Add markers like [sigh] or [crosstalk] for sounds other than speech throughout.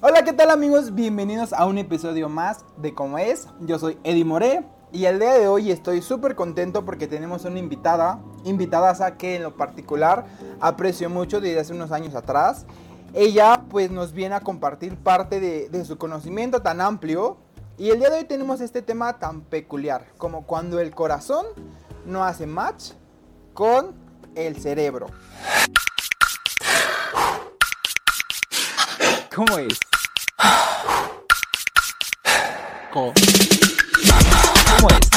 Hola, ¿qué tal amigos? Bienvenidos a un episodio más de Cómo es. Yo soy Eddie More y el día de hoy estoy súper contento porque tenemos una invitada, invitada a que en lo particular aprecio mucho desde hace unos años atrás. Ella pues nos viene a compartir parte de, de su conocimiento tan amplio y el día de hoy tenemos este tema tan peculiar como cuando el corazón no hace match con el cerebro. ¿Cómo es? ¿Cómo, ¿Cómo es?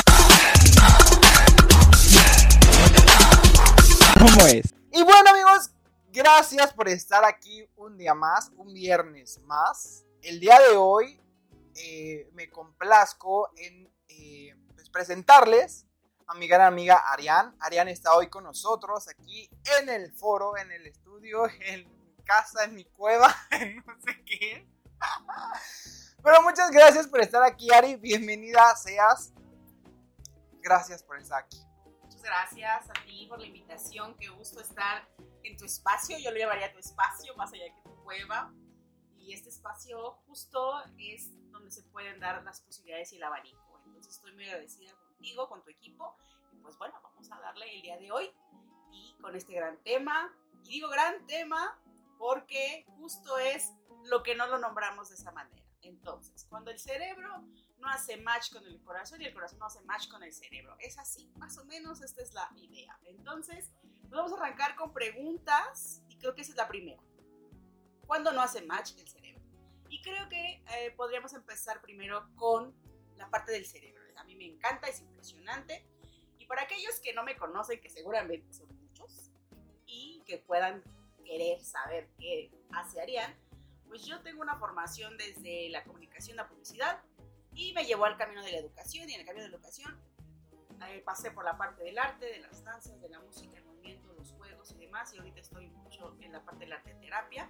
¿Cómo es? Y bueno amigos, gracias por estar aquí un día más, un viernes más. El día de hoy eh, me complazco en eh, pues, presentarles a mi gran amiga Arián. Arián está hoy con nosotros aquí en el foro, en el estudio, [laughs] en casa, en mi cueva, en [laughs] no sé qué. Pero muchas gracias por estar aquí, Ari. Bienvenida seas. Gracias por estar aquí. Muchas gracias a ti por la invitación. Qué gusto estar en tu espacio. Yo lo llamaría tu espacio, más allá que tu cueva. Y este espacio justo es donde se pueden dar las posibilidades y el abanico. Entonces estoy muy agradecida contigo, con tu equipo. Y pues bueno, vamos a darle el día de hoy y con este gran tema. Y digo gran tema porque justo es lo que no lo nombramos de esa manera. Entonces, cuando el cerebro no hace match con el corazón y el corazón no hace match con el cerebro. Es así, más o menos esta es la idea. Entonces, vamos a arrancar con preguntas y creo que esa es la primera. ¿Cuándo no hace match el cerebro? Y creo que eh, podríamos empezar primero con la parte del cerebro. A mí me encanta, es impresionante. Y para aquellos que no me conocen, que seguramente son muchos, y que puedan querer saber qué hace Arián, pues yo tengo una formación desde la comunicación, la publicidad, y me llevó al camino de la educación, y en el camino de la educación eh, pasé por la parte del arte, de las danzas, de la música, el movimiento, los juegos y demás, y ahorita estoy mucho en la parte de la arte terapia,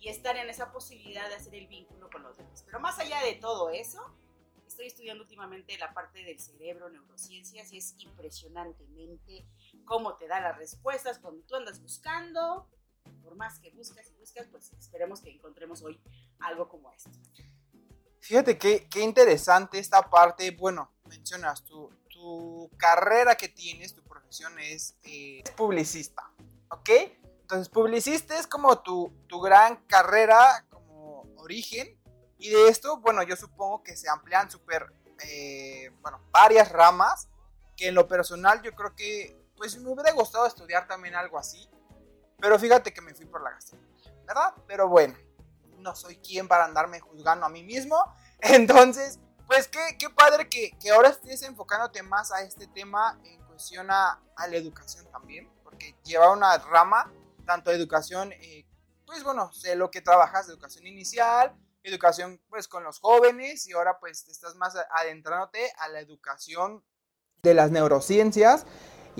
y estar en esa posibilidad de hacer el vínculo con los demás. Pero más allá de todo eso, estoy estudiando últimamente la parte del cerebro, neurociencias, y es impresionantemente cómo te da las respuestas cuando tú andas buscando, por más que buscas y buscas, pues esperemos que encontremos hoy algo como esto. Fíjate qué, qué interesante esta parte. Bueno, mencionas tu, tu carrera que tienes, tu profesión es eh, publicista, ¿ok? Entonces, publicista es como tu, tu gran carrera, como origen. Y de esto, bueno, yo supongo que se amplían súper, eh, bueno, varias ramas. Que en lo personal yo creo que, pues me hubiera gustado estudiar también algo así. Pero fíjate que me fui por la gastronomía, ¿verdad? Pero bueno, no soy quien para andarme juzgando a mí mismo. [laughs] Entonces, pues qué, qué padre que, que, ahora estés enfocándote más a este tema en cuestión a, a la educación también, porque lleva una rama, tanto educación, eh, pues bueno, sé lo que trabajas, educación inicial, educación pues con los jóvenes y ahora pues estás más adentrándote a la educación de las neurociencias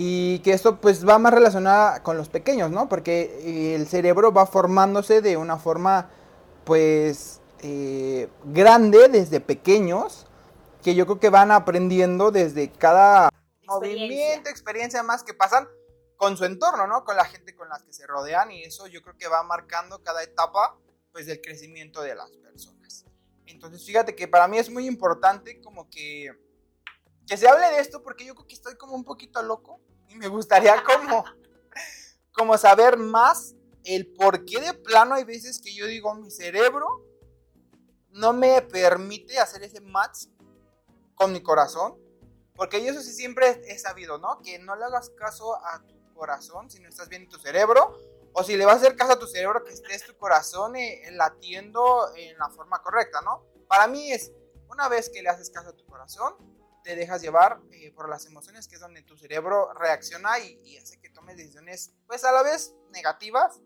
y que esto pues va más relacionada con los pequeños, ¿no? Porque el cerebro va formándose de una forma pues eh, grande desde pequeños, que yo creo que van aprendiendo desde cada experiencia. movimiento, experiencia más que pasan con su entorno, ¿no? Con la gente con la que se rodean y eso yo creo que va marcando cada etapa pues del crecimiento de las personas. Entonces fíjate que para mí es muy importante como que que se hable de esto porque yo creo que estoy como un poquito loco y me gustaría [laughs] como, como saber más el por qué de plano hay veces que yo digo mi cerebro no me permite hacer ese match con mi corazón. Porque yo eso sí siempre he sabido, ¿no? Que no le hagas caso a tu corazón si no estás bien en tu cerebro. O si le vas a hacer caso a tu cerebro, que estés tu corazón eh, latiendo en la forma correcta, ¿no? Para mí es, una vez que le haces caso a tu corazón, te dejas llevar eh, por las emociones, que es donde tu cerebro reacciona y, y, hace que tomes decisiones, pues a la vez negativas,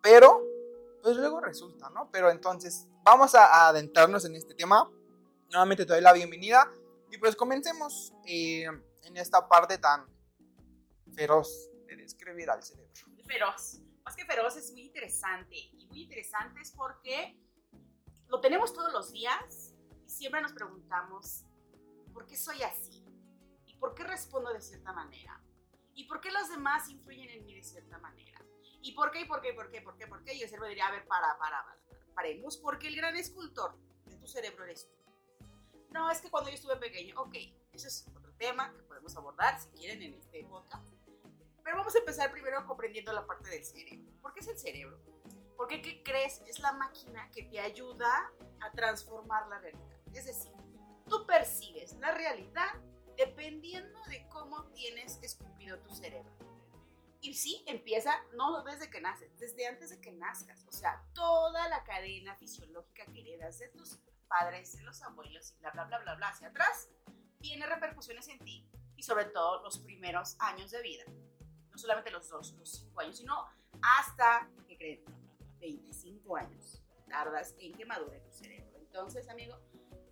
pero pues luego resulta, ¿no? Pero entonces, vamos a, a adentrarnos en este tema. Nuevamente te doy la bienvenida y pues comencemos eh, en esta parte tan feroz de describir al cerebro. Feroz, más que feroz es muy interesante y muy interesante es porque lo tenemos todos los días y siempre nos preguntamos ¿Por qué soy así? ¿Y por qué respondo de cierta manera? ¿Y por qué los demás influyen en mí de cierta manera? ¿Y por qué, y por qué, por qué, por qué, por qué? Y el cerebro diría, a ver, para, para, para, paremos, porque el gran escultor de tu cerebro eres tú. No, es que cuando yo estuve pequeño, ok, ese es otro tema que podemos abordar si quieren en este podcast. Pero vamos a empezar primero comprendiendo la parte del cerebro. ¿Por qué es el cerebro? Porque, ¿qué crees? Es la máquina que te ayuda a transformar la realidad. Es decir, tú percibes la realidad dependiendo de cómo tienes esculpido tu cerebro. Y sí, empieza no desde que naces, desde antes de que nazcas. O sea, toda la cadena fisiológica que heredas de tus padres, de los abuelos y bla, bla, bla, bla, bla, hacia atrás, tiene repercusiones en ti y sobre todo los primeros años de vida. No solamente los dos, los cinco años, sino hasta, ¿qué creen? 25 años tardas en que madure tu cerebro. Entonces, amigo,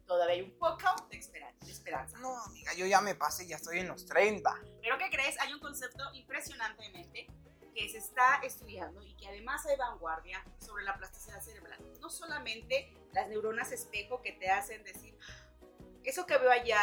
todavía hay un poco de esperanza. No, amiga, yo ya me pasé, ya estoy en los 30. Pero ¿qué crees? Hay un concepto impresionantemente que se está estudiando y que además hay vanguardia sobre la plasticidad cerebral. No solamente las neuronas espejo que te hacen decir, eso que veo allá,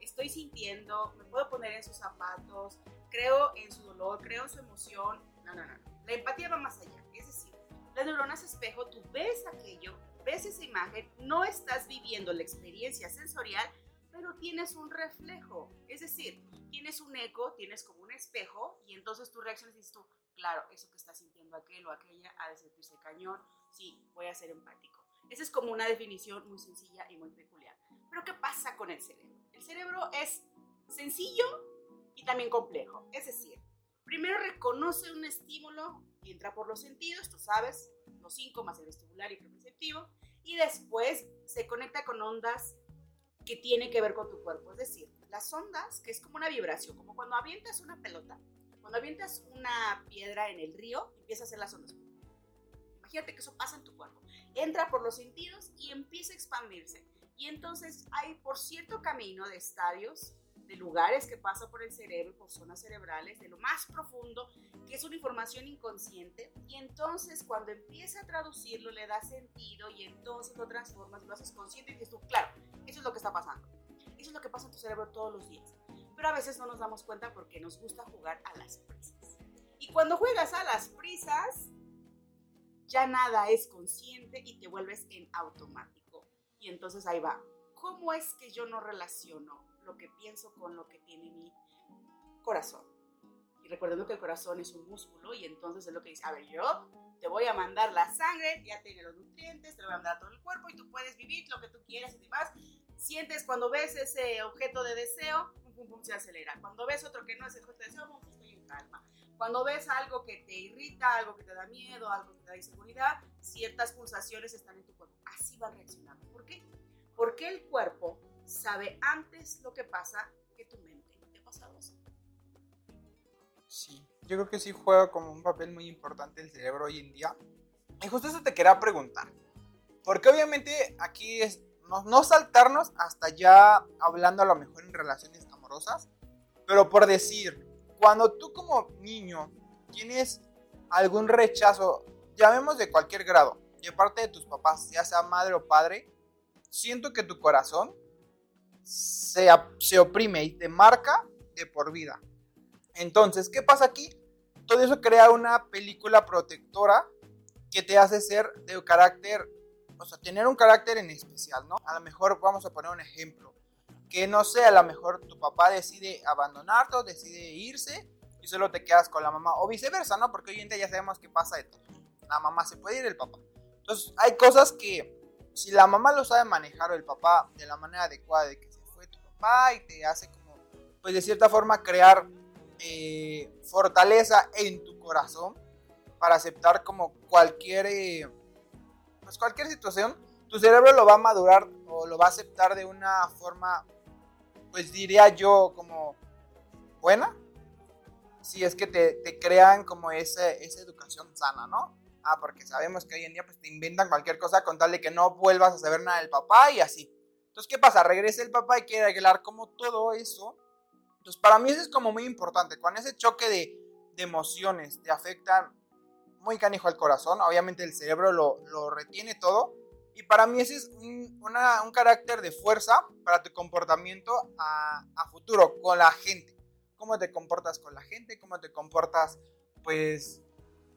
estoy sintiendo, me puedo poner en sus zapatos, creo en su dolor, creo en su emoción. No, no, no. La empatía va más allá. Es decir, las neuronas espejo, tú ves aquello, ves esa imagen, no estás viviendo la experiencia sensorial, pero tienes un reflejo. Es decir, tienes un eco, tienes como un espejo, y entonces tú reaccionas y dices tú, claro, eso que está sintiendo aquel o aquella ha de sentirse cañón, sí, voy a ser empático. Esa es como una definición muy sencilla y muy peculiar. Pero ¿qué pasa con el cerebro? El cerebro es sencillo y también complejo. Es decir, primero reconoce un estímulo entra por los sentidos, tú sabes, los cinco más el vestibular y el receptivo, y después se conecta con ondas que tienen que ver con tu cuerpo. Es decir, las ondas, que es como una vibración, como cuando avientas una pelota, cuando avientas una piedra en el río, empieza a hacer las ondas. Imagínate que eso pasa en tu cuerpo. Entra por los sentidos y empieza a expandirse. Y entonces hay por cierto camino de estadios de lugares que pasa por el cerebro, por zonas cerebrales, de lo más profundo, que es una información inconsciente, y entonces cuando empieza a traducirlo le da sentido y entonces lo transformas y lo haces consciente y dices tú, claro, eso es lo que está pasando. Eso es lo que pasa en tu cerebro todos los días. Pero a veces no nos damos cuenta porque nos gusta jugar a las prisas. Y cuando juegas a las prisas, ya nada es consciente y te vuelves en automático. Y entonces ahí va. ¿Cómo es que yo no relaciono lo que pienso con lo que tiene mi corazón. Y recordando que el corazón es un músculo y entonces es lo que dice, a ver, yo te voy a mandar la sangre, ya tiene los nutrientes, te lo voy a mandar a todo el cuerpo y tú puedes vivir lo que tú quieras y demás. Sientes cuando ves ese objeto de deseo, pum, pum, pum, se acelera. Cuando ves otro que no es el objeto de deseo, pum, estoy en calma. Cuando ves algo que te irrita, algo que te da miedo, algo que te da inseguridad, ciertas pulsaciones están en tu cuerpo. Así va reaccionando. ¿Por qué? Porque el cuerpo sabe antes lo que pasa que tu mente. ¿Te ha pasado eso? Sí, yo creo que sí juega como un papel muy importante el cerebro hoy en día. Y justo eso te quería preguntar. Porque obviamente aquí es no, no saltarnos hasta ya hablando a lo mejor en relaciones amorosas. Pero por decir, cuando tú como niño tienes algún rechazo, llamemos de cualquier grado, de parte de tus papás, ya sea madre o padre, siento que tu corazón se, se oprime y te marca de por vida. Entonces, ¿qué pasa aquí? Todo eso crea una película protectora que te hace ser de carácter, o sea, tener un carácter en especial, ¿no? A lo mejor vamos a poner un ejemplo, que no sé, a lo mejor tu papá decide abandonarte decide irse y solo te quedas con la mamá, o viceversa, ¿no? Porque hoy en día ya sabemos que pasa de todo. La mamá se puede ir, el papá. Entonces, hay cosas que si la mamá lo sabe manejar o el papá de la manera adecuada de que y te hace como, pues de cierta forma, crear eh, fortaleza en tu corazón para aceptar como cualquier, eh, pues cualquier situación, tu cerebro lo va a madurar o lo va a aceptar de una forma, pues diría yo, como buena, si es que te, te crean como esa, esa educación sana, ¿no? Ah, porque sabemos que hoy en día pues te inventan cualquier cosa con tal de que no vuelvas a saber nada del papá y así. Entonces, ¿qué pasa? Regresa el papá y quiere arreglar como todo eso. Entonces, para mí eso es como muy importante. Cuando ese choque de, emociones te afectan muy canijo al corazón, obviamente el cerebro lo, retiene todo. Y para mí ese es un, carácter de fuerza para tu comportamiento a, a, futuro con la gente. Cómo te comportas con la gente, cómo te comportas, pues,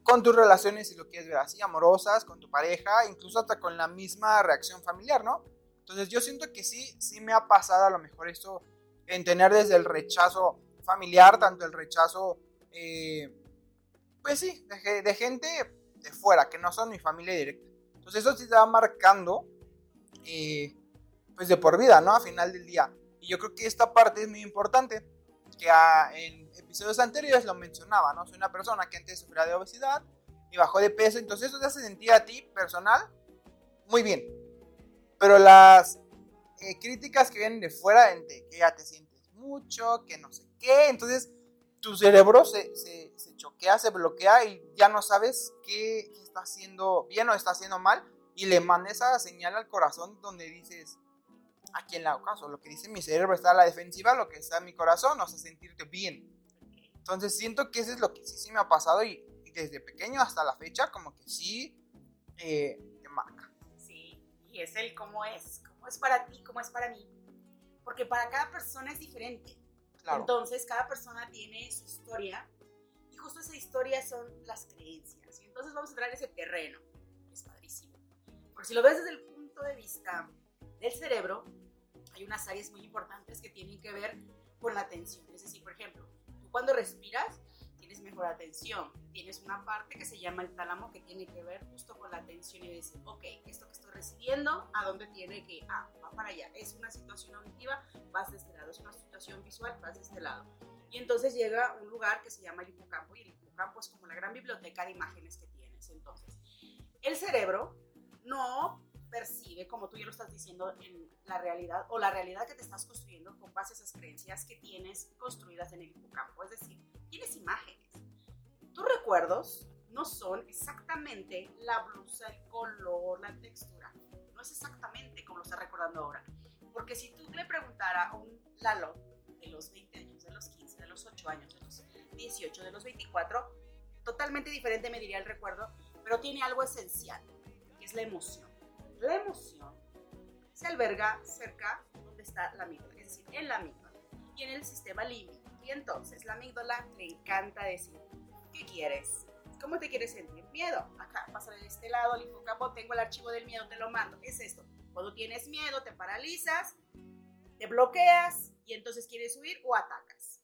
con tus relaciones, si lo quieres ver así, amorosas, con tu pareja, incluso hasta con la misma reacción familiar, ¿no? Entonces yo siento que sí, sí me ha pasado a lo mejor esto en tener desde el rechazo familiar, tanto el rechazo, eh, pues sí, de, de, gente de fuera, que no son mi familia directa. Entonces eso sí te va marcando, eh, pues de por vida, ¿no? A final del día. Y yo creo que esta parte es muy importante, que en episodios anteriores lo mencionaba, ¿no? Soy una persona que antes sufría de obesidad y bajó de peso, entonces eso te hace sentir a ti personal muy bien. Pero las eh, críticas que vienen de fuera, de que ya te sientes mucho, que no sé qué, entonces tu cerebro se, se, se choquea, se bloquea y ya no sabes qué, está haciendo bien o está haciendo mal y le manda esa señal al corazón donde dices, ¿a quién le hago caso? Lo que dice mi cerebro está a la defensiva, lo que está en mi corazón, o sea, sentirte bien. Entonces siento que eso es lo que sí, sí me ha pasado y, y desde pequeño hasta la fecha como que sí eh. Es el cómo es, cómo es para ti, cómo es para mí. Porque para cada persona es diferente. Claro. Entonces, cada persona tiene su historia y justo esa historia son las creencias. Y entonces vamos a entrar en ese terreno. Es padrísimo. Porque si lo ves desde el punto de vista del cerebro, hay unas áreas muy importantes que tienen que ver con la atención. Es decir, por ejemplo, tú cuando respiras tienes mejor atención. Tienes una parte que se llama el tálamo que tiene que ver justo con la atención y decir, ok, esto que estoy recibiendo, ¿a dónde tiene que ir? Ah, va para allá. Es una situación auditiva, vas de este lado. Es una situación visual, vas de este lado. Y entonces llega un lugar que se llama el hipocampo y el hipocampo es como la gran biblioteca de imágenes que tienes. Entonces, el cerebro no percibe, como tú ya lo estás diciendo, en la realidad o la realidad que te estás construyendo con base a esas creencias que tienes construidas en el hipocampo. Es decir, tienes imágenes. Tus recuerdos no son exactamente la blusa, el color, la textura. No es exactamente como lo estás recordando ahora. Porque si tú le preguntara a un Lalo de los 20 años, de los 15, de los 8 años, de los 18, de los 24, totalmente diferente me diría el recuerdo, pero tiene algo esencial, que es la emoción. La emoción se alberga cerca donde está la amígdala, es decir, en la amígdala y en el sistema límbico. Y entonces la amígdala le encanta decir, ¿qué quieres? ¿Cómo te quieres sentir? Miedo. Acá, pasa de este lado al hipocampo, tengo el archivo del miedo, te lo mando. Es esto. Cuando tienes miedo, te paralizas, te bloqueas y entonces quieres huir o atacas.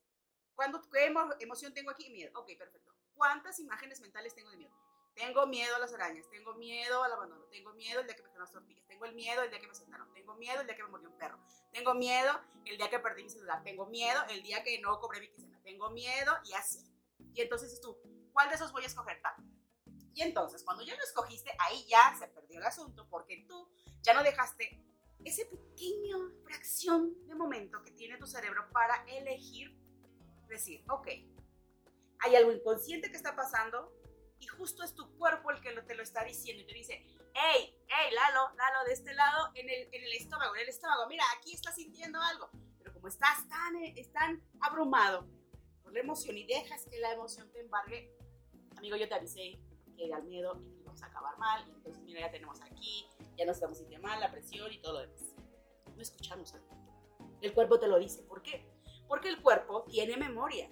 ¿Cuándo, ¿Qué emo emoción tengo aquí? Miedo. Ok, perfecto. ¿Cuántas imágenes mentales tengo de miedo? Tengo miedo a las arañas, tengo miedo al abandono, tengo miedo el día que me las tortillas, tengo el miedo el día que me sentaron, tengo miedo el día que me murió un perro, tengo miedo el día que perdí mi celular, tengo miedo el día que no cobré mi quincena, tengo miedo y así. Y entonces tú, ¿cuál de esos voy a escoger? Tal. Y entonces, cuando ya lo escogiste, ahí ya se perdió el asunto porque tú ya no dejaste ese pequeño fracción de momento que tiene tu cerebro para elegir, decir, ok, hay algo inconsciente que está pasando, y justo es tu cuerpo el que te lo está diciendo y te dice, hey, hey, Lalo, Lalo, de este lado, en el, en el estómago, en el estómago, mira, aquí estás sintiendo algo. Pero como estás tan, eh, tan abrumado la emoción y dejas que la emoción te embargue, amigo, yo te avisé que el miedo y que íbamos a acabar mal, y entonces mira, ya tenemos aquí, ya nos estamos sintiendo mal, la presión y todo lo demás. No escuchamos algo. El cuerpo te lo dice. ¿Por qué? Porque el cuerpo tiene memoria.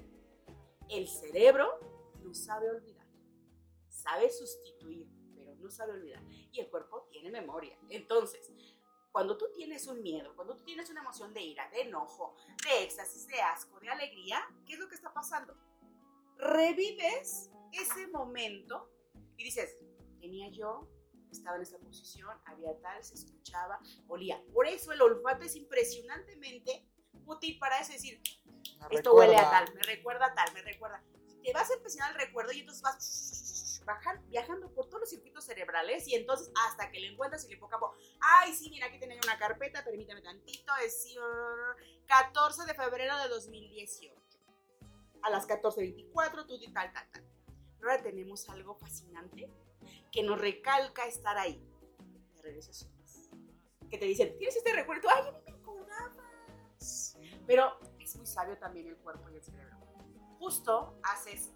El cerebro no sabe olvidar sabe sustituir, pero no sabe olvidar. Y el cuerpo tiene memoria. Entonces, cuando tú tienes un miedo, cuando tú tienes una emoción de ira, de enojo, de éxtasis, de asco, de alegría, ¿qué es lo que está pasando? Revives ese momento y dices, tenía yo, estaba en esta posición, había tal, se escuchaba, olía. Por eso el olfato es impresionantemente útil para eso, decir, esto huele a tal, me recuerda a tal, me recuerda. te vas a empezar el recuerdo y entonces vas viajando por todos los circuitos cerebrales y entonces hasta que le encuentras el hipocampo, ay, sí, mira, aquí tenía una carpeta, permítame tantito, es 14 de febrero de 2018. A las 14.24, tú tal, tal, tal. Ahora tenemos algo fascinante que nos recalca estar ahí. De regresaciones. Que te dicen, ¿tienes este recuerdo? Ay, no me acordaba. Pero es muy sabio también el cuerpo y el cerebro. Justo haces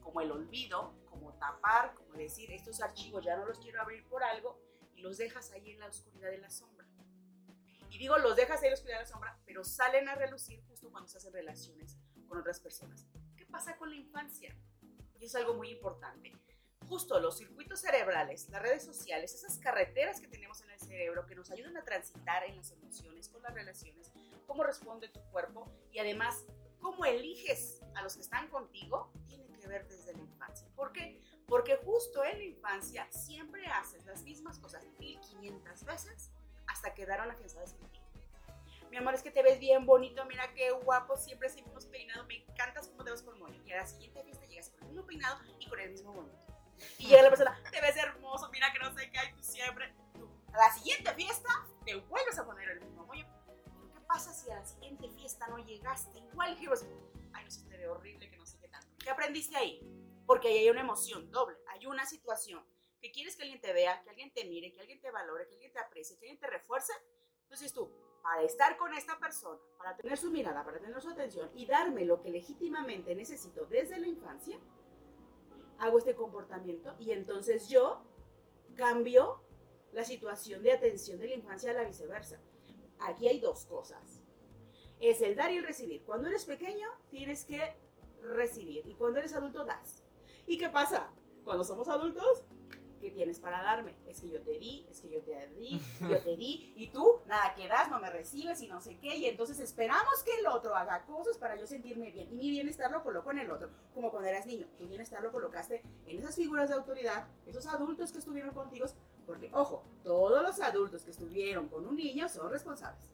como el olvido, tapar, como decir, estos archivos ya no los quiero abrir por algo, y los dejas ahí en la oscuridad de la sombra. Y digo, los dejas ahí en la oscuridad de la sombra, pero salen a relucir justo cuando se hacen relaciones con otras personas. ¿Qué pasa con la infancia? Y es algo muy importante. Justo los circuitos cerebrales, las redes sociales, esas carreteras que tenemos en el cerebro que nos ayudan a transitar en las emociones, con las relaciones, cómo responde tu cuerpo y además cómo eliges a los que están contigo, tiene que ver desde la infancia. ¿Por qué? Porque justo en la infancia siempre haces las mismas cosas 1500 veces hasta quedaron afianzadas en ti. Mi amor, es que te ves bien bonito, mira qué guapo, siempre seguimos peinado, me encantas cómo te ves con moño. Y a la siguiente fiesta llegas con el mismo peinado y con el mismo moño. Y llega la persona, te ves hermoso, mira que no sé qué hay, tú siempre. Tú, a la siguiente fiesta te vuelves a poner el mismo moño. ¿qué pasa si a la siguiente fiesta no llegaste? Igual que vas, qué tanto. ¿Qué aprendiste ahí? Porque ahí hay una emoción doble, hay una situación que quieres que alguien te vea, que alguien te mire, que alguien te valore, que alguien te aprecie, que alguien te refuerce. Entonces tú, para estar con esta persona, para tener su mirada, para tener su atención y darme lo que legítimamente necesito desde la infancia, hago este comportamiento y entonces yo cambio la situación de atención de la infancia a la viceversa. Aquí hay dos cosas. Es el dar y el recibir. Cuando eres pequeño, tienes que recibir. Y cuando eres adulto, das. ¿Y qué pasa? Cuando somos adultos, ¿qué tienes para darme? Es que yo te di, es que yo te di, yo te di, y tú nada que das, no me recibes y no sé qué, y entonces esperamos que el otro haga cosas para yo sentirme bien, y mi bienestar lo coloco en el otro, como cuando eras niño, tu bienestar lo colocaste en esas figuras de autoridad, esos adultos que estuvieron contigo, porque ojo, todos los adultos que estuvieron con un niño son responsables,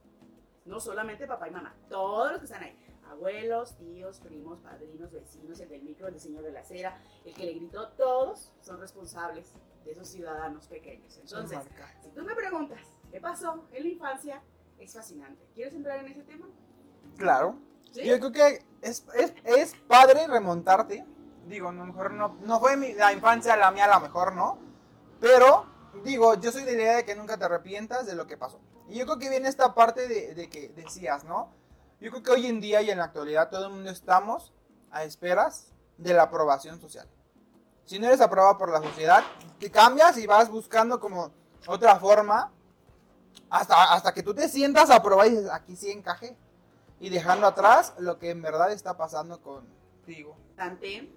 no solamente papá y mamá, todos los que están ahí abuelos, tíos, primos, padrinos, vecinos, el del micro, el señor de la acera, el que le gritó, todos son responsables de esos ciudadanos pequeños. Entonces, si tú me preguntas qué pasó en la infancia, es fascinante. ¿Quieres entrar en ese tema? Claro. Yo creo que es, es, es, padre remontarte. Digo, a lo mejor no, no fue mi, la infancia la mía, a lo mejor no. Pero, digo, yo soy de la idea de que nunca te arrepientas de lo que pasó. Y yo creo que viene esta parte de, de que decías, ¿no? Yo creo que hoy en día y en la actualidad todo el mundo estamos a esperas de la aprobación social. Si no eres aprobado por la sociedad, te cambias y vas buscando como otra forma hasta, hasta que tú te sientas aprobado y dices, aquí sí encajé. Y dejando atrás lo que en verdad está pasando contigo. Dante,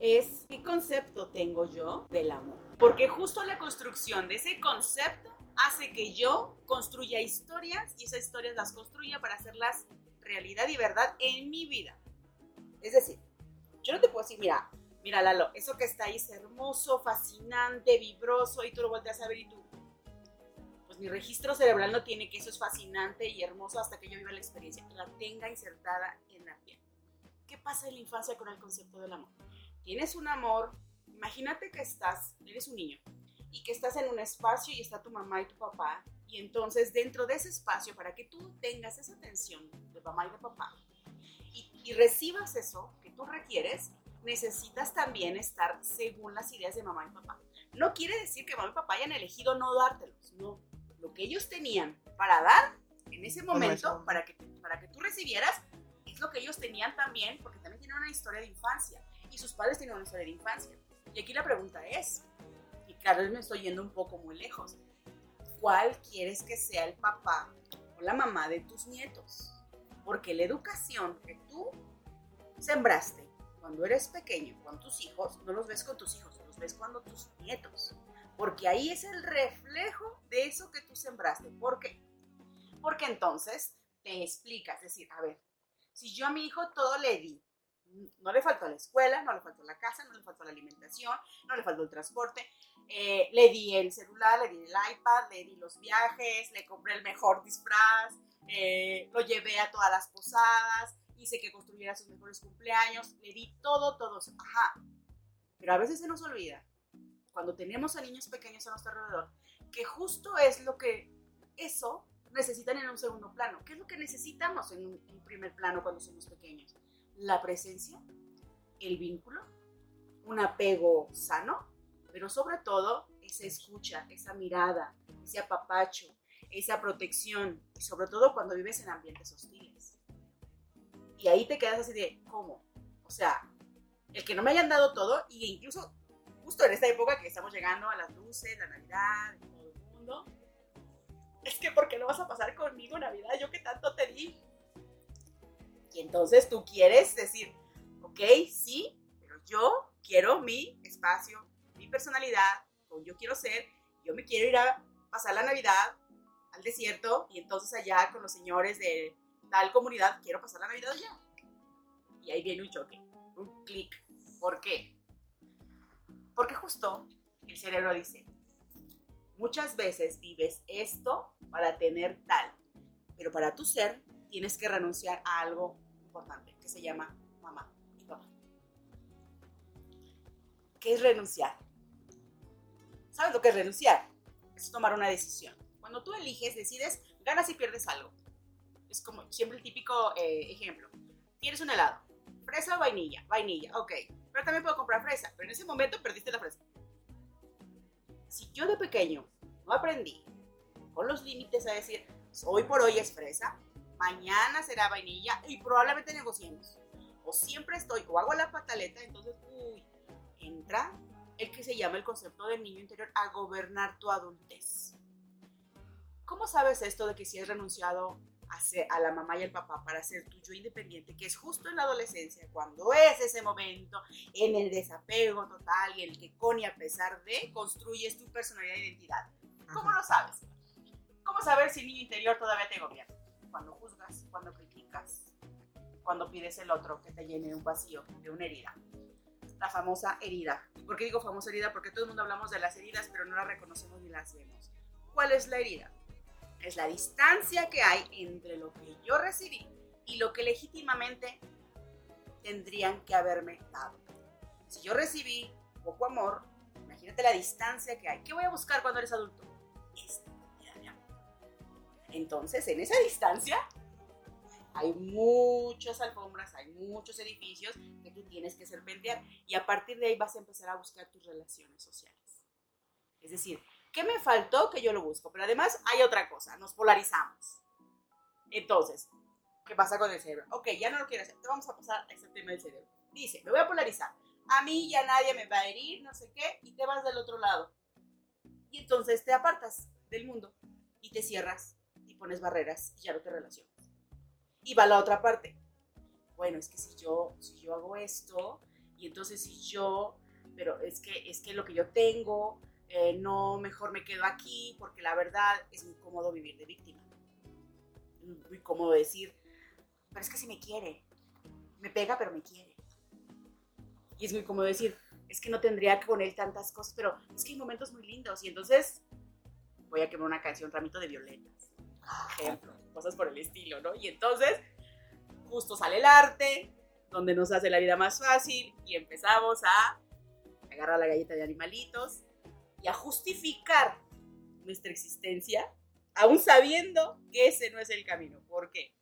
es qué concepto tengo yo del amor. Porque justo la construcción de ese concepto hace que yo construya historias y esas historias las construya para hacerlas realidad y verdad en mi vida. Es decir, yo no te puedo decir, mira, mira Lalo, eso que está ahí es hermoso, fascinante, vibroso y tú lo volteas a ver y tú, pues mi registro cerebral no tiene que eso es fascinante y hermoso hasta que yo viva la experiencia, la tenga insertada en la piel. ¿Qué pasa en la infancia con el concepto del amor? Tienes un amor, imagínate que estás, eres un niño y que estás en un espacio y está tu mamá y tu papá y entonces dentro de ese espacio, para que tú tengas esa atención de mamá y de papá y, y recibas eso que tú requieres, necesitas también estar según las ideas de mamá y papá. No quiere decir que mamá y papá hayan elegido no dártelos, no. Lo que ellos tenían para dar en ese momento, para que, para que tú recibieras, es lo que ellos tenían también, porque también tienen una historia de infancia y sus padres tienen una historia de infancia. Y aquí la pregunta es, y vez me estoy yendo un poco muy lejos, cuál quieres que sea el papá o la mamá de tus nietos. Porque la educación que tú sembraste cuando eres pequeño con tus hijos, no los ves con tus hijos, los ves cuando tus nietos. Porque ahí es el reflejo de eso que tú sembraste. ¿Por qué? Porque entonces te explicas, es decir, a ver, si yo a mi hijo todo le di, no le faltó la escuela, no le faltó la casa, no le faltó la alimentación, no le faltó el transporte, eh, le di el celular, le di el iPad, le di los viajes, le compré el mejor disfraz, eh, lo llevé a todas las posadas, hice que construyera sus mejores cumpleaños, le di todo, todo. Ajá. Pero a veces se nos olvida, cuando tenemos a niños pequeños a nuestro alrededor, que justo es lo que eso necesitan en un segundo plano. ¿Qué es lo que necesitamos en un, en primer plano cuando somos pequeños? La presencia, el vínculo, un apego sano pero sobre todo esa escucha, esa mirada, ese apapacho, esa protección, y sobre todo cuando vives en ambientes hostiles. Y ahí te quedas así de, ¿cómo? O sea, el que no me hayan dado todo, e incluso justo en esta época que estamos llegando a las luces, la Navidad, todo el mundo, es que ¿por qué no vas a pasar conmigo Navidad? Yo que tanto te di. Y entonces tú quieres decir, ok, sí, pero yo quiero mi espacio, personalidad, como yo quiero ser, yo me quiero ir a pasar la Navidad al desierto y entonces allá con los señores de tal comunidad quiero pasar la Navidad allá. Y ahí viene un choque, un clic. ¿Por qué? Porque justo el cerebro dice, muchas veces vives esto para tener tal, pero para tu ser tienes que renunciar a algo importante que se llama mamá y papá. ¿Qué es renunciar? ¿Sabes lo que es renunciar? Es tomar una decisión. Cuando tú eliges, decides, ganas y pierdes algo. Es como siempre el típico eh, ejemplo. Tienes un helado, fresa o vainilla, vainilla, ok. Pero también puedo comprar fresa, pero en ese momento perdiste la fresa. Si yo de pequeño no aprendí con los límites a decir, hoy por hoy es fresa, mañana será vainilla y probablemente negociemos. O siempre estoy, o hago la pataleta, entonces, uy, entra el que se llama el concepto del niño interior a gobernar tu adultez. ¿Cómo sabes esto de que si has renunciado a, a la mamá y al papá para ser tu yo independiente, que es justo en la adolescencia, cuando es ese momento en el desapego total y el que con y a pesar de construyes tu personalidad e identidad? ¿Cómo lo sabes? ¿Cómo saber si el niño interior todavía te gobierna? cuando juzgas, cuando criticas, cuando pides el otro que te llene un vacío, de una herida. La famosa herida. ¿Por qué digo famosa herida? Porque todo el mundo hablamos de las heridas, pero no las reconocemos ni las vemos. ¿Cuál es la herida? Es la distancia que hay entre lo que yo recibí y lo que legítimamente tendrían que haberme dado. Si yo recibí poco amor, imagínate la distancia que hay. ¿Qué voy a buscar cuando eres adulto? Entonces, en esa distancia, hay muchas alfombras, hay muchos edificios que tú tienes que serpentear y a partir de ahí vas a empezar a buscar tus relaciones sociales. Es decir, ¿qué me faltó que yo lo busco? Pero además hay otra cosa, nos polarizamos. Entonces, ¿qué pasa con el cerebro? Ok, ya no lo quiero hacer, vamos a pasar a ese tema del cerebro. Dice, me voy a polarizar. A mí ya nadie me va a herir, no sé qué, y te vas del otro lado. Y entonces te apartas del mundo y te cierras pones barreras y ya no te relacionas. Y va la otra parte. Bueno, es que si yo, si yo hago esto, y entonces si yo, pero es que, es que lo que yo tengo, eh, no, mejor me quedo aquí, porque la verdad es muy cómodo vivir de víctima. Muy cómodo decir, pero es que si me quiere, me pega, pero me quiere. Y es muy cómodo decir, es que no tendría con él tantas cosas, pero es que hay momentos muy lindos. Y entonces voy a quemar una canción, Ramito de Violetas ejemplo, cosas por el estilo, ¿no? Y entonces, justo sale el arte, donde nos hace la vida más fácil y empezamos a agarrar la galleta de animalitos y a justificar nuestra existencia, aún sabiendo que ese no es el camino. ¿Por qué?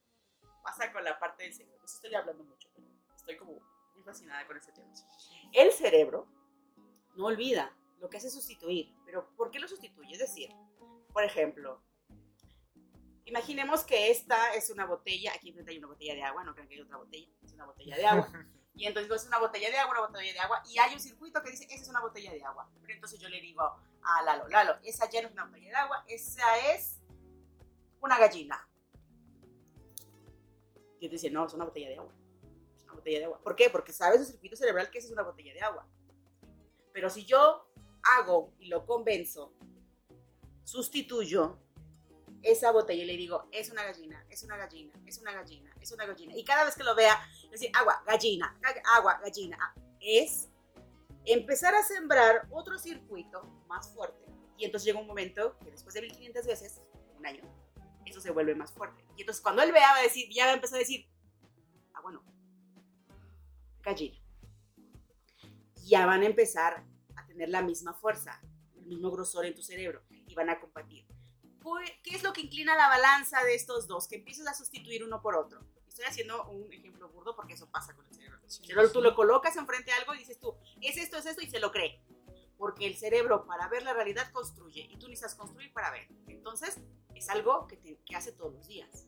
Pasa con la parte del cerebro. estoy hablando mucho, estoy como muy fascinada con este tema. El cerebro no olvida, lo que hace sustituir. Pero ¿por qué lo sustituye? Es decir, por ejemplo, Imaginemos que esta es una botella, aquí enfrente hay una botella de agua, no crean que hay otra botella, es una botella de agua. [laughs] Y entonces es una botella de agua, una botella de agua, y hay un circuito que dice, esa es una botella de agua. Pero entonces yo le digo a Lalo, Lalo, esa ya no es una botella de agua, esa es una gallina. Y él dice, no, es una botella de agua. Es una botella de agua. ¿Por qué? Porque sabe su circuito cerebral que esa es una botella de agua. Pero si yo hago y lo convenzo, sustituyo, esa botella y le digo, es una gallina, es una gallina, es una gallina, es una gallina. Y cada vez que lo vea, decir, agua, gallina, agua, gallina. Ah, es empezar a sembrar otro circuito más fuerte. Y entonces llega un momento que después de 1500 veces, un año, eso se vuelve más fuerte. Y entonces cuando él vea, va a decir, ya va a empezar a decir, ah, bueno, gallina. Ya van a empezar a tener la misma fuerza, el mismo grosor en tu cerebro y van a compartir. ¿Qué es lo que inclina la balanza de estos dos? Que empiezas a sustituir uno por otro. Estoy haciendo un ejemplo burdo porque eso pasa con el cerebro. Pero tú lo colocas enfrente a algo y dices tú, es esto, es esto, y se lo cree. Porque el cerebro para ver la realidad construye y tú necesitas construir para ver. Entonces, es algo que, que hace todos los días.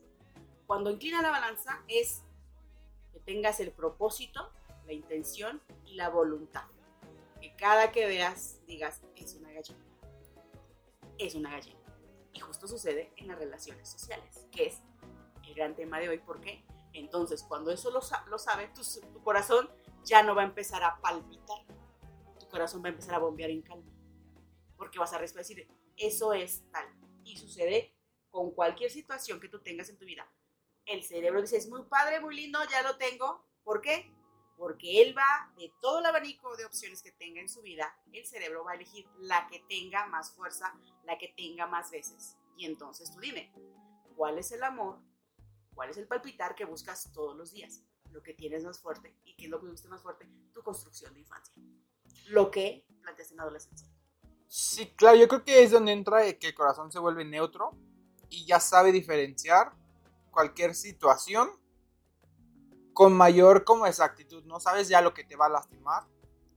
Cuando inclina la balanza es que tengas el propósito, la intención y la voluntad. Que cada que veas digas, es una gallina. Es una gallina. Y justo sucede en las relaciones sociales, que es el gran tema de hoy. ¿Por qué? Entonces, cuando eso lo, lo sabe, tu, tu, corazón ya no va a empezar a palpitar, corazón va a empezar a bombear en calma. Porque vas a decir, eso es tal. Y sucede con cualquier situación que tú tengas en tu vida. El cerebro dice, es muy padre, muy lindo, ya lo tengo. ¿Por qué? Porque él va, de todo el abanico de opciones que tenga en su vida, el cerebro va a elegir la que tenga más fuerza, la que tenga más veces. Y entonces tú dime, ¿cuál es el amor? ¿Cuál es el palpitar que buscas todos los días? Lo que tienes más fuerte. ¿Y qué es lo que buscas más fuerte? Tu construcción de infancia. Lo que planteas en adolescencia. Sí, claro, yo creo que es donde entra que el corazón se vuelve neutro y ya sabe diferenciar cualquier situación con mayor como exactitud, ¿no? Sabes ya lo que te va a lastimar,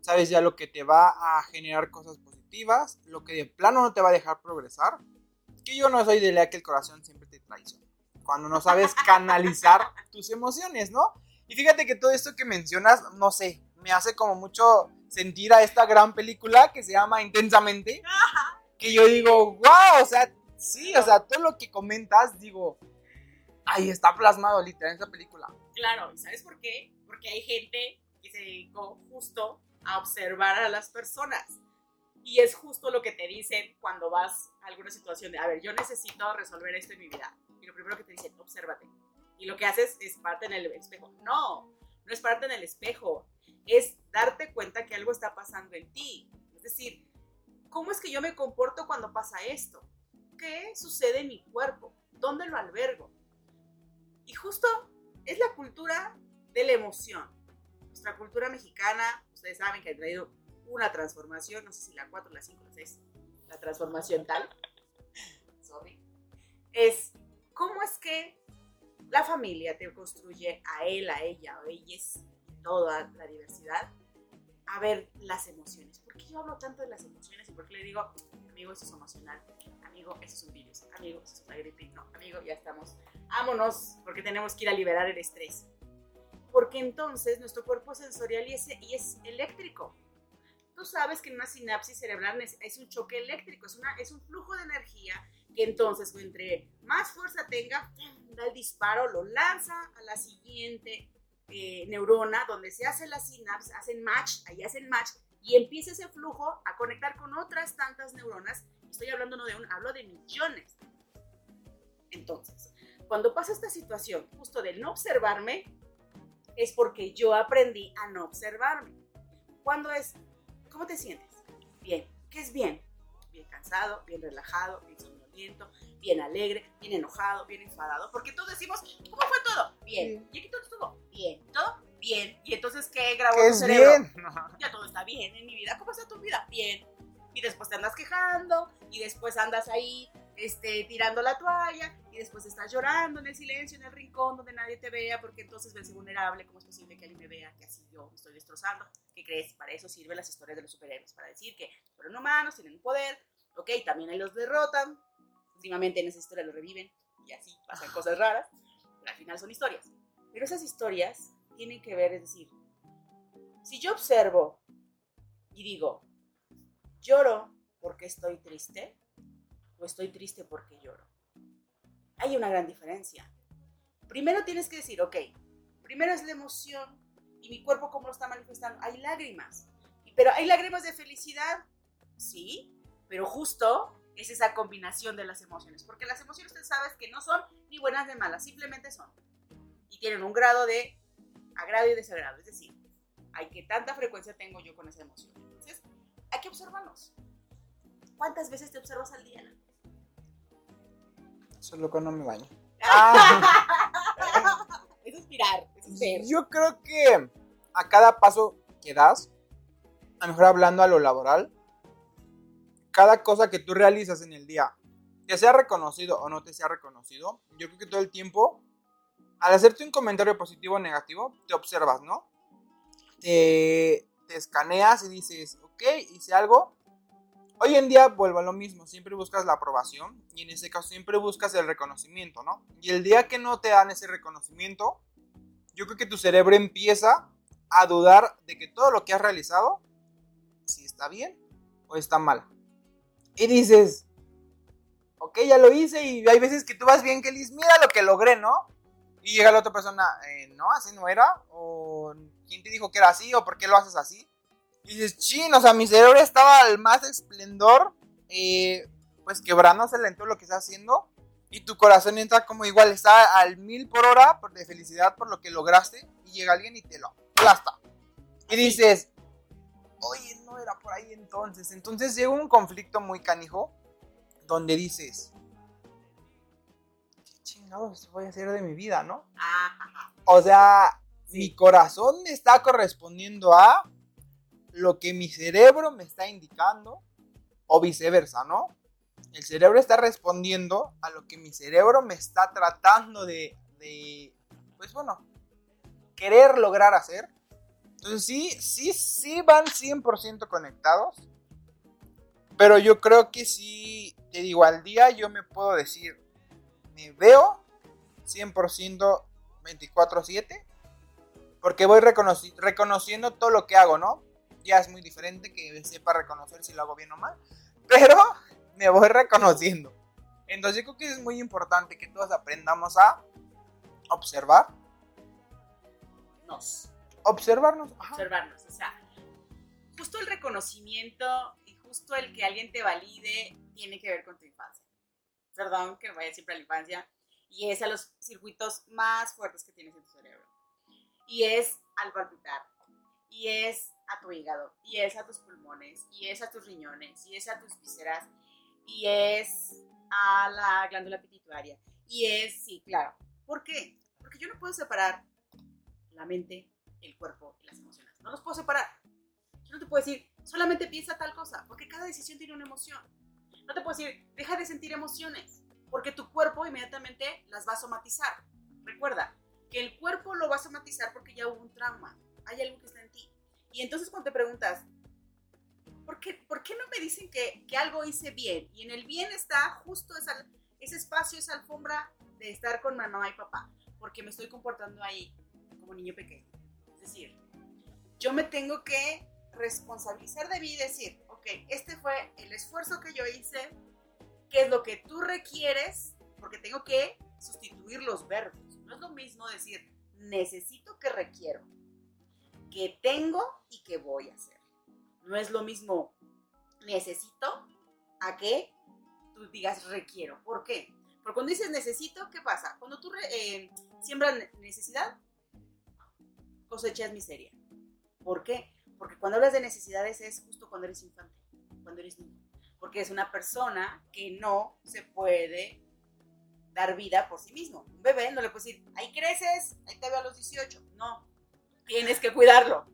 sabes ya lo que te va a generar cosas positivas, lo que de plano no te va a dejar progresar. Que yo no soy de la que el corazón siempre te traiciona. Cuando no sabes [laughs] canalizar tus emociones, ¿no? Y fíjate que todo esto que mencionas, no sé, me hace como mucho sentir a esta gran película que se llama Intensamente. Que yo digo, wow, o sea, sí, o sea, todo lo que comentas, digo, ahí está plasmado literal en esa película. Claro, ¿y sabes por qué? Porque hay gente que se dedicó justo a observar a las personas. Y es justo lo que te dicen cuando vas a alguna situación de, a ver, yo necesito resolver esto en mi vida. Y lo primero que te dicen, obsérvate. Y lo que haces es parte en el espejo. No, no es parte en el espejo. Es darte cuenta que algo está pasando en ti. Es decir, ¿cómo es que yo me comporto cuando pasa esto? ¿Qué sucede en mi cuerpo? ¿Dónde lo albergo? Y justo es la cultura de la emoción. Nuestra cultura mexicana, ustedes saben que ha traído una transformación, no sé si la 4, la 5, la 6, la transformación tal. [laughs] Sorry. Es cómo es que la familia te construye a él, a ella, o ellas, toda la diversidad, a ver las emociones. ¿Por qué yo hablo tanto de las emociones y por qué le digo, amigo, eso es emocional, amigo, eso es un virus, amigo, eso es una gripe, no, amigo, ya estamos, vámonos, porque tenemos que ir a liberar el estrés. Porque entonces nuestro cuerpo es sensorial y es, y es eléctrico. Tú sabes que en una sinapsis cerebral es, es un choque eléctrico, es, una, es un flujo de energía que entonces entre más fuerza tenga, da el disparo, lo lanza a la siguiente eh, neurona, donde se hace la sinapsis, hacen match, ahí hacen match, y empieza ese flujo a conectar con otras tantas neuronas. Estoy hablando no de un, hablo de millones. Entonces, cuando pasa esta situación, justo de no observarme, es porque yo aprendí a no observarme. Cuando es, ¿cómo te sientes? Bien. ¿Qué es bien? Bien cansado, bien relajado, bien somnoliento, bien alegre, bien enojado, bien enfadado. Porque todos decimos, ¿cómo fue todo? Bien. ¿Y aquí todo estuvo? Bien. ¿Todo? Bien. ¿Y entonces qué grabó ¿Qué tu cerebro? bien? [laughs] ya todo está bien en mi vida. ¿Cómo está tu vida? Bien. Y después te andas quejando, y después andas ahí este, tirando la toalla, y después estás llorando en el silencio, en el rincón donde nadie te vea, porque entonces ves vulnerable. ¿Cómo es posible que alguien me vea que así yo me estoy destrozando? ¿Qué crees? Para eso sirven las historias de los superhéroes, para decir que fueron humanos, tienen poder, ok, también ahí los derrotan, últimamente en esa historia lo reviven, y así pasan cosas raras, pero al final son historias. Pero esas historias tienen que ver, es decir, si yo observo y digo, lloro porque estoy triste o estoy triste porque lloro. Hay una gran diferencia. Primero tienes que decir, ok, primero es la emoción y mi cuerpo cómo lo está manifestando. Hay lágrimas, pero hay lágrimas de felicidad, sí, pero justo es esa combinación de las emociones, porque las emociones tú sabes que no son ni buenas ni malas, simplemente son. Y tienen un grado de agrado y desagrado, es decir, hay que tanta frecuencia tengo yo con esa emoción. Entonces, hay que observarnos. ¿Cuántas veces te observas al día? Solo cuando me baño. [laughs] es inspirar, es ser. Yo creo que a cada paso que das, a lo mejor hablando a lo laboral, cada cosa que tú realizas en el día, te sea reconocido o no te sea reconocido, yo creo que todo el tiempo, al hacerte un comentario positivo o negativo, te observas, ¿no? Te, escaneas y dices, ok, hice algo. Hoy en día vuelvo a lo mismo, siempre buscas la aprobación y en ese caso siempre buscas el reconocimiento, ¿no? Y el día que no te dan ese reconocimiento, yo creo que tu cerebro empieza a dudar de que todo lo que has realizado, si está bien o está mal. Y dices, ok, ya lo hice y hay veces que tú vas bien, que dices, mira lo que logré, ¿no? Y llega la otra persona, eh, no, así no era, o quién te dijo que era así, o por qué lo haces así. Y dices, chin, o sea, mi cerebro estaba al más esplendor, eh, pues quebrándose en todo lo que está haciendo. Y tu corazón entra como igual, está al mil por hora de felicidad por lo que lograste. Y llega alguien y te lo aplasta. Y dices, oye, no era por ahí entonces. Entonces llega un conflicto muy canijo donde dices, ¿qué chingados voy a hacer de mi vida, no? O sea, mi corazón me está correspondiendo a lo que mi cerebro me está indicando o viceversa, ¿no? El cerebro está respondiendo a lo que mi cerebro me está tratando de, de pues bueno, querer lograr hacer. Entonces sí, sí, sí van 100% conectados. Pero yo creo que sí, te digo, al día yo me puedo decir, me veo 100% 24/7. Porque voy reconociendo todo lo que hago, ¿no? Ya es muy diferente que sepa reconocer si lo hago bien o mal. Pero [laughs] me voy reconociendo. Entonces yo creo que es muy importante que todos aprendamos a observar. Nos. Observarnos. Observarnos. O sea, justo el reconocimiento y justo el que alguien te valide tiene que ver con tu infancia. Perdón que vaya siempre a la infancia. Y es a los circuitos más fuertes que tienes en tu cerebro. Y es al palpitar. Y es a tu hígado. Y es a tus pulmones. Y es a tus riñones. Y es a tus vísceras y es a la glándula pituitaria. Y es, sí, claro. ¿Por qué? Porque yo no puedo separar la mente, el cuerpo y las emociones. No los puedo separar. Yo no te puedo decir, solamente piensa tal cosa, porque cada decisión tiene una emoción. No te puedo decir, deja de sentir emociones, porque tu cuerpo inmediatamente las va a somatizar. Recuerda que el cuerpo lo va a somatizar porque ya hubo un trauma, hay algo que está en ti. Y entonces cuando te preguntas, ¿por qué, ¿por qué no me dicen que, que, algo hice bien? Y en el bien está justo ese espacio, esa alfombra de estar con mamá y papá, porque me estoy comportando ahí como niño pequeño. Es decir, yo me tengo que responsabilizar de mí y decir, este fue el esfuerzo que yo hice, qué es lo que tú requieres, porque tengo que sustituir los verbos. No es lo mismo decir, necesito que requiero, que tengo y que voy a hacer. No es lo mismo necesito a que tú digas requiero. ¿Por qué? Porque cuando dices necesito, ¿qué pasa? Cuando tú eh, siembras necesidad, cosechas miseria. ¿Por qué? Porque cuando hablas de necesidades es justo cuando eres infante, cuando eres niño. Porque es una persona que no se puede dar vida por sí mismo. Un bebé no le puedes decir, ahí creces, ahí te veo a los 18. No, tienes que cuidarlo.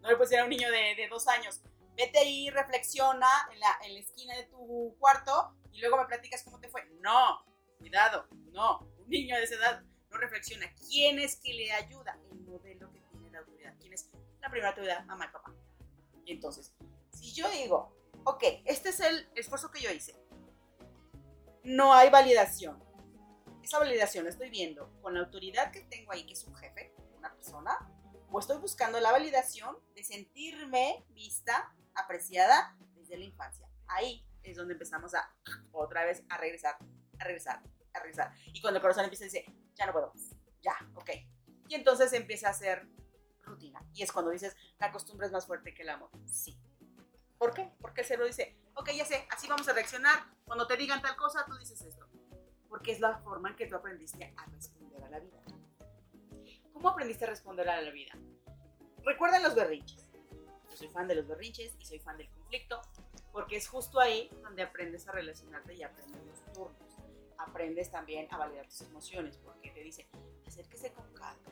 No le puedes decir a un niño de, de dos años, vete ahí, reflexiona en la, en la esquina de tu cuarto y luego me platicas cómo te fue. No, cuidado, no. Un niño de esa edad no reflexiona. ¿Quién es que le ayuda? El modelo que tiene la autoridad. ¿Quién es la primera autoridad? Mamá y papá. Y entonces, si yo digo, ok, este es el esfuerzo que yo hice, no hay validación. Esa validación la estoy viendo con la autoridad que tengo ahí, que es un jefe, una persona, o estoy buscando la validación de sentirme vista apreciada desde la infancia. Ahí es donde empezamos a otra vez a regresar, a regresar, a regresar. Y cuando el corazón empieza a decir, ya no puedo, ya, ok. Y entonces empieza a hacer rutina. Y es cuando dices, la costumbre es más fuerte que el amor. Sí. ¿Por qué? Porque el cerebro dice, ok, ya sé, así vamos a reaccionar. Cuando te digan tal cosa, tú dices esto. Porque es la forma en que tú aprendiste a responder a la vida. ¿Cómo aprendiste a responder a la vida? Recuerda los berrinches soy fan de los berrinches y soy fan del conflicto, porque es justo ahí donde aprendes a relacionarte y aprendes los turnos. Aprendes también a validar tus emociones, porque te dice, acérquese con calma,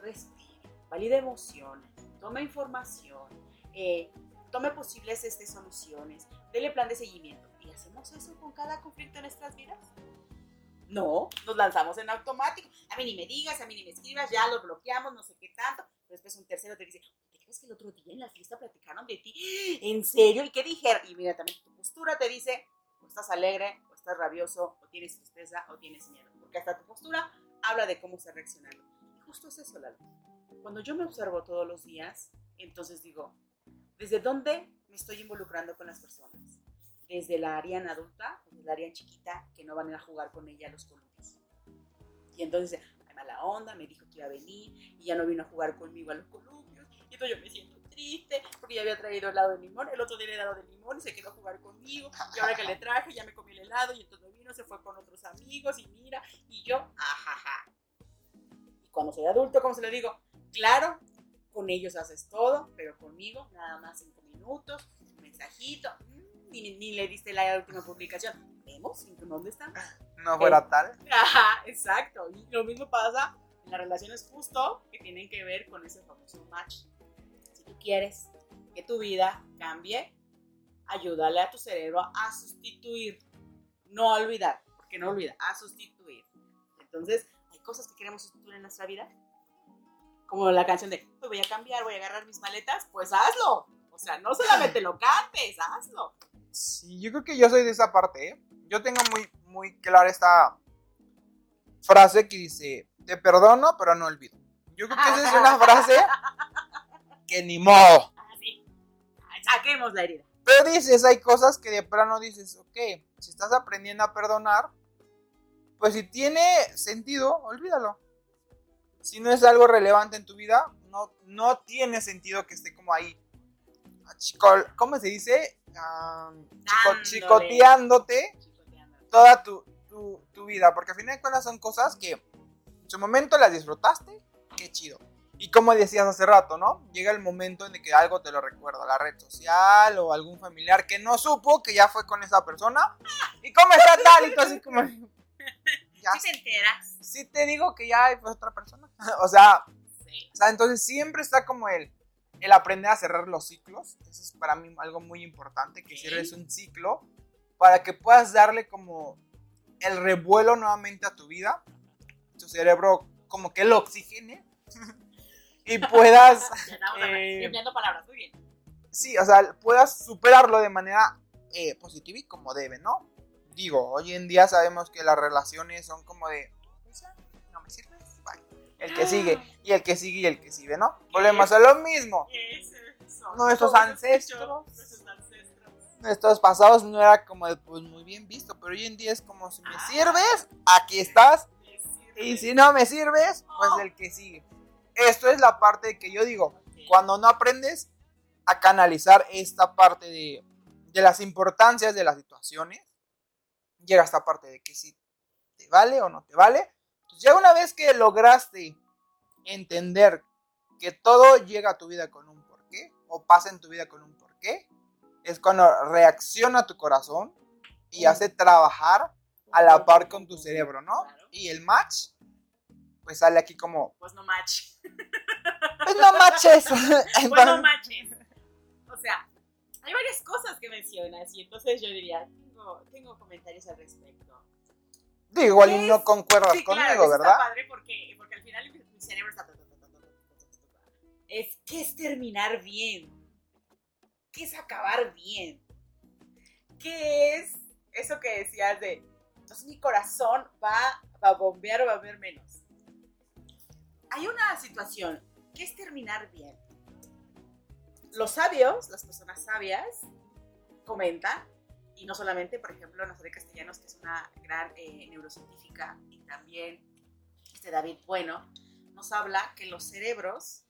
respire, valide emociones, tome información, eh, tome posibles este, soluciones, dele plan de seguimiento. ¿Y hacemos eso con cada conflicto en nuestras vidas? No, nos lanzamos en automático. A mí ni me digas, a mí ni me escribas, ya lo bloqueamos, no sé qué tanto. después un tercero te dice, que el otro día en la fiesta platicaron de ti? ¿En serio? ¿Y qué dijeron? Y inmediatamente tu postura te dice, o estás alegre, o estás rabioso, o tienes tristeza, o tienes miedo. Porque hasta tu postura habla de cómo se reaccionando. Y justo es eso, Lalo. Cuando yo me observo todos los días, entonces digo, ¿desde dónde me estoy involucrando con las personas? Desde la área adulta, desde la área chiquita, que no van a jugar con ella los columpios. Y entonces, hay mala onda, me dijo que iba a venir, y ya no vino a jugar conmigo a los columpios yo me siento triste porque ya había traído helado de limón. El otro día le helado de limón y se quedó a jugar conmigo. Y ahora que le traje, ya me comí el helado y entonces vino, se fue con otros amigos y mira, y yo, ajaja. Y cuando soy adulto, ¿cómo se lo digo? Claro, con ellos haces todo, pero conmigo nada más cinco minutos, un mensajito, mm, ni, ni le diste la última publicación. ¿Vemos? ¿Dónde están? No fuera tal. [laughs] Ajá, exacto. Y lo mismo pasa en las relaciones justo que tienen que ver con ese famoso match. Si tú quieres que tu vida cambie, ayúdale a tu cerebro a sustituir, no a olvidar, porque no olvida, a sustituir. Entonces, hay cosas que queremos sustituir en nuestra vida, como la canción de, "Hoy voy a cambiar, voy a agarrar mis maletas, pues hazlo. O sea, no solamente lo cantes, hazlo. Sí, yo creo que yo soy de esa parte, ¿eh? Yo tengo muy, muy clara esta frase que dice, te perdono, pero no olvido. Yo creo que esa es una [laughs] frase que ni modo. Así. Saquemos la herida. Pero dices, hay cosas que de plano dices, ok, si estás aprendiendo a perdonar, pues si tiene sentido, olvídalo. Si no es algo relevante en tu vida, no, no tiene sentido que esté como ahí. Chico, ¿Cómo se dice? Ah, chico- chicoteándote toda tu, tu- tu vida. Porque al final de cuentas son cosas que en su momento las disfrutaste, qué chido. Y como decías hace rato, ¿no? Llega el momento en el que algo te lo recuerda, la red social o algún familiar que no supo que ya fue con esa persona. ¿Y cómo está tal? Y tú así como... Ya, Si te enteras. sí te digo que ya fue otra persona. [laughs] o sea, Sí. o sea, entonces siempre está como el, el aprender a cerrar los ciclos. Eso es para mí algo muy importante, que cierres un ciclo para que puedas darle como el revuelo nuevamente a tu vida. Tu cerebro como que lo oxigene [laughs] y puedas, [laughs] eh, empleando palabras, muy bien. sí, o sea, puedas superarlo de manera eh, positiva y como debe, ¿no? Digo, hoy en día sabemos que las relaciones son como de, pues no me sirves, bye. El que sigue, y el que sigue, y el que sigue, ¿no? Volvemos a lo mismo. Nuestros ancestros. Nuestros pasados no era como de, pues muy bien visto, pero hoy en día es como, si me Ah. sirves, aquí estás, y si no me sirves, pues el que sigue. Esto es la parte que yo digo, cuando no aprendes a canalizar esta parte de, de las importancias de las situaciones, llega esta parte de que si te vale o no te vale. Pues ya una vez que lograste entender que todo llega a tu vida con un porqué, o pasa en tu vida con un porqué, es cuando reacciona tu corazón y hace trabajar a la par con tu cerebro, ¿no? Claro. Y el match, pues sale aquí como, Pues no match. pues no matches. [laughs] Pues no Entonces, matches. O sea, hay varias cosas que mencionas y entonces yo diría, tengo, tengo comentarios al respecto. digo, igual y no concuerdas Sí, conmigo, claro, ¿verdad? Está padre porque, porque al final mi cerebro está. Es que es terminar bien. ¿Qué es acabar bien? ¿Qué es eso que decías de. Entonces mi corazón va, va a bombear o va a ver menos? Hay una situación. ¿Qué es terminar bien? Los sabios, las personas sabias, comentan, y no solamente, por ejemplo, Nazaret Castellanos, que es una gran eh, neurocientífica, y también este David Bueno, nos habla que los cerebros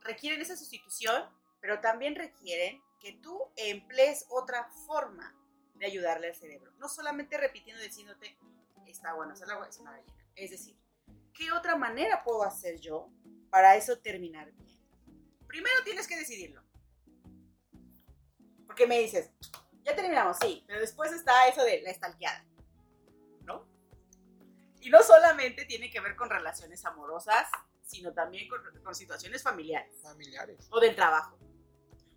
requieren esa sustitución, pero también requieren que tú emplees otra forma de ayudarle al cerebro. No solamente repitiendo, diciéndote, está bueno hacer agua, es una gallina. Es decir, ¿qué otra manera puedo hacer yo para eso terminar bien? Primero tienes que decidirlo. Porque me dices, ya terminamos, sí, pero después está eso de la estalqueada, ¿no? Y no solamente tiene que ver con relaciones amorosas, sino también con, con situaciones familiares Familiares. o del trabajo.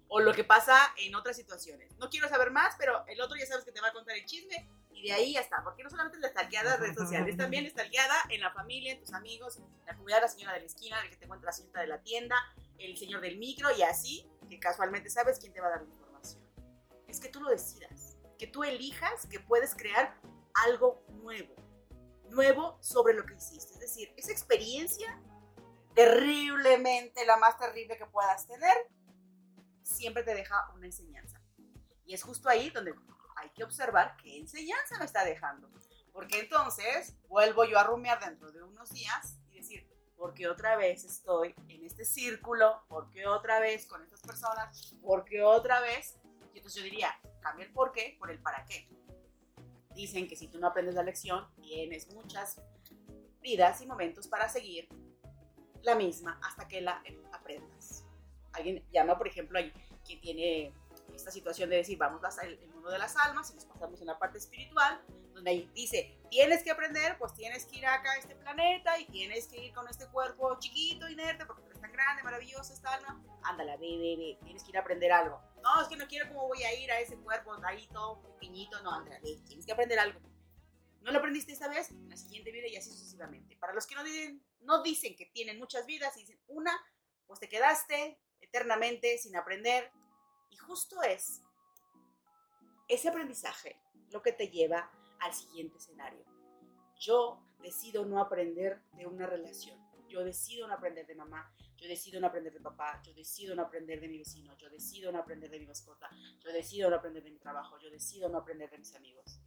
O lo que pasa en otras situaciones. No quiero saber más, pero el otro ya sabes que te va a contar el chisme y de ahí ya está. Porque no solamente es la stalkeada en redes sociales, también stalkeada en la familia, en tus amigos, en la comunidad, la señora de la esquina, el que te encuentra la señorita de la tienda, el señor del micro y así, que casualmente sabes quién te va a dar información. Es que tú lo decidas, que tú elijas que puedes crear algo nuevo, nuevo sobre lo que hiciste. Es decir, esa experiencia terriblemente la más terrible que puedas tener, siempre te deja una enseñanza. Y es justo ahí donde hay que observar qué enseñanza me está dejando. Porque entonces vuelvo yo a rumiar dentro de unos días y decir, porque otra vez estoy en este círculo, porque otra vez con estas personas, porque otra vez. Y entonces yo diría, cambia el por qué por el para qué. Dicen que si tú no aprendes la lección, tienes muchas vidas y momentos para seguir la misma hasta que la aprendas. Alguien llama, por ejemplo, a quien tiene esta situación de decir, vamos al mundo de las almas y nos pasamos en la parte espiritual, donde ahí dice, tienes que aprender, pues tienes que ir acá a este planeta y tienes que ir con este cuerpo chiquito, inerte, porque tú eres tan grande, maravilloso esta alma. Ándala, ve, ve, ve, tienes que ir a aprender algo. No, es que no quiero cómo voy a ir a ese cuerpo ahí todo pequeñito. No, ándala, ve, tienes que aprender algo. ¿No lo aprendiste esta vez? En la siguiente vida y así sucesivamente. Para los que no dicen, no dicen que tienen muchas vidas y dicen una, pues te quedaste eternamente sin aprender. Y justo es ese aprendizaje lo que te lleva al siguiente escenario. Yo decido no aprender de una relación. Yo decido no aprender de mamá. Yo decido no aprender de papá. Yo decido no aprender de mi vecino. Yo decido no aprender de mi mascota. Yo decido no aprender de mi trabajo. Yo decido no aprender de mis amigos.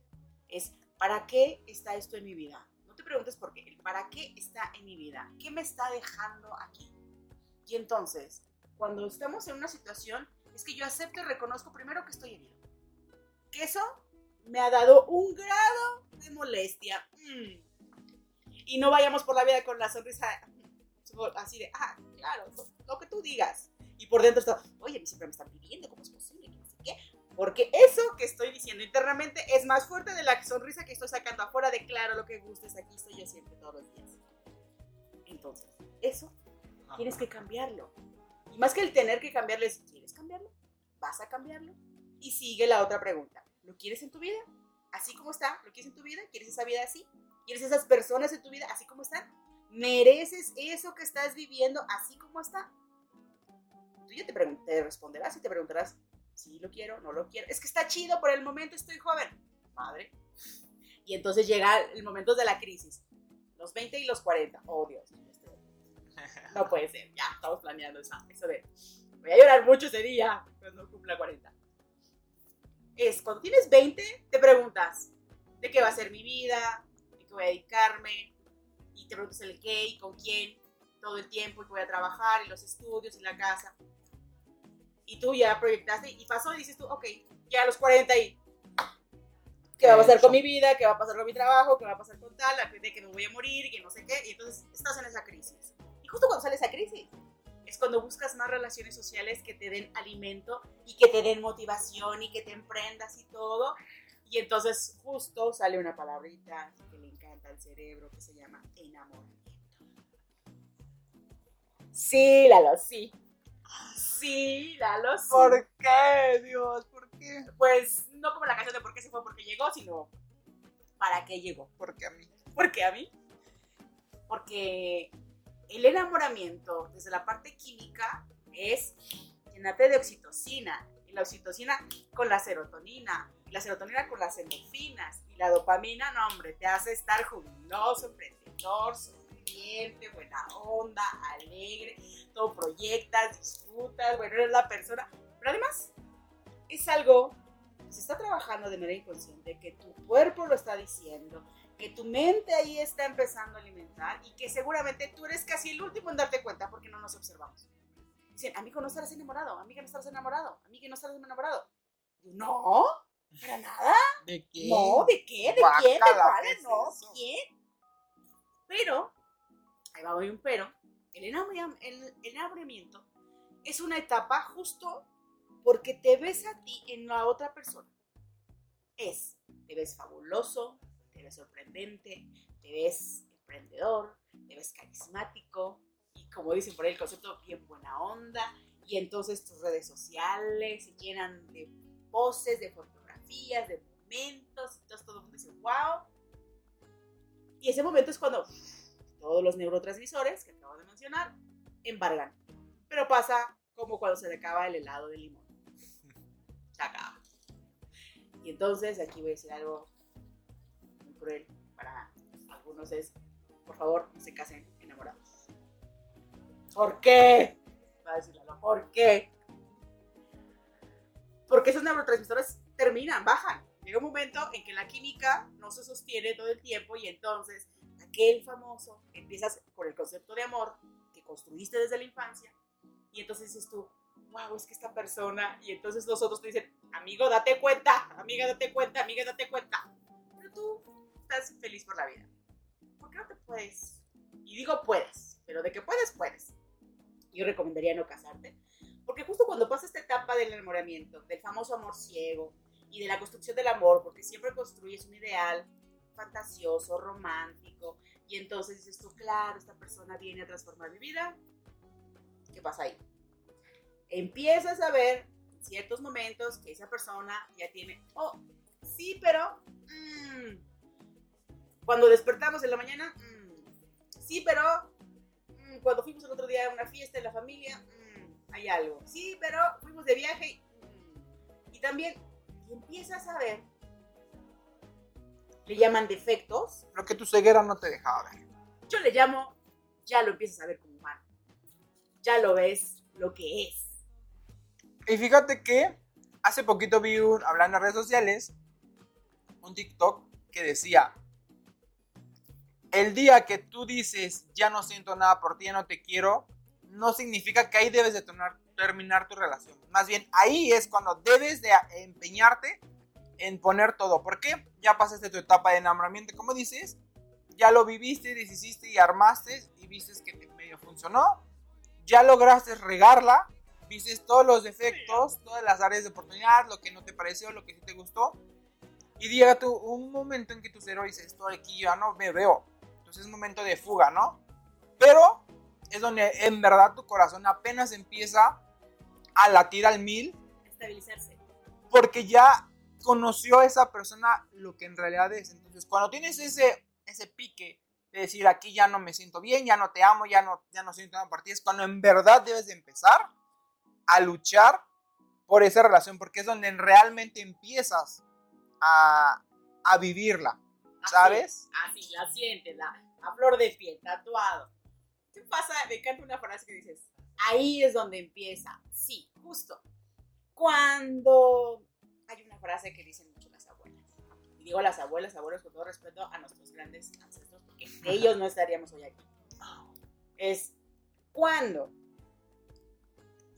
Es, ¿para qué está esto en mi vida? No te preguntes por qué. ¿Para qué está en mi vida? ¿Qué me está dejando aquí? Y entonces, cuando estamos en una situación, es que yo acepto y reconozco primero que estoy herido. Que eso me ha dado un grado de molestia. Mm. Y no vayamos por la vida con la sonrisa así de, ah, claro, lo, que tú digas. Y por dentro está, oye, a mí siempre me están pidiendo, ¿cómo es posible? no sé qué. Porque eso que estoy diciendo internamente es más fuerte de la sonrisa que estoy sacando afuera de, claro, lo que gustes, aquí estoy yo siempre todos los días. Entonces, eso tienes que cambiarlo. Más que el tener que cambiarlo es, ¿quieres cambiarlo? ¿Vas a cambiarlo? Y sigue la otra pregunta. ¿Lo quieres en tu vida? Así como está, ¿lo quieres en tu vida? ¿Quieres esa vida así? ¿Quieres esas personas en tu vida así como están? ¿Mereces eso que estás viviendo así como está? Tú ya te, te responderás y te preguntarás, si lo quiero, no lo quiero. Es que está chido, por el momento estoy joven. Madre. Y entonces llega el momento de la crisis. Los 20 y los 40. Oh, Dios. [laughs] No puede ser. Ya, estamos planeando eso, eso de... Voy a llorar mucho ese día cuando cumpla 40 es cuando tienes 20, te preguntas, ¿de qué va a ser mi vida? ¿De qué voy a dedicarme? Y te preguntas el qué y con quién todo el tiempo y voy a trabajar y los estudios y la casa. Y tú ya proyectaste y pasó y dices tú, ok, ya a los 40 y ¿qué va a pasar con mi vida? ¿Qué va a pasar con mi trabajo? ¿Qué va a pasar con tal? De que me voy a morir, que no sé qué. Y entonces estás en esa crisis. Justo cuando sale esa crisis, es cuando buscas más relaciones sociales que te den alimento y que te den motivación y que te emprendas y todo. Y entonces justo sale una palabrita que le encanta al cerebro que se llama enamoramiento. Sí, Lalo, sí. Sí, Lalo, sí. ¿Por qué, Dios? ¿Por qué? Pues no como la canción de por qué se fue porque llegó, sino para qué llegó. Porque a mí. ¿Por qué a mí? Porque el enamoramiento, desde la parte química, es llenarte de oxitocina. Y la oxitocina con la serotonina. Y la serotonina con las endorfinas. Y la dopamina, no, hombre, te hace estar jubiloso, emprendedor, sonriente, buena onda, alegre. Todo proyectas, disfrutas, bueno, eres la persona. Pero además, es algo se está trabajando de manera inconsciente, que tu cuerpo lo está diciendo, que tu mente ahí está empezando a alimentar y que seguramente tú eres casi el último en darte cuenta porque no nos observamos. Dicen, amigo, no estarás enamorado, amiga, no estarás enamorado, amiga, no estarás enamorado. no, para nada. ¿De qué? No, ¿de qué? ¿De quién? ¿De cuál? No, ¿quién? Pero, ahí va un pero, el enamoramiento es una etapa justo porque te ves a ti en la otra persona. Es, te ves fabuloso, sorprendente, te ves emprendedor, te ves carismático y como dicen por ahí el concepto, bien buena onda. Y entonces tus redes sociales se llenan de poses, de fotografías, de momentos, entonces todo el mundo dice, wow. Y ese momento es cuando todos los neurotransmisores que acabo de mencionar embargan. Pero pasa como cuando se le acaba el helado de limón. Se acaba. Y entonces aquí voy a decir algo para algunos es, por favor, se casen enamorados. ¿Por qué? Va a decirle, ¿por qué? Porque esos neurotransmisores terminan, bajan. Llega un momento en que la química no se sostiene todo el tiempo y entonces aquel famoso, empiezas con el concepto de amor que construiste desde la infancia y entonces dices tú, wow, es que esta persona, y entonces los otros te dicen, amigo, date cuenta, amiga, date cuenta, amiga, date cuenta. Pero tú estás feliz por la vida. ¿Por qué no te puedes? Y digo puedes, pero de que puedes, puedes. Yo recomendaría no casarte, porque justo cuando pasa esta etapa del enamoramiento, del famoso amor ciego y de la construcción del amor, porque siempre construyes un ideal fantasioso, romántico, y entonces dices tú, claro, esta persona viene a transformar mi vida, ¿qué pasa ahí? Empiezas a ver ciertos momentos que esa persona ya tiene, oh, sí, pero mm, cuando despertamos en la mañana, mm, sí, pero mm, cuando fuimos el otro día a una fiesta en la familia, hay algo, sí, pero fuimos de viaje y, también empiezas a ver, le llaman defectos. Lo que tu ceguera no te dejaba ver. Yo le llamo, ya lo empiezas a ver como humano, ya lo ves lo que es y fíjate que hace poquito vi un, hablando en redes sociales, un TikTok que decía, el día que tú dices, ya no siento nada por ti, ya no te quiero, no significa que ahí debes de terminar tu relación. Más bien, ahí es cuando debes de empeñarte en poner todo. ¿Por qué? Ya pasaste tu etapa de enamoramiento, como dices, ya lo viviste, deshiciste y armaste y viste que te medio funcionó. Ya lograste regarla, dices todos los defectos, todas las áreas de oportunidad, lo que no te pareció, lo que sí te gustó. Y llega tu, un momento en que tu cerebro dice, estoy aquí, ya no me veo. Entonces es momento de fuga, ¿no? Pero es donde en verdad tu corazón apenas empieza a latir al mil. Estabilizarse. Porque ya conoció a esa persona lo que en realidad es. Entonces cuando tienes ese, ese pique de decir aquí ya no me siento bien, ya no te amo, ya no, ya no siento nada por ti, es cuando en verdad debes de empezar a luchar por esa relación, porque es donde realmente empiezas a, a vivirla, ¿sabes? Así, la sientes, la, a flor de piel, tatuado. ¿Qué pasa? Me encanta una frase que dices, ahí es donde empieza. Sí, justo. Cuando hay una frase que dicen mucho las abuelas, y digo las abuelas, abuelos con todo respeto a nuestros grandes ancestros, porque [laughs] ellos no estaríamos hoy aquí. Es cuando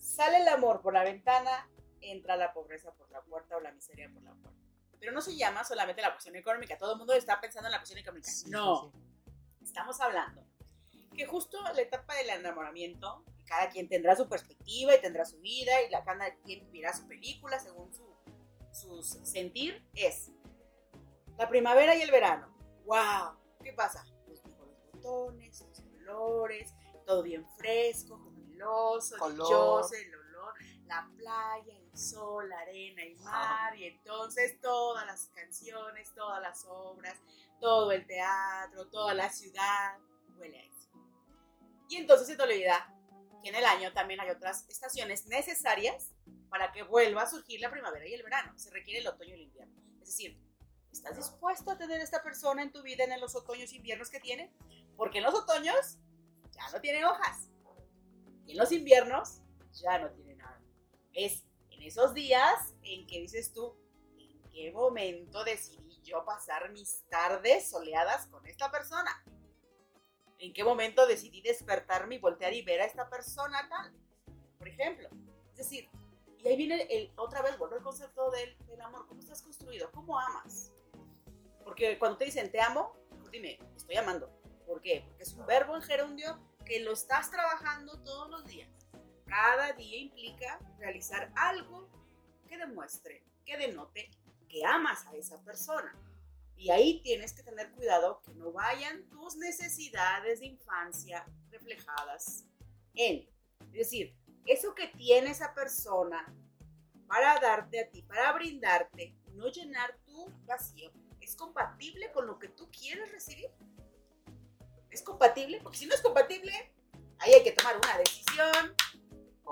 Sale el amor por la ventana, entra la pobreza por la puerta o la miseria por la puerta. Pero no se llama solamente la cuestión económica. Todo el mundo está pensando en la cuestión económica. no. Estamos hablando que justo la etapa del enamoramiento, cada quien tendrá su perspectiva y tendrá su vida y la, cada quien vivirá su película según su, sentir, es la primavera y el verano. ¡Wow! ¿Qué pasa? Los mejores botones, los colores, todo bien fresco, dichoso, el olor, la playa, el sol, la arena, el mar, y entonces todas las canciones, todas las obras, todo el teatro, toda la ciudad, huele a eso. Y entonces se te olvida que en el año también hay otras estaciones necesarias para que vuelva a surgir la primavera y el verano. Se requiere el otoño y el invierno. Es decir, ¿estás dispuesto a tener esta persona en tu vida en los otoños e inviernos que tiene? Porque en los otoños ya no tiene hojas. Y en los inviernos ya no tiene nada. Es en esos días en que dices tú, ¿en qué momento decidí yo pasar mis tardes soleadas con esta persona? ¿En qué momento decidí despertarme y voltear y ver a esta persona tal? Por ejemplo. Es decir, y ahí viene el, otra vez, vuelve el concepto del, del amor. ¿Cómo estás construido? ¿Cómo amas? Porque cuando te dicen te amo, dime, estoy amando. ¿Por qué? Porque es un verbo en gerundio que lo estás trabajando todos los días. Cada día implica realizar algo que demuestre, que denote que amas a esa persona. Y ahí tienes que tener cuidado que no vayan tus necesidades de infancia reflejadas en. Es decir, eso que tiene esa persona para darte a ti, para brindarte, no llenar tu vacío, es compatible con lo que tú quieres recibir. ¿Es compatible? Porque si no es compatible, ahí hay que tomar una decisión.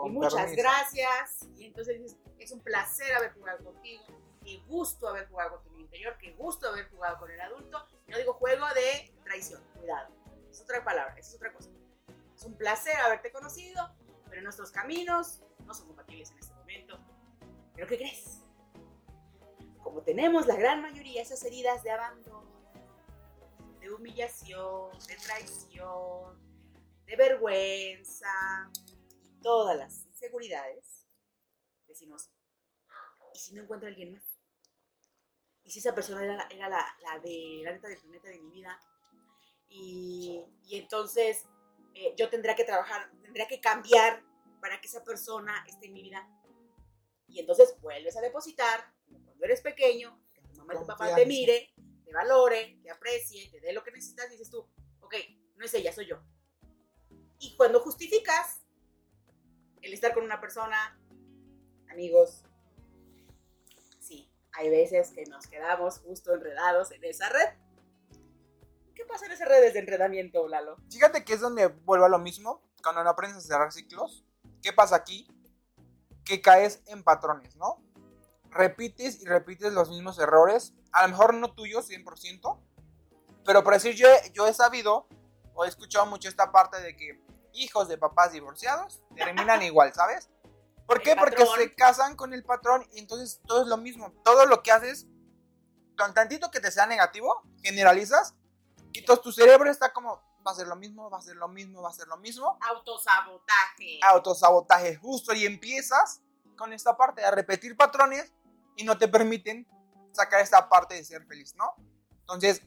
y muchas gracias. Y entonces es un placer haber jugado contigo. Qué gusto haber jugado con tu interior. Qué gusto haber jugado con el adulto. No digo juego de traición. Cuidado. Es otra palabra. Es otra cosa. Es un placer haberte conocido. Pero nuestros caminos no son compatibles en este momento. ¿Pero qué crees? Como tenemos la gran mayoría esas heridas de abandono, de humillación, de traición, de vergüenza, todas las inseguridades, decimos, ¿y si no encuentro a alguien más? ¿Y si esa persona era, era la, la, de la neta del planeta de mi vida? Y, y entonces eh, yo tendría que trabajar, tendría que cambiar para que esa persona esté en mi vida. Y entonces vuelves a depositar, cuando eres pequeño, que tu mamá y tu papá te mire, te valore, te aprecie, te dé lo que necesitas, dices tú, ok, no es ella, soy yo. Y cuando justificas el estar con una persona, amigos, hay veces que nos quedamos justo enredados en esa red. ¿Qué pasa en esas redes de enredamiento, Lalo? Fíjate que es donde vuelvo a lo mismo, cuando no aprendes a cerrar ciclos. ¿Qué pasa aquí? Que caes en patrones, ¿no? Repites y repites los mismos errores, a lo mejor no tuyos 100%, pero por decir yo, yo he sabido o he escuchado mucho esta parte de que hijos de papás divorciados [laughs] terminan igual, ¿sabes? ¿Por qué? Porque se casan con el patrón y entonces todo es lo mismo. Todo lo que haces, con tantito que te sea negativo, generalizas y entonces tu cerebro está como, va a ser lo mismo, va a ser lo mismo, va a ser lo mismo. Autosabotaje. Autosabotaje justo y empiezas con esta parte a repetir patrones y no te permiten sacar esta parte de ser feliz, ¿no? Entonces,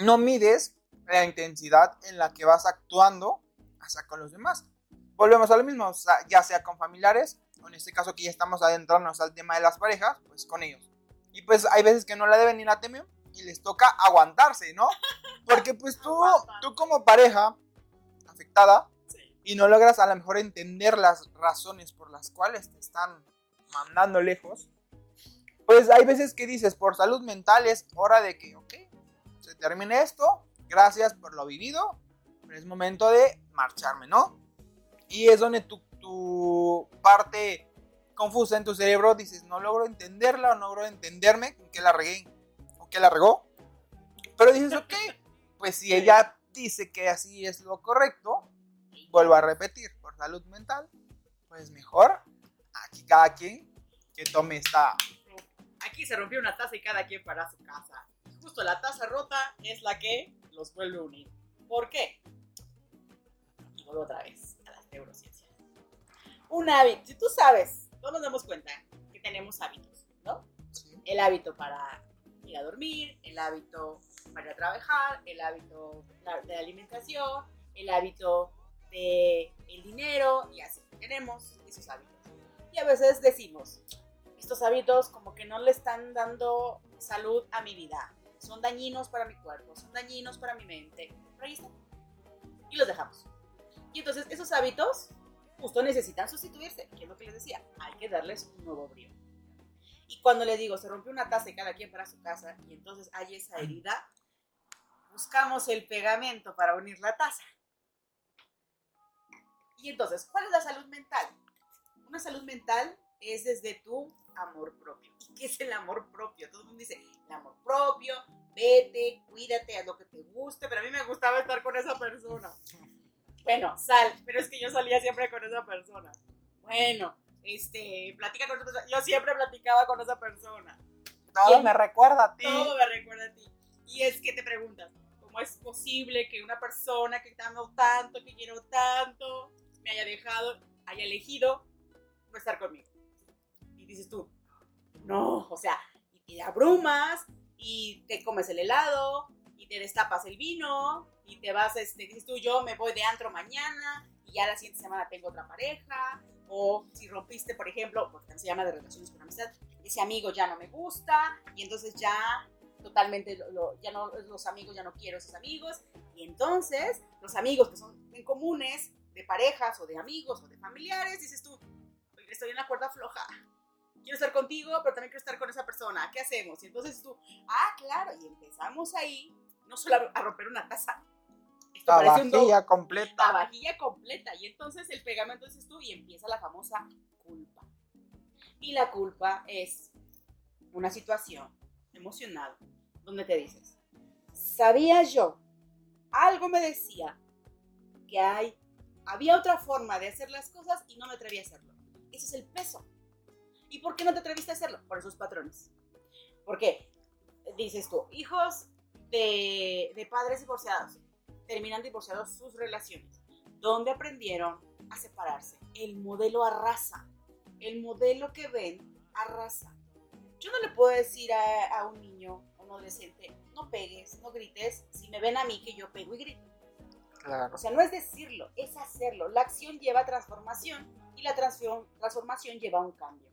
no mides la intensidad en la que vas actuando hasta con los demás. Volvemos a lo mismo, o sea, ya sea con familiares, o en este caso que ya estamos adentrándonos al tema de las parejas, pues con ellos. Y pues hay veces que no la deben ni la temen y les toca aguantarse, ¿no? [laughs] Porque pues tú, tú como pareja afectada Sí. y no logras a lo mejor entender las razones por las cuales te están mandando lejos, pues hay veces que dices, por salud mental es hora de que, ok, se termine esto, gracias por lo vivido, pero es momento de marcharme, ¿no? Y es donde tu, tu parte confusa en tu cerebro dices, no logro entenderla o no logro entenderme en qué la regué o qué la regó. Pero dices, ok, pues si ella dice que así es lo correcto, vuelvo a repetir, por salud mental, pues mejor aquí cada quien que tome esta... Aquí se rompió una taza y cada quien para su casa. Justo la taza rota es la que los vuelve a unir. ¿Por qué? Y vuelvo otra vez a las neurociencias. Un hábito. Si tú sabes, todos nos damos cuenta que tenemos hábitos, ¿no? El hábito para ir a dormir, el hábito para trabajar, el hábito de la alimentación, el hábito de el dinero y así. Tenemos esos hábitos. Y a veces decimos, estos hábitos como que no le están dando salud a mi vida. Son dañinos para mi cuerpo, son dañinos para mi mente. Pero ahí están. Y los dejamos. Y entonces esos hábitos justo necesitan sustituirse, que es lo que les decía, hay que darles un nuevo brío. Y cuando les digo, se rompió una taza y cada quien para su casa, y entonces hay esa herida, buscamos el pegamento para unir la taza. Y entonces, ¿cuál es la salud mental? Una salud mental es desde tu amor propio. ¿Y qué es el amor propio? Todo el mundo dice, el amor propio, vete, cuídate, haz lo que te guste, pero a mí me gustaba estar con esa persona. Bueno, sal, pero es que yo salía siempre con esa persona. Bueno, este, platica con otra persona. Yo siempre platicaba con esa persona. Todo me recuerda a ti. Todo me recuerda a ti. Y es que te preguntas, ¿cómo es posible que una persona que te amo tanto, que quiero tanto, me haya dejado, haya elegido no estar conmigo? Y dices tú, no, o sea, y te abrumas, y te comes el helado, y te destapas el vino, y te vas, este, dices tú, yo me voy de antro mañana, y ya la siguiente semana tengo otra pareja, o si rompiste, por ejemplo, porque también se llama de relaciones con amistad, ese amigo ya no me gusta, y entonces ya totalmente, lo- lo- ya no, los amigos, ya no quiero esos amigos, y entonces los amigos que son en comunes, de parejas, o de amigos, o de familiares, dices tú, "Oye, estoy en la cuerda floja, quiero estar contigo, pero también quiero estar con esa persona, ¿qué hacemos? Y entonces tú, ah, claro, y empezamos ahí, no solo a romper una taza, esto La parece un do- vajilla la completa. vajilla completa. Y entonces el pegamento dices tú y empieza la famosa culpa. Y la culpa es una situación emocional donde te dices, sabía yo, algo me decía que hay, había otra forma de hacer las cosas y no me atreví a hacerlo. Ese es el peso. ¿Y por qué no te atreviste a hacerlo? Por esos patrones. ¿Por qué? Dices tú, hijos de, de padres divorciados. Terminan divorciados sus relaciones. ¿Dónde aprendieron a separarse? El modelo arrasa. El modelo que ven arrasa. Yo no le puedo decir a, a un niño, a un adolescente, no pegues, no grites, si me ven a mí que yo pego y grito. Claro. O sea, no es decirlo, es hacerlo. La acción lleva transformación y la transform- transformación lleva un cambio.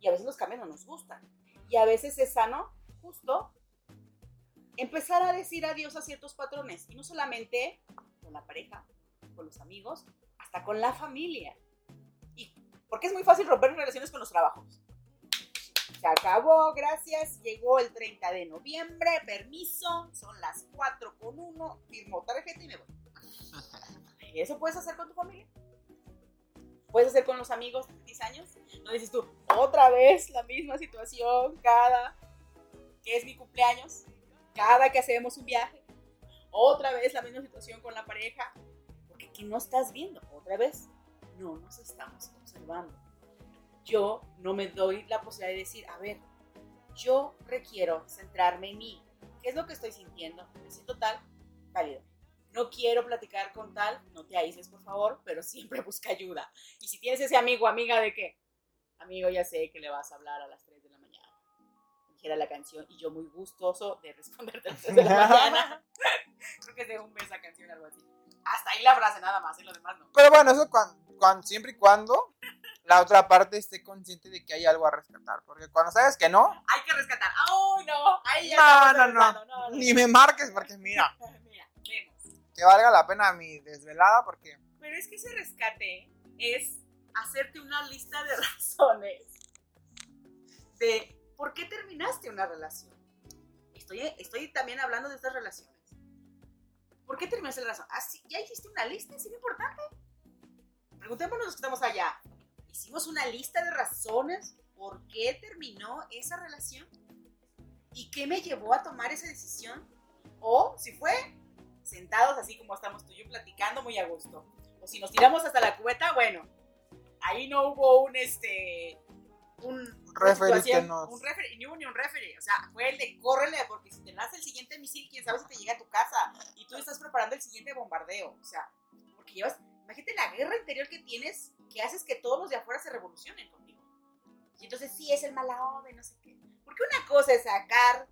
Y a veces los cambios no nos gustan. Y a veces es sano, justo, empezar a decir adiós a ciertos patrones. Y no solamente con la pareja, con los amigos, hasta con la familia. Y porque es muy fácil romper relaciones con los trabajos. Se acabó, gracias. Llegó el 30 de noviembre, permiso, son las 4 con 1, firmo tarjeta y me voy. [laughs] ¿Eso puedes hacer con tu familia? ¿Puedes hacer con los amigos de 10 años? No dices tú, otra vez la misma situación, cada que es mi cumpleaños, cada que hacemos un viaje, otra vez la misma situación con la pareja, porque ¿qué no estás viendo? Otra vez, no nos estamos observando. Yo no me doy la posibilidad de decir, a ver, yo requiero centrarme en mí. ¿Qué es lo que estoy sintiendo? Me siento tal, válido. No quiero platicar con tal, no te aísles, por favor, pero siempre [laughs] busca ayuda. Y si tienes ese amigo, amiga de qué? Amigo, ya sé que le vas a hablar a las 3 de la mañana. Dijera la canción, y yo muy gustoso de responderte a las 3 de la [laughs] mañana. Creo que es de un mes la canción, algo así. Hasta ahí la frase, nada más, y lo demás no. Pero bueno, eso cuando, siempre y cuando la otra parte esté consciente de que hay algo a rescatar. Porque cuando sabes que no, Hay que rescatar. ¡Ay, no! Ahí ya No, no, no. no, no. ni me marques porque mira, [laughs] Mira, vemos. que valga la pena mi desvelada porque Pero es que ese rescate es hacerte una lista de [laughs] razones de por qué terminaste una relación. Estoy, estoy también hablando de estas relaciones. ¿Por qué terminaste la relación? Ah, sí, ¿Ya hiciste una lista? ¿Es importante? Preguntémonos estamos allá. ¿Hicimos una lista de razones por qué terminó esa relación? ¿Y qué me llevó a tomar esa decisión? O si fue sentados así como estamos tú y yo platicando muy a gusto. O si nos tiramos hasta la cubeta, bueno, ahí no hubo un este un referee que nos- un referee, ni hubo ni un referee, o sea, fue el de córrele porque si te lanza el siguiente misil, quién sabe si te llega a tu casa y tú estás preparando el siguiente bombardeo, o sea, porque llevas, imagínate la guerra interior que tienes, que haces que todos los de afuera se revolucionen contigo. Y entonces sí es el mala onda no sé qué. Porque una cosa es sacar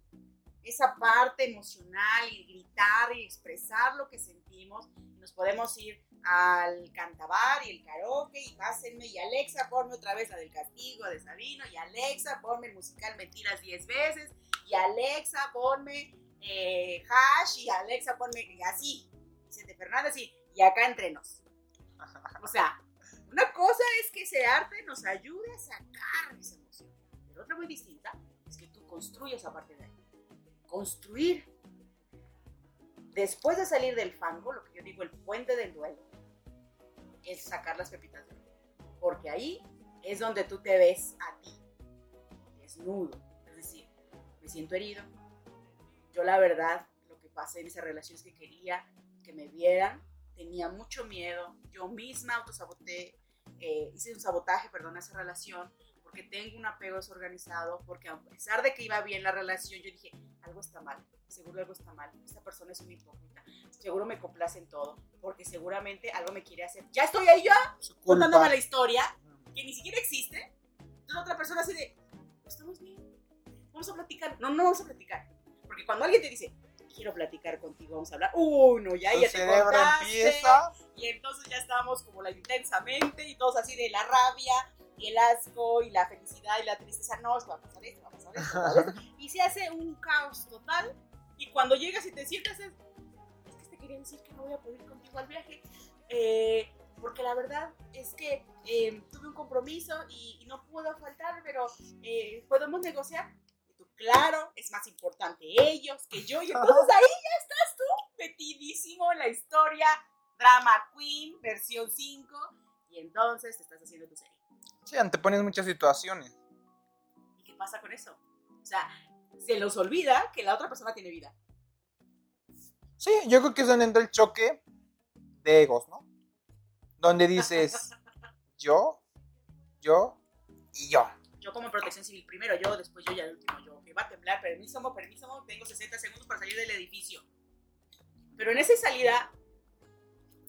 esa parte emocional y gritar y expresar lo que sentimos. Y nos podemos ir al cantabar y el karaoke y pásenme y Alexa ponme otra vez la del castigo de Sabino y Alexa ponme el musical Mentiras 10 veces y Alexa ponme eh, Hash y Alexa ponme así Vicente Fernández y, y acá entre nos. O sea una cosa es que ese arte nos ayude a sacar esa emoción pero otra muy distinta es que tú construyes a partir de ahí. Construir. Después de salir del fango, lo que yo digo, el puente del duelo, es sacar las pepitas de. Porque ahí es donde tú te ves a ti, desnudo. Es decir, me siento herido. Yo la verdad, lo que pasé en esa relación es que quería que me vieran, tenía mucho miedo, yo misma autosaboté, eh, hice un sabotaje, perdón, a esa relación, porque tengo un apego desorganizado, porque a pesar de que iba bien la relación, yo dije, algo está mal, seguro algo está mal, esta persona es una hipócrita, seguro me complace en todo, porque seguramente algo me quiere hacer. Ya estoy ahí ya, su contándome la historia, que ni siquiera existe, entonces otra persona así de, estamos bien, vamos a platicar, no, no vamos a platicar, porque cuando alguien te dice, quiero platicar contigo, vamos a hablar, uy, no, ya, Tu ya te cortaste, empieza. y entonces ya estábamos como la intensamente y todos así de la rabia y el asco y la felicidad y la tristeza. No, esto va a pasar esto, va a pasar esto. va a pasar esto. [laughs] Y se hace un caos total. Y cuando llegas y te sientas es, es que te quería decir que no voy a poder ir contigo al viaje. eh, porque la verdad es que eh, tuve un compromiso y, y no puedo faltar, pero eh, podemos negociar. Y tú, claro, es más importante ellos que yo. Y entonces ahí ya estás tú metidísimo en la historia Drama Queen, versión 5, y entonces te estás haciendo tu serie. Sí, antepones muchas situaciones. ¿Y qué pasa con eso? O sea, se los olvida que la otra persona tiene vida. Sí, yo creo que es donde entra el choque de egos, ¿no? Donde dices [laughs] yo, yo y yo. yo como protección civil primero, yo, después yo ya el último, yo, que va a temblar, permiso, permiso, tengo 60 segundos para salir del edificio. Pero en esa salida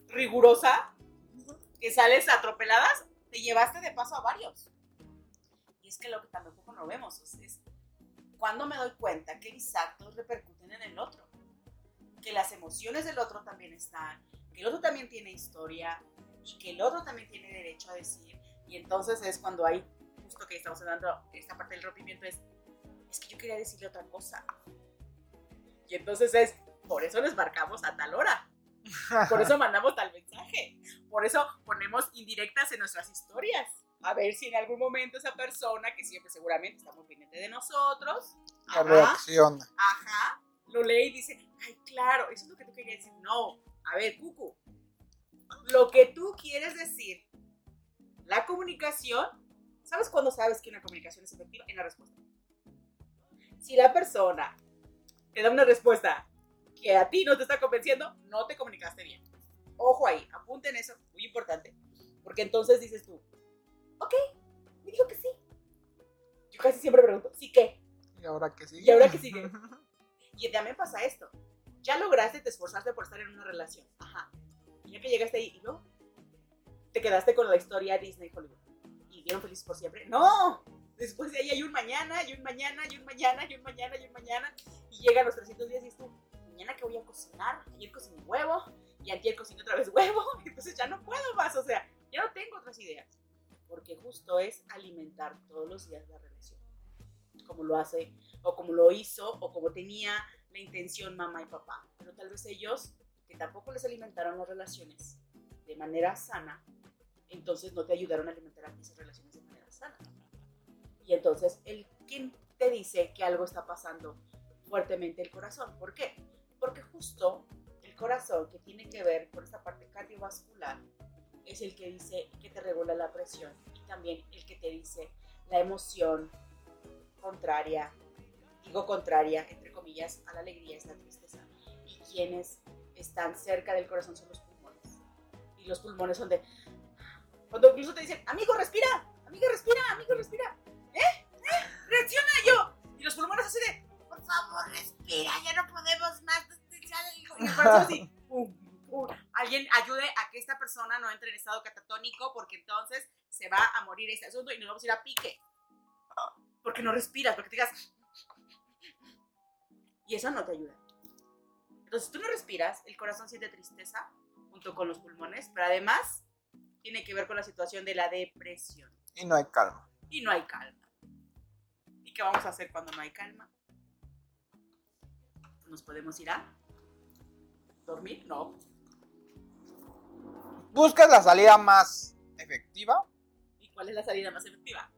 rigurosa, que sales atropeladas, te llevaste de paso a varios. Y es que lo que tampoco no vemos es, cuando me doy cuenta que mis actos repercuten en el otro, que las emociones del otro también están, que el otro también tiene historia y que el otro también tiene derecho a decir. Y entonces es cuando hay, justo que estamos hablando, esta parte del rompimiento es, es que yo quería decirle otra cosa. Y entonces es, por eso les marcamos a tal hora. Por eso [laughs] mandamos tal mensaje. Por eso ponemos indirectas en nuestras historias. A ver si en algún momento esa persona, que siempre seguramente está muy pendiente de nosotros, reacciona. Ajá, lo lee y dice, ay, claro, eso es lo que tú querías decir. No, a ver, Cucu, lo que tú quieres decir, la comunicación, ¿sabes cuándo sabes que una comunicación es efectiva? En la respuesta. Si la persona te da una respuesta que a ti no te está convenciendo, no te comunicaste bien. Ojo ahí, apunten eso, muy importante. Porque entonces dices tú, ok, me dijo que sí. Yo casi siempre pregunto, ¿sí qué? ¿Y ahora qué sigue? ¿Y ahora qué sigue? [laughs] y también pasa esto. Ya lograste, te esforzaste por estar en una relación. Ajá. Y ya que llegaste ahí, ¿y no? Te quedaste con la historia Disney Hollywood. ¿Y vieron felices por siempre? ¡No! Después de ahí hay un mañana, y un mañana, y un mañana, y un mañana, y un mañana. Y llegan los 300 días y es tú, mañana que voy a cocinar, ayer cociné huevo y ayer cociné otra vez huevo, [laughs] entonces ya no puedo más, o sea, ya no tengo otras ideas, porque justo es alimentar todos los días la relación, como lo hace, o como lo hizo, o como tenía la intención mamá y papá, pero tal vez ellos, que tampoco les alimentaron las relaciones de manera sana, entonces no te ayudaron a alimentar esas relaciones de manera sana. Y entonces, el quien te dice que algo está pasando fuertemente el corazón. ¿Por qué? Porque justo el corazón, que tiene que ver con esta parte cardiovascular, es el que dice que te regula la presión y también el que te dice la emoción contraria, digo contraria, entre comillas, a la alegría es la tristeza. Y quienes están cerca del corazón son los pulmones. Y los pulmones son de... Cuando incluso te dicen, amigo, respira, amigo, respira, amigo, respira. ¿Eh? ¿Eh? Reacciona yo. Y los pulmones así de, por favor, respira, ya no podemos más y [laughs] alguien ayude a que esta persona no entre en estado catatónico porque entonces se va a morir este asunto y nos vamos a ir a pique. Porque no respiras, porque te digas... Y eso no te ayuda. Entonces, tú no respiras, el corazón siente tristeza junto con los pulmones, pero además tiene que ver con la situación de la depresión. Y no hay calma. Y no hay calma. ¿Y qué vamos a hacer cuando no hay calma? Nos podemos ir a ¿Dormir? No. ¿Buscas la salida más efectiva? ¿Y cuál es la salida más efectiva?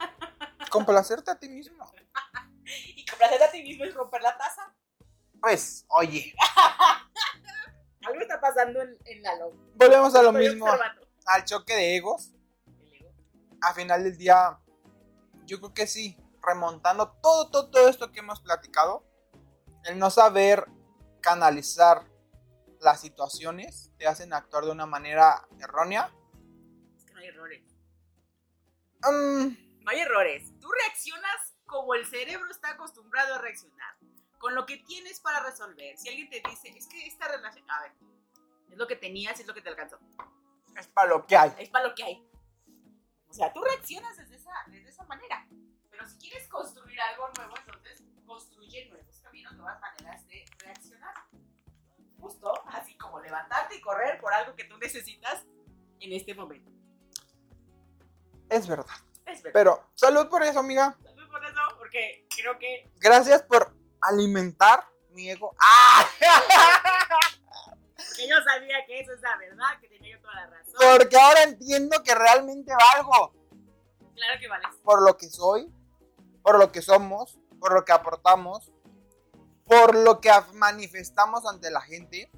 [laughs] Complacerte a ti mismo. [laughs] ¿Y complacerte a ti mismo es romper la taza? Pues, oye. [laughs] Algo está pasando en, la loca. Volvemos a lo mismo. Al choque de egos. ¿El ego? A final del día, yo creo que sí. Remontando todo, todo, todo esto que hemos platicado el no saber canalizar las situaciones te hacen actuar de una manera errónea. Es que no hay errores. Um, no hay errores. Tú reaccionas como el cerebro está acostumbrado a reaccionar. Con lo que tienes para resolver. Si alguien te dice, es que esta relación. A ver, es lo que tenías, es lo que te alcanzó. Es para lo que hay. Es para lo que hay. O sea, tú reaccionas desde esa, desde esa manera. Pero si quieres construir algo nuevo, entonces construye nuevos caminos, nuevas maneras de reaccionar. Así como levantarte y correr por algo que tú necesitas en este momento. Es verdad. Es verdad. Pero salud por eso, amiga. Salud por eso, porque creo que... Gracias por alimentar mi ego. ¡Ah! [laughs] que yo sabía que eso es la verdad, que tenía yo toda la razón. Porque ahora entiendo que realmente valgo. Claro que vales. Por lo que soy, por lo que somos, por lo que aportamos, por lo que manifestamos ante la gente.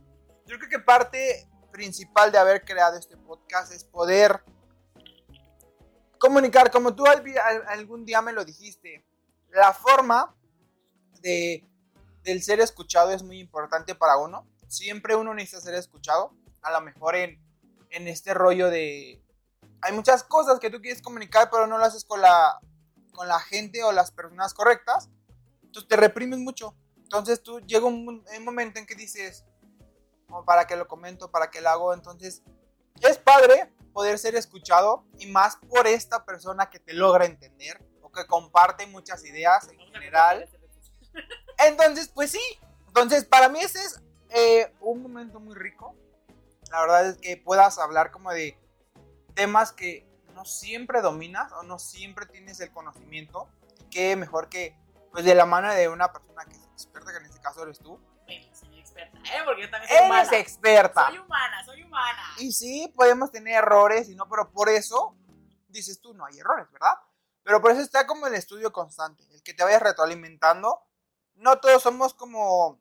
Yo creo que parte principal de haber creado este podcast es poder comunicar, como tú algún día me lo dijiste, la forma de, del ser escuchado es muy importante para uno. Siempre uno necesita ser escuchado, a lo mejor en, en este rollo de, hay muchas cosas que tú quieres comunicar, pero no lo haces con la, con la gente o las personas correctas. Entonces te reprimes mucho. Entonces tú llega un, un momento en que dices, oh, ¿para qué lo comento? ¿Para qué lo hago? Entonces es padre poder ser escuchado y más por esta persona que te logra entender o que comparte muchas ideas en general. [laughs] Entonces, pues sí. Entonces, para mí ese es eh, un momento muy rico. La verdad es que puedas hablar como de temas que no siempre dominas o no siempre tienes el conocimiento. Que mejor que, pues, de la mano de una persona que experta, que en este caso eres tú. Bueno, soy experta, ¿eh? Porque yo también soy humana. Eres experta. Soy humana, soy humana. Y sí, podemos tener errores y no, pero por eso dices tú, no hay errores, ¿verdad? Pero por eso está como el estudio constante, el que te vayas retroalimentando. No todos somos como,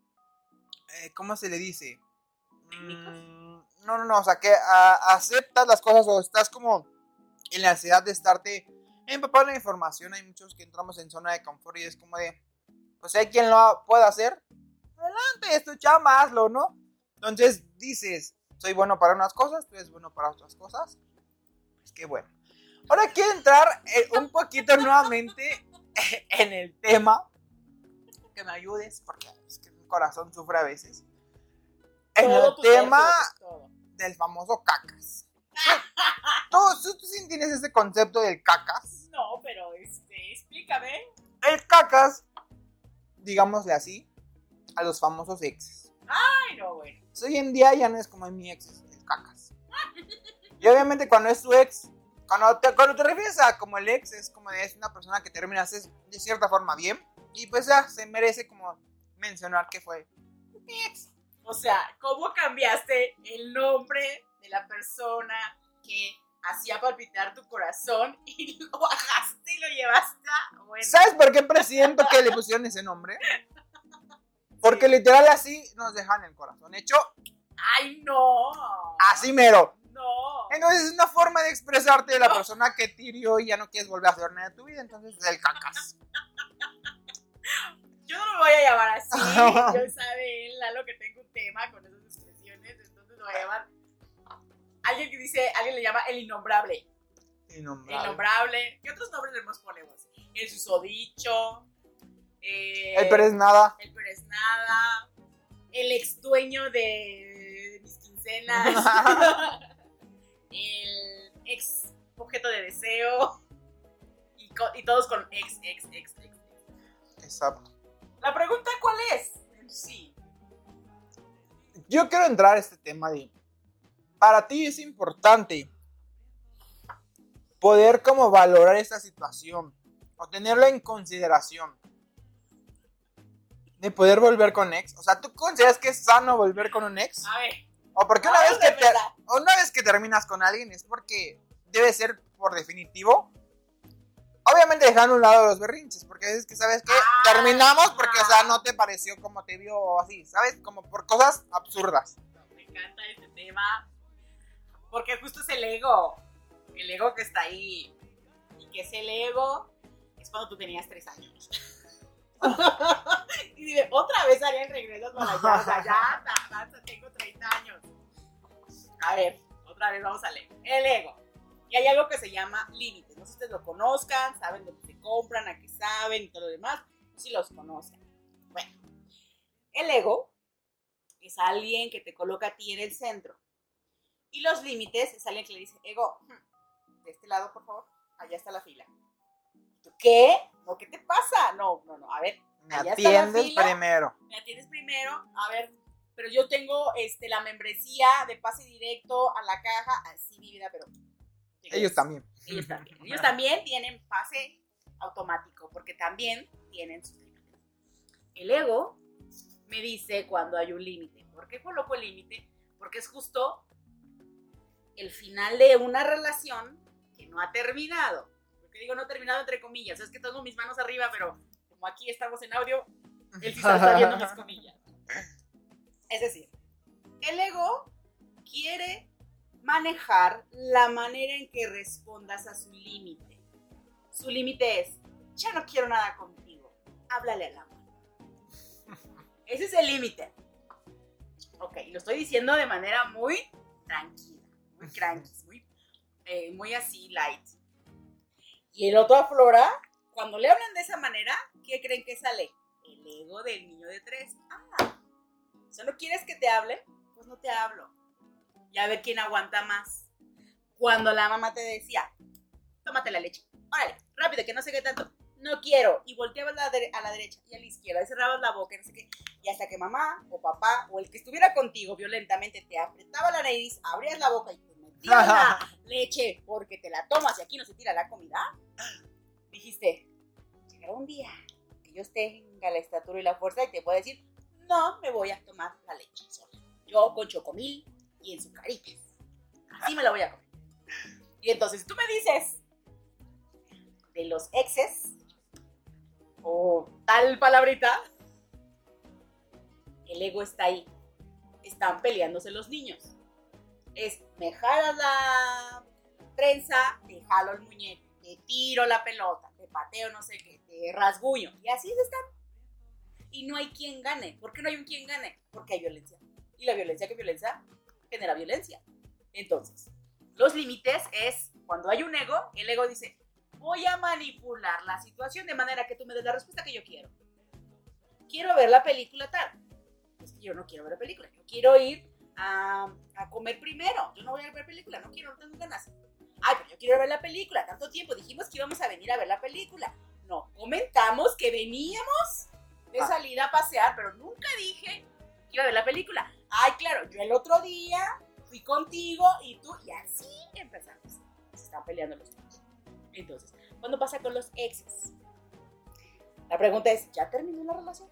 eh, ¿cómo se le dice? ¿Técnicos? Mm, no, no, no, o sea, que a- aceptas las cosas o estás como en la ansiedad de estarte empapando de información. Hay muchos que entramos en zona de confort y es como de, pues hay quien lo pueda hacer. Adelante, es tu chamba, hazlo, ¿no? Entonces dices, soy bueno para unas cosas, tú eres bueno para otras cosas. Pues qué bueno. Ahora quiero entrar eh, un poquito nuevamente [laughs] en el tema. Que me ayudes, porque es que mi corazón sufre a veces. En Todo el tema todo. del famoso cacas. ¿Tú, tú, tú sí tienes ese concepto del cacas? No, pero este, explícame. El cacas, digámosle así, a los famosos exes. Ay, no, bueno. Hoy en día ya no es como mi ex, es el cacas. [laughs] Y obviamente cuando es tu ex, cuando te, cuando te refieres a como el ex, es como de, es una persona que terminas es de cierta forma bien. Y pues ya se merece como mencionar que fue mi ex. O sea, ¿cómo cambiaste el nombre de la persona que hacía palpitar tu corazón [laughs] y lo bajaste y lo llevaste a... Bueno, ¿Sabes por qué presiento que le pusieron ese nombre? [laughs] Porque literal así nos dejan el corazón hecho ¡Ay, no! así mero. No. Entonces es una forma de expresarte de la persona que te hirió y ya no quieres volver a hacer nada de tu vida. Entonces es el cacas. [laughs] Yo no lo voy a llamar así. Yo sabe él, Lalo, que tengo un tema con esas expresiones. Entonces lo voy a llamar... Alguien que dice, alguien le llama el innombrable. Innombrable. Innombrable. ¿Qué otros nombres le nos ponemos? El susodicho. Eh, El Pérez nada. El Pérez Nada. El ex dueño de mis quincenas. [laughs] el ex objeto de deseo. Y, y todos con ex, ex, ex, ex. Exacto. La pregunta, ¿cuál es? Sí. Yo quiero entrar a este tema de. Para ti es importante poder como valorar esta situación o tenerla en consideración de poder volver con ex. O sea, ¿tú consideras que es sano volver con un ex? A ver. O porque una vez que te, una vez que terminas con alguien es porque debe ser por definitivo. Obviamente dejando a un lado los berrinches, porque es que sabes que Ah. terminamos porque, o sea, no te pareció como te vio o así, ¿sabes? Como por cosas absurdas. Me encanta este tema. Porque justo es el ego. El ego que está ahí. Y que es el ego es cuando tú tenías tres años. [laughs] y dime, otra vez harían regresos para allá. O sea, ya, tengo 30 años. A ver, otra vez vamos a leer. El ego. Y hay algo que se llama límites. No sé si ustedes lo conozcan, saben dónde se compran, a qué saben y todo lo demás. Si los conozcan. Bueno, el ego es alguien que te coloca a ti en el centro. Y los límites es alguien que le dice, ego, de este lado, por favor, allá está la fila. ¿Tú qué? ¿No, ¿Qué te pasa? No, no, no, a ver, Me Allá está la atiendes fila. primero. me atiendes primero, a ver, pero yo tengo este, la membresía de pase directo a la caja, así mi vida, pero... Ellos también. Ellos también. Ellos también tienen pase automático, porque también tienen sus límites. El ego me dice cuando hay un límite. ¿Por qué coloco el límite? Porque es justo el final de una relación que no ha terminado. Porque digo no terminado entre comillas, es que tengo mis manos arriba, pero como aquí estamos en audio, él sí está viendo mis comillas. Es decir, el ego quiere manejar la manera en que respondas a su límite. Su límite es, ya no quiero nada contigo, háblale al amor. Ese es el límite. Ok, lo estoy diciendo de manera muy tranquila, muy tranqui, muy... eh, muy así, light. Y el otro aflora, cuando le hablan de esa manera, ¿qué creen que sale? El ego del niño de tres. Ah, ¿solo quieres que te hable? Pues no te hablo. Ya ve quién aguanta más. Cuando la mamá te decía, tómate la leche. Órale, rápido, que no sé qué tanto. No quiero. Y volteabas a la, dere- a la derecha y a la izquierda. Y cerrabas la boca y no sé qué. Y hasta que mamá o papá o el que estuviera contigo violentamente te apretaba la nariz, abrías la boca y te metías la [laughs] leche porque te la tomas y aquí no se tira la comida. Dijiste, llegará un día que yo tenga la estatura y la fuerza y te puedo decir, no me voy a tomar la leche sola. Yo con chocomil y en sucaritas. Así me la voy a comer. Y entonces tú me dices de los exes o tal palabrita, el ego está ahí. Están peleándose los niños. Es, me jalas la trenza, te jalo el muñeco, te tiro la pelota, te pateo no sé qué, te rasguño. Y así están. Y no hay quien gane. ¿Por qué no hay un quien gane? Porque hay violencia. Y la violencia que violencia genera violencia. Entonces, los límites es cuando hay un ego, el ego dice, voy a manipular la situación de manera que tú me des la respuesta que yo quiero. Quiero ver la película tal. Es que yo no quiero ver la película. Yo quiero ir a, a comer primero. Yo no voy a ver película. No quiero, no tengo ganas. Ay, pero yo quiero ver la película. Tanto tiempo. Dijimos que íbamos a venir a ver la película. No, comentamos que veníamos de Ah. salida a pasear, pero nunca dije que iba a ver la película. Ay, claro, yo el otro día fui contigo y tú, y así empezamos. Se están peleando los. Entonces, ¿cuándo pasa con los exes? La pregunta es, ¿ya terminó la relación?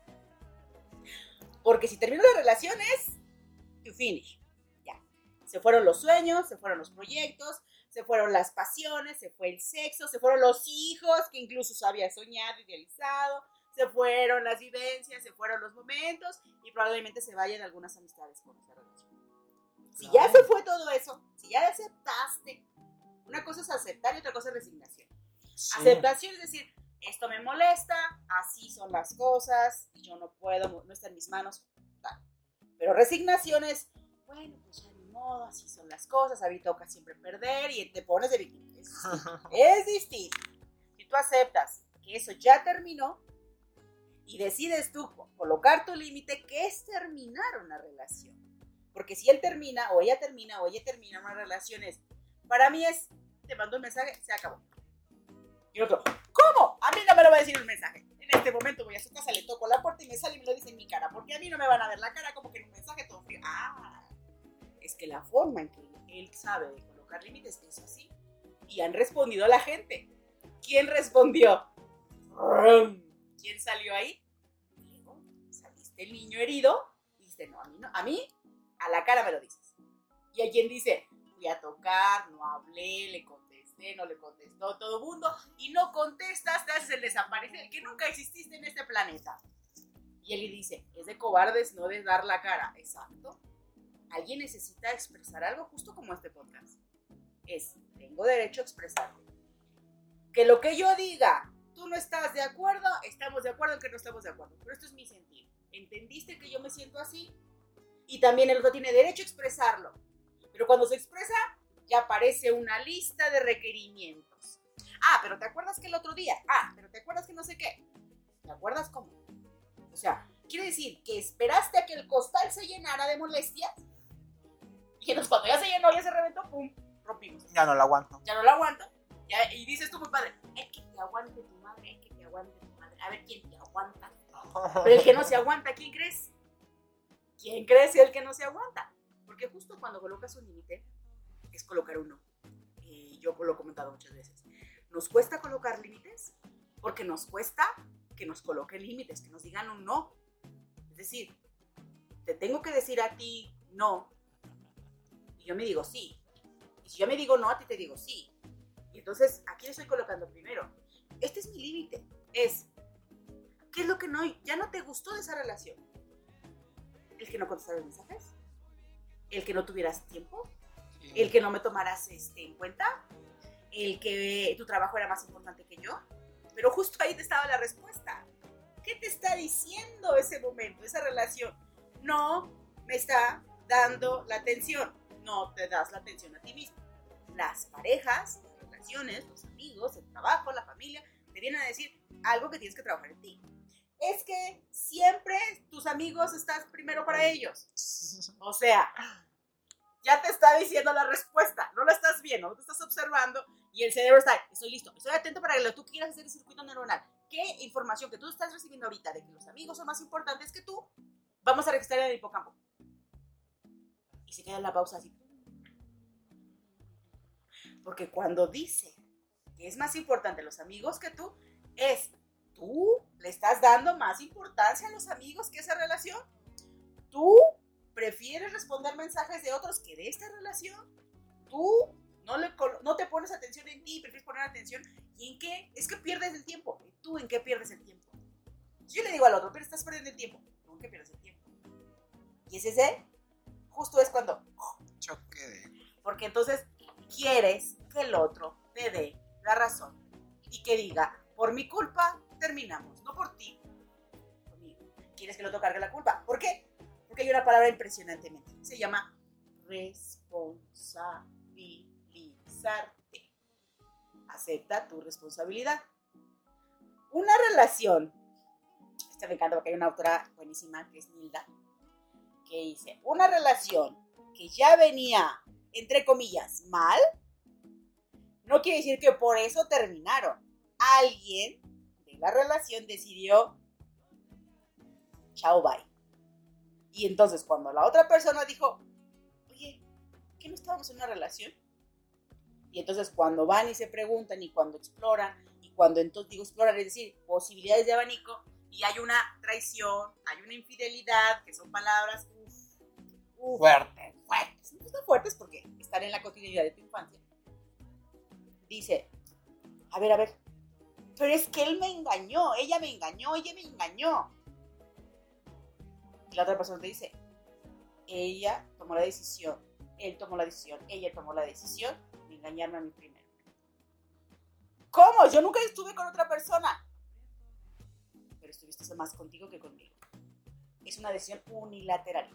Porque si terminó la relación es to finish. Ya. Se fueron los sueños, se fueron los proyectos, se fueron las pasiones, se fue el sexo, se fueron los hijos que incluso había soñado, idealizado, se fueron las vivencias, se fueron los momentos y probablemente se vayan algunas amistades con esa relación. Si ya se fue todo eso, si ya aceptaste, una cosa es aceptar y otra cosa es resignación. Sí. Aceptación es decir, esto me molesta, así son las cosas, y yo no puedo, no está en mis manos. tal. Pero resignación es, bueno, pues ya ni modo, así son las cosas, a mí toca siempre perder y te pones de víctima. Es distinto. [laughs] Es distinto. Si tú aceptas que eso ya terminó y decides tú co- colocar tu límite, ¿qué es terminar una relación? Porque si él termina, o ella termina, o ella termina una relación, es, para mí es, te mando un mensaje, se acabó. Y otro, ¿cómo? A mí no me lo va a decir el mensaje. En este momento voy a su casa, le toco la puerta y me sale y me lo dice en mi cara, porque a mí no me van a ver la cara como que en un mensaje todo frío. Ah, es que la forma en que él sabe de colocar límites es así. Y han respondido a la gente. ¿Quién respondió? ¿Quién salió ahí? Diego, saliste el niño herido. Y dice, no, a mí no, a mí, a la cara me lo dices. Y hay quien dice, a tocar, no hablé, le contesté, no le contestó todo mundo. Y no contestas, te haces el desaparecer, que nunca exististe en este planeta. Y él le dice, es de cobardes no de dar la cara. Exacto. Alguien necesita expresar algo justo como este podcast. Es, tengo derecho a expresarlo. Que lo que yo diga, tú no estás de acuerdo, estamos de acuerdo en que no estamos de acuerdo. Pero esto es mi sentir. ¿Entendiste que yo me siento así? Y también el otro tiene derecho a expresarlo. Pero cuando se expresa, ya aparece una lista de requerimientos. Ah, pero ¿te acuerdas que el otro día? Ah, pero ¿te acuerdas que no sé qué? ¿Te acuerdas cómo? O sea, quiere decir que esperaste a que el costal se llenara de molestias. Y entonces cuando ya se llenó, ya se reventó, ¡pum! Rompimos. Ya no lo aguanto. Ya no lo aguanto. Ya, y dices tú, muy padre, es que te aguante tu madre, es que te aguante tu madre. A ver quién te aguanta. [laughs] Pero el que no se aguanta, ¿quién crees? ¿Quién crees el que no se aguanta? Porque justo cuando colocas un límite, es colocar uno. Y yo lo he comentado muchas veces. Nos cuesta colocar límites porque nos cuesta que nos coloquen límites, que nos digan un no. Es decir, te tengo que decir a ti no. Y yo me digo sí. Y si yo me digo no, a ti te digo sí. Y entonces, aquí estoy colocando primero. Este es mi límite. Es, ¿qué es lo que no, ya no te gustó de esa relación? ¿El que no contestaras mensajes? ¿El que no tuvieras tiempo? ¿El que no me tomaras este, en cuenta? ¿El que tu trabajo era más importante que yo? Pero justo ahí te estaba la respuesta. ¿Qué te está diciendo ese momento, esa relación? No me está dando la atención. No te das la atención a ti mismo. las parejas, las relaciones, los amigos, el trabajo, la familia, te vienen a decir algo que tienes que trabajar en ti. Es que siempre tus amigos estás primero para ellos. O sea, ya te está diciendo la respuesta, no la estás viendo, no te estás observando y el cerebro está, estoy listo, estoy atento para que lo tú quieras hacer el circuito neuronal. ¿Qué información que tú estás recibiendo ahorita de que los amigos son más importantes que tú, vamos a registrar en el hipocampo? Y se queda la pausa así. Porque cuando dice que es más importante los amigos que tú, es tú le estás dando más importancia a los amigos que esa relación. Tú prefieres responder mensajes de otros que de esta relación. Tú no, le, no te pones atención en ti, prefieres poner atención. ¿Y en qué? Es que pierdes el tiempo. ¿Y tú en qué pierdes el tiempo? Si yo le digo al otro, pero estás perdiendo el tiempo. ¿Tú en qué pierdes el tiempo? Y ese ese, justo es cuando... Choque de... Porque entonces quieres que el otro te dé la razón y que diga, por mi culpa terminamos, no por ti. Quieres que el otro cargue la culpa. ¿Por qué? Porque hay una palabra impresionantemente. Se llama responsabilizarte. Acepta tu responsabilidad. Una relación, esta me encanta porque hay una autora buenísima que es Nilda, que dice, una relación que ya venía, entre comillas, mal, no quiere decir que por eso terminaron. Alguien de la relación decidió, chao, bye. Y entonces cuando la otra persona dijo, oye, ¿qué no estábamos en una relación? Y entonces cuando van y se preguntan y cuando exploran, y cuando entonces digo exploran, es decir, posibilidades de abanico, y hay una traición, hay una infidelidad, que son palabras fuertes. Fuertes, no son fuertes porque están en la cotidianidad de tu infancia. Dice, a ver, a ver, pero es que él me engañó, ella me engañó, ella me engañó la otra persona te dice, ella tomó la decisión, él tomó la decisión, ella tomó la decisión de engañarme a mí primero. ¿Cómo? Yo nunca estuve con otra persona. Pero estuviste más contigo que conmigo. Es una decisión unilateral.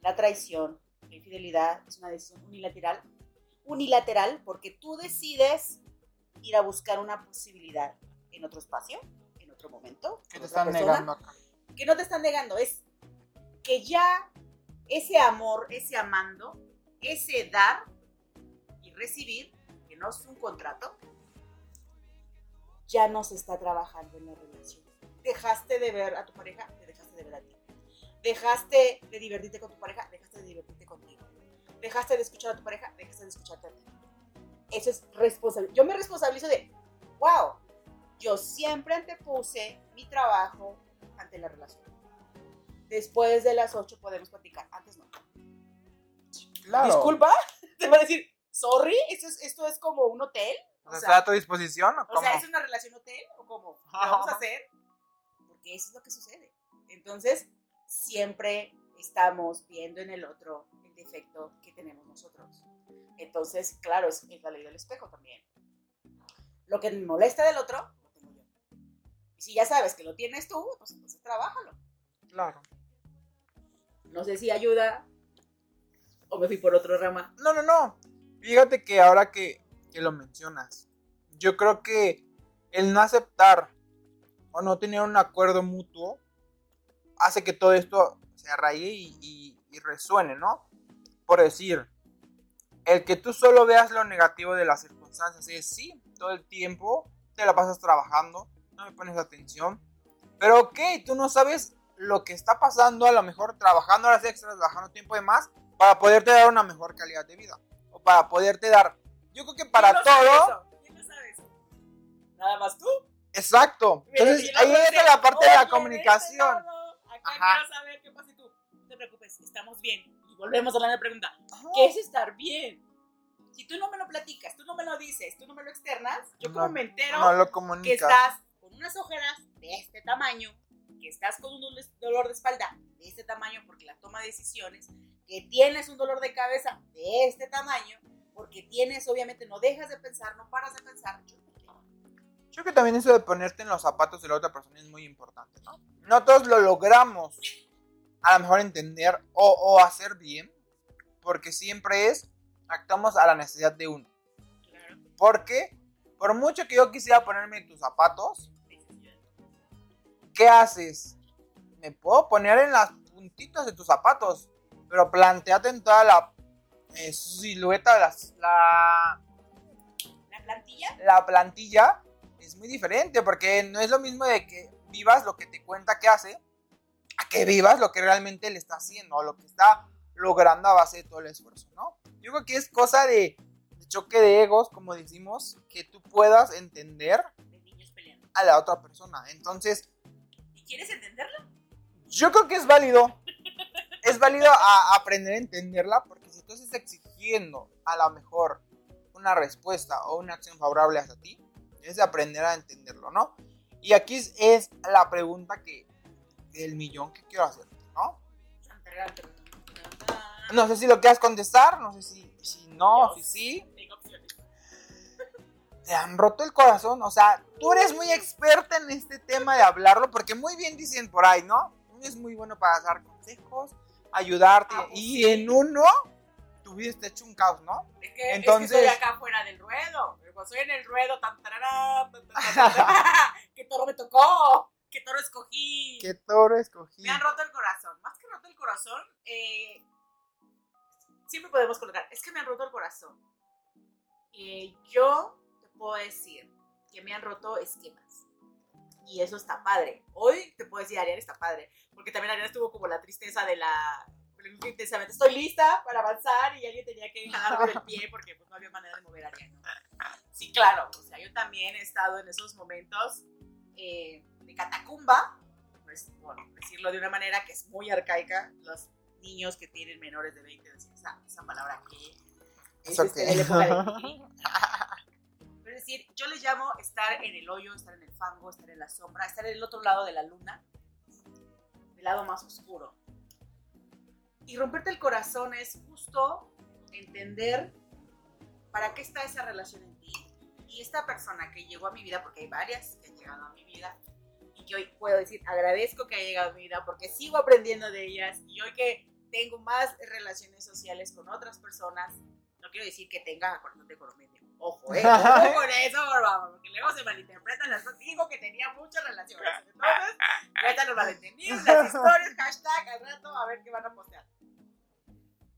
La traición, la infidelidad es una decisión unilateral. Unilateral porque tú decides ir a buscar una posibilidad en otro espacio, en otro momento. Que te están negando acá. Que no te están negando, es que ya ese amor, ese amando, ese dar y recibir, que no es un contrato, ya no se está trabajando en la relación. Dejaste de ver a tu pareja, te dejaste de ver a ti. Dejaste de divertirte con tu pareja, dejaste de divertirte contigo. Dejaste de escuchar a tu pareja, dejaste de escucharte a ti. Eso es responsable. Yo me responsabilizo de, wow, yo siempre antepuse mi trabajo ante la relación. Después de las 8 podemos platicar, antes no. Claro. Disculpa, [laughs] te voy a decir, sorry, esto es, esto es como un hotel. O sea, ¿Está a tu disposición? ¿o, o sea, ¿es una relación hotel o cómo? ¿Qué vamos a hacer? Porque eso es lo que sucede. Entonces, siempre estamos viendo en el otro el defecto que tenemos nosotros. Entonces, claro, es, es la ley del espejo también. Lo que me molesta del otro, lo tengo yo. Y si ya sabes que lo tienes tú, pues entonces trabájalo. Claro. No sé si ayuda o me fui por otro rama. No, no, no. Fíjate que ahora que, que lo mencionas, yo creo que el no aceptar o no tener un acuerdo mutuo hace que todo esto se arraigue y, y, resuene, ¿no? Por decir, el que tú solo veas lo negativo de las circunstancias es sí, todo el tiempo te la pasas trabajando, no me pones atención, pero ok, tú no sabes lo que está pasando, a lo mejor trabajando horas extras, trabajando tiempo de más, para poderte dar una mejor calidad de vida. O para poderte dar. Yo creo que para todo. ¿Quién lo sabe eso? ¿Nada más tú? Exacto. Entonces ahí entra la parte de la comunicación. Acá quiero saber qué pasa tú. No te preocupes, estamos bien. Y volvemos a la pregunta. ¿Qué es estar bien? Si tú no me lo platicas, tú no me lo dices, tú no me lo externas, yo como me entero que estás con unas ojeras de este tamaño, que estás con un dolor de espalda de este tamaño porque la toma de decisiones, que tienes un dolor de cabeza de este tamaño, porque tienes, obviamente, no dejas de pensar, no paras de pensar. Yo creo que también eso de ponerte en los zapatos de la otra persona es muy importante, ¿no? No todos lo logramos a lo mejor entender o, o hacer bien, porque siempre es, actuamos a la necesidad de uno. Porque por mucho que yo quisiera ponerme tus zapatos, ¿qué haces? Me puedo poner en las puntitas de tus zapatos, pero planteate en toda la eh, silueta de las, la, ¿La plantilla? la plantilla es muy diferente porque no es lo mismo de que vivas lo que te cuenta que hace a que vivas lo que realmente le está haciendo o lo que está logrando a base de todo el esfuerzo, ¿no? Yo creo que es cosa de, de choque de egos, como decimos, que tú puedas entender a la otra persona. Entonces, ¿Y quieres entenderlo? yo creo que es válido. Es válido a aprender a entenderla porque si tú estás exigiendo a lo mejor una respuesta o una acción favorable hacia ti, es de aprender a entenderlo, ¿no? Y aquí es, es la pregunta que del millón que quiero hacer, ¿no? No sé si lo quieras contestar, no sé si, si no, si sí. Te han roto el corazón, o sea, tú eres muy experta en este tema de hablarlo porque muy bien dicen por ahí, ¿no? Es muy bueno para dar consejos, ayudarte Ah, pues y en uno tu vida está hecho un caos, ¿no? Es que, Entonces- es que estoy acá fuera del ruedo. Soy en el ruedo, tan, tarará, [laughs] ¿Qué toro me tocó? ¿Qué toro escogí? ¿Qué toro escogí? Me han roto el corazón. Más que roto el corazón, eh, siempre podemos colocar. Es que me han roto el corazón. Eh, yo puedo decir que me han roto esquemas. Y eso está padre. Hoy te puedo decir, Ariana está padre. Porque también Ariana estuvo como la tristeza de la. Intensamente, estoy lista para avanzar y alguien tenía que jalarme del pie porque pues, no había manera de mover a Ariana. Sí, claro. O sea, yo también he estado en esos momentos eh, de catacumba, pues, por decirlo de una manera que es muy arcaica, los niños que tienen menores de 20, decir esa, esa palabra que es ¿Eso este, de la época de [laughs] decir, yo les llamo estar en el hoyo, estar en el fango, estar en la sombra, estar en el otro lado de la luna, del lado más oscuro. Y romperte el corazón es justo entender para qué está esa relación en ti. Y esta persona que llegó a mi vida, porque hay varias que han llegado a mi vida, y que hoy puedo decir, agradezco que haya llegado a mi vida porque sigo aprendiendo de ellas, y hoy que tengo más relaciones sociales con otras personas, no quiero decir que tenga corazón de coromedio. Ojo, eh, ojo [laughs] con eso, por favor, porque luego se malinterpretan las cosas. Digo que tenía muchas relaciones. Entonces, [laughs] están los malentendidos, las historias, hashtag, al rato, a ver qué van a postear.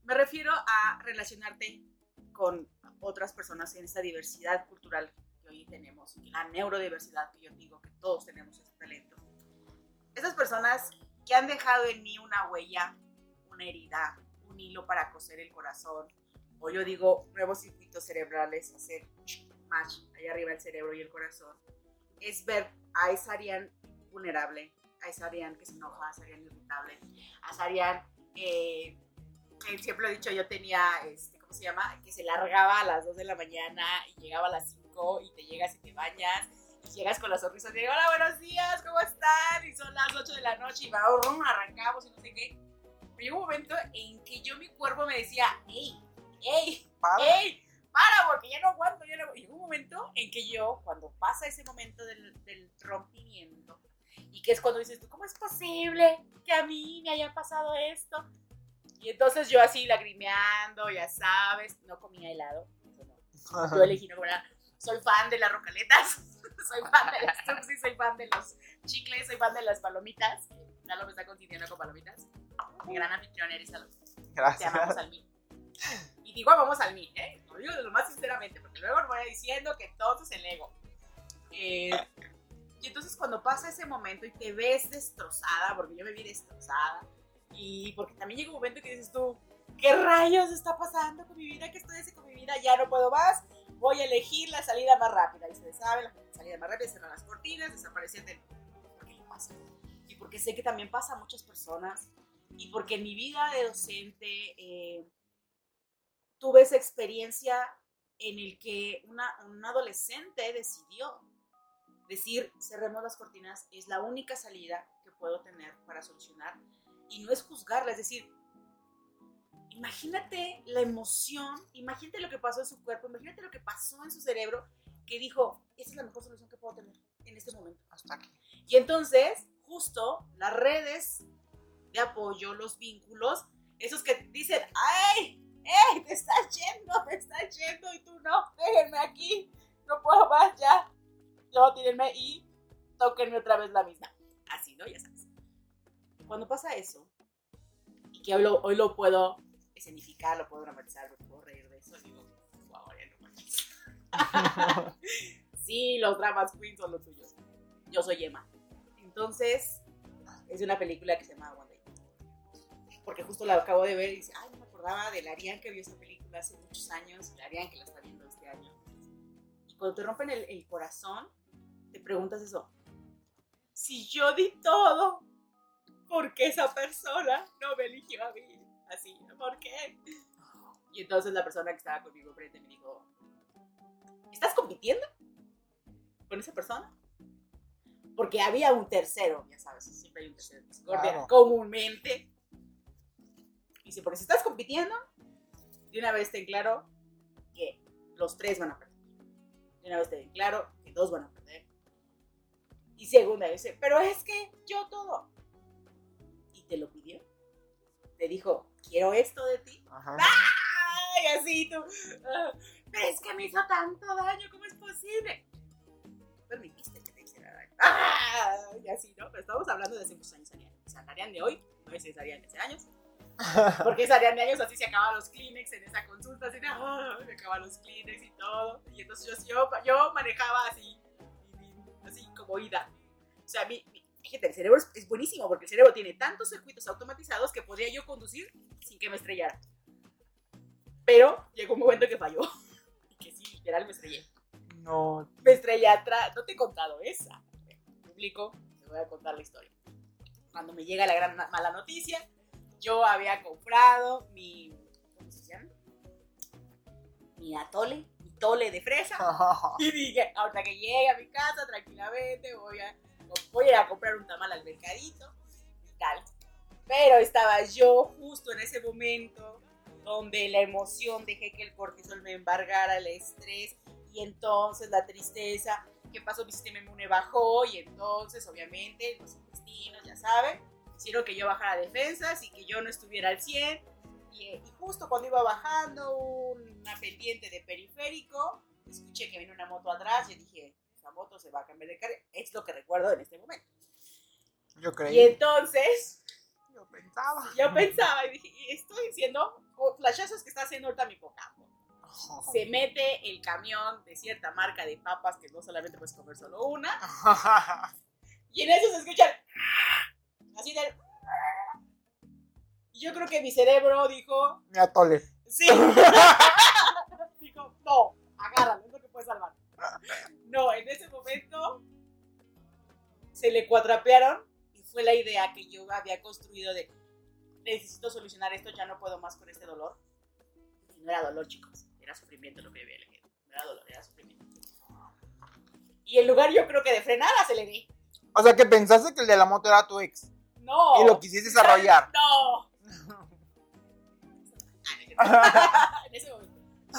Me refiero a relacionarte con otras personas en esta diversidad cultural que hoy tenemos, la neurodiversidad que yo digo que todos tenemos este talento. Esas personas que han dejado en mí una huella, una herida, un hilo para coser el corazón, o yo digo nuevos circuitos cerebrales, hacer match ahí arriba el cerebro y el corazón, es ver a esa Arián vulnerable, a esa Arián que se enoja, a esa Arián irritable, a esa Arián eh, que siempre lo he dicho, yo tenía, este, ¿cómo se llama? Que se largaba a las 2 de la mañana y llegaba a las 5 y te llegas y te bañas y llegas con la sonrisa de hola, buenos días, ¿cómo están? Y son las 8 de la noche y va, arrancamos y no sé qué. Pero llegó un momento en que yo mi cuerpo me decía, hey, hey, Para. ¡Ey! ¡Para! Porque ya no aguanto, ya no. Y un momento en que yo, cuando pasa ese momento del, del rompimiento, y que es cuando dices tú, ¿cómo es posible que a mí me haya pasado esto? Y entonces yo así lagrimeando, ya sabes, no comía helado, eso no. Yo elegí no comer. Soy fan de las rocaletas, [laughs] soy fan de las tuxis, soy fan de los chicles, soy fan de las palomitas. Lalo me está consintiendo con palomitas. Mi gran anfitrión eres, Lalo. Te amamos Gracias. al mí. Y digo vamos al mí, ¿eh? Lo digo lo más sinceramente, porque luego me voy diciendo que todo es el ego. Eh, y entonces cuando pasa ese momento y te ves destrozada, porque yo me vi destrozada, y porque también llega un momento que dices tú, ¿qué rayos está pasando con mi vida? ¿Qué estoy haciendo con mi vida? Ya no puedo más, voy a elegir la salida más rápida. Y ustedes saben, la salida más rápida cerrar las cortinas, desaparecer del... ¿Por qué lo pasa? Y porque sé que también pasa a muchas personas, y porque en mi vida de docente... eh, tuve esa experiencia en el que una, un adolescente decidió decir, cerremos las cortinas, es la única salida que puedo tener para solucionar. Y no es juzgarla, es decir, imagínate la emoción, imagínate lo que pasó en su cuerpo, imagínate lo que pasó en su cerebro, que dijo, esa es la mejor solución que puedo tener en este momento. Hasta aquí. Y entonces, justo las redes de apoyo, los vínculos, esos que dicen, ¡ay! ¡Ey! Te estás yendo, te estás yendo y tú no, déjenme aquí, no puedo más ya. Yo tírenme y tóquenme otra vez la misma. Así, ¿no? Ya sabes. Cuando pasa eso, y que hoy lo, hoy lo puedo escenificar, lo puedo dramatizar, me puedo reír de eso, digo, wow, ya no manches. [laughs] sí, los dramas queens son los tuyos. Yo soy Emma. Entonces, es de una película que se llama One Day. Porque justo la acabo de ver y dice, ay, acordaba de la Ariane que vio esa película hace muchos años, la Ariane que la está viendo este año. Y cuando te rompen el, el corazón, te preguntas eso. Si yo di todo, ¿por qué esa persona no me eligió a mí? Así, ¿por qué? Y entonces la persona que estaba conmigo frente me dijo, ¿estás compitiendo con esa persona? Porque había un tercero, ya sabes, siempre hay un tercero Claro. comúnmente. Dice, porque si estás compitiendo, de una vez ten claro que los tres van a perder. De una vez ten claro que dos van a perder. Y segunda, dice, pero es que yo todo. Y te lo pidió. Te dijo, quiero esto de ti. Ajá. ¡Ay, así tú! ah, Pero es que me hizo tanto daño, ¿cómo es posible? Permitiste que te hiciera daño. ¡Ah! Y así, ¿no? Pero estamos hablando de hace muchos años, Ariane de hoy no es esa Ariane de hace años. [laughs] Porque Ariane de años así se acaban los Kleenex en esa consulta, así ¡ah! se acaban los Kleenex y todo. Y entonces yo, yo, yo manejaba así, así como ida. O sea, mi, mi- fíjate, el cerebro es, es buenísimo porque el cerebro tiene tantos circuitos automatizados que podría yo conducir sin que me estrellara. Pero llegó un momento que falló. [laughs] Y que sí, literal me estrellé. No. Me estrellé atrás. No te he contado esa. Público, te voy a contar la historia. Cuando me llega la gran ma- mala noticia, yo había comprado mi. ¿Cómo se llama? Mi atole, mi tole de fresa. [laughs] Y dije, ahorita que llegue a mi casa, tranquilamente, voy a, voy a ir a comprar un tamal al mercadito y tal. Pero estaba yo justo en ese momento donde la emoción dejé que el cortisol me embargara, el estrés y entonces la tristeza. ¿Qué pasó? Mi sistema inmune bajó y entonces, obviamente, los intestinos, ya saben, hicieron que yo bajara defensas y que yo no estuviera al 100. Y, y justo cuando iba bajando una pendiente de periférico, escuché que venía una moto atrás y dije, esa moto se va a cambiar de carga. Es lo que recuerdo en este momento. Yo Y creí. entonces Yo pensaba. yo pensaba y dije, y estoy diciendo flashazos que está haciendo ahorita mi hipocampo. Se mete el camión de cierta marca de papas que no solamente puedes comer solo una. Y en eso se escuchan así del... Y yo creo que mi cerebro dijo, Mi atole. Sí. [laughs] Dijo, no, agárralo, es lo que puedes salvar. No, en ese momento se le cuatrapearon y fue la idea que yo había construido de necesito solucionar esto, ya no puedo más con este dolor. Y no era dolor, chicos, era sufrimiento lo que había elegido. No era dolor, era sufrimiento. Y en lugar yo creo que de frenar, aceleré. O sea, que pensaste que el de la moto era tu ex. No. Y lo quisiste desarrollar. No. [laughs] [laughs] en ese momento.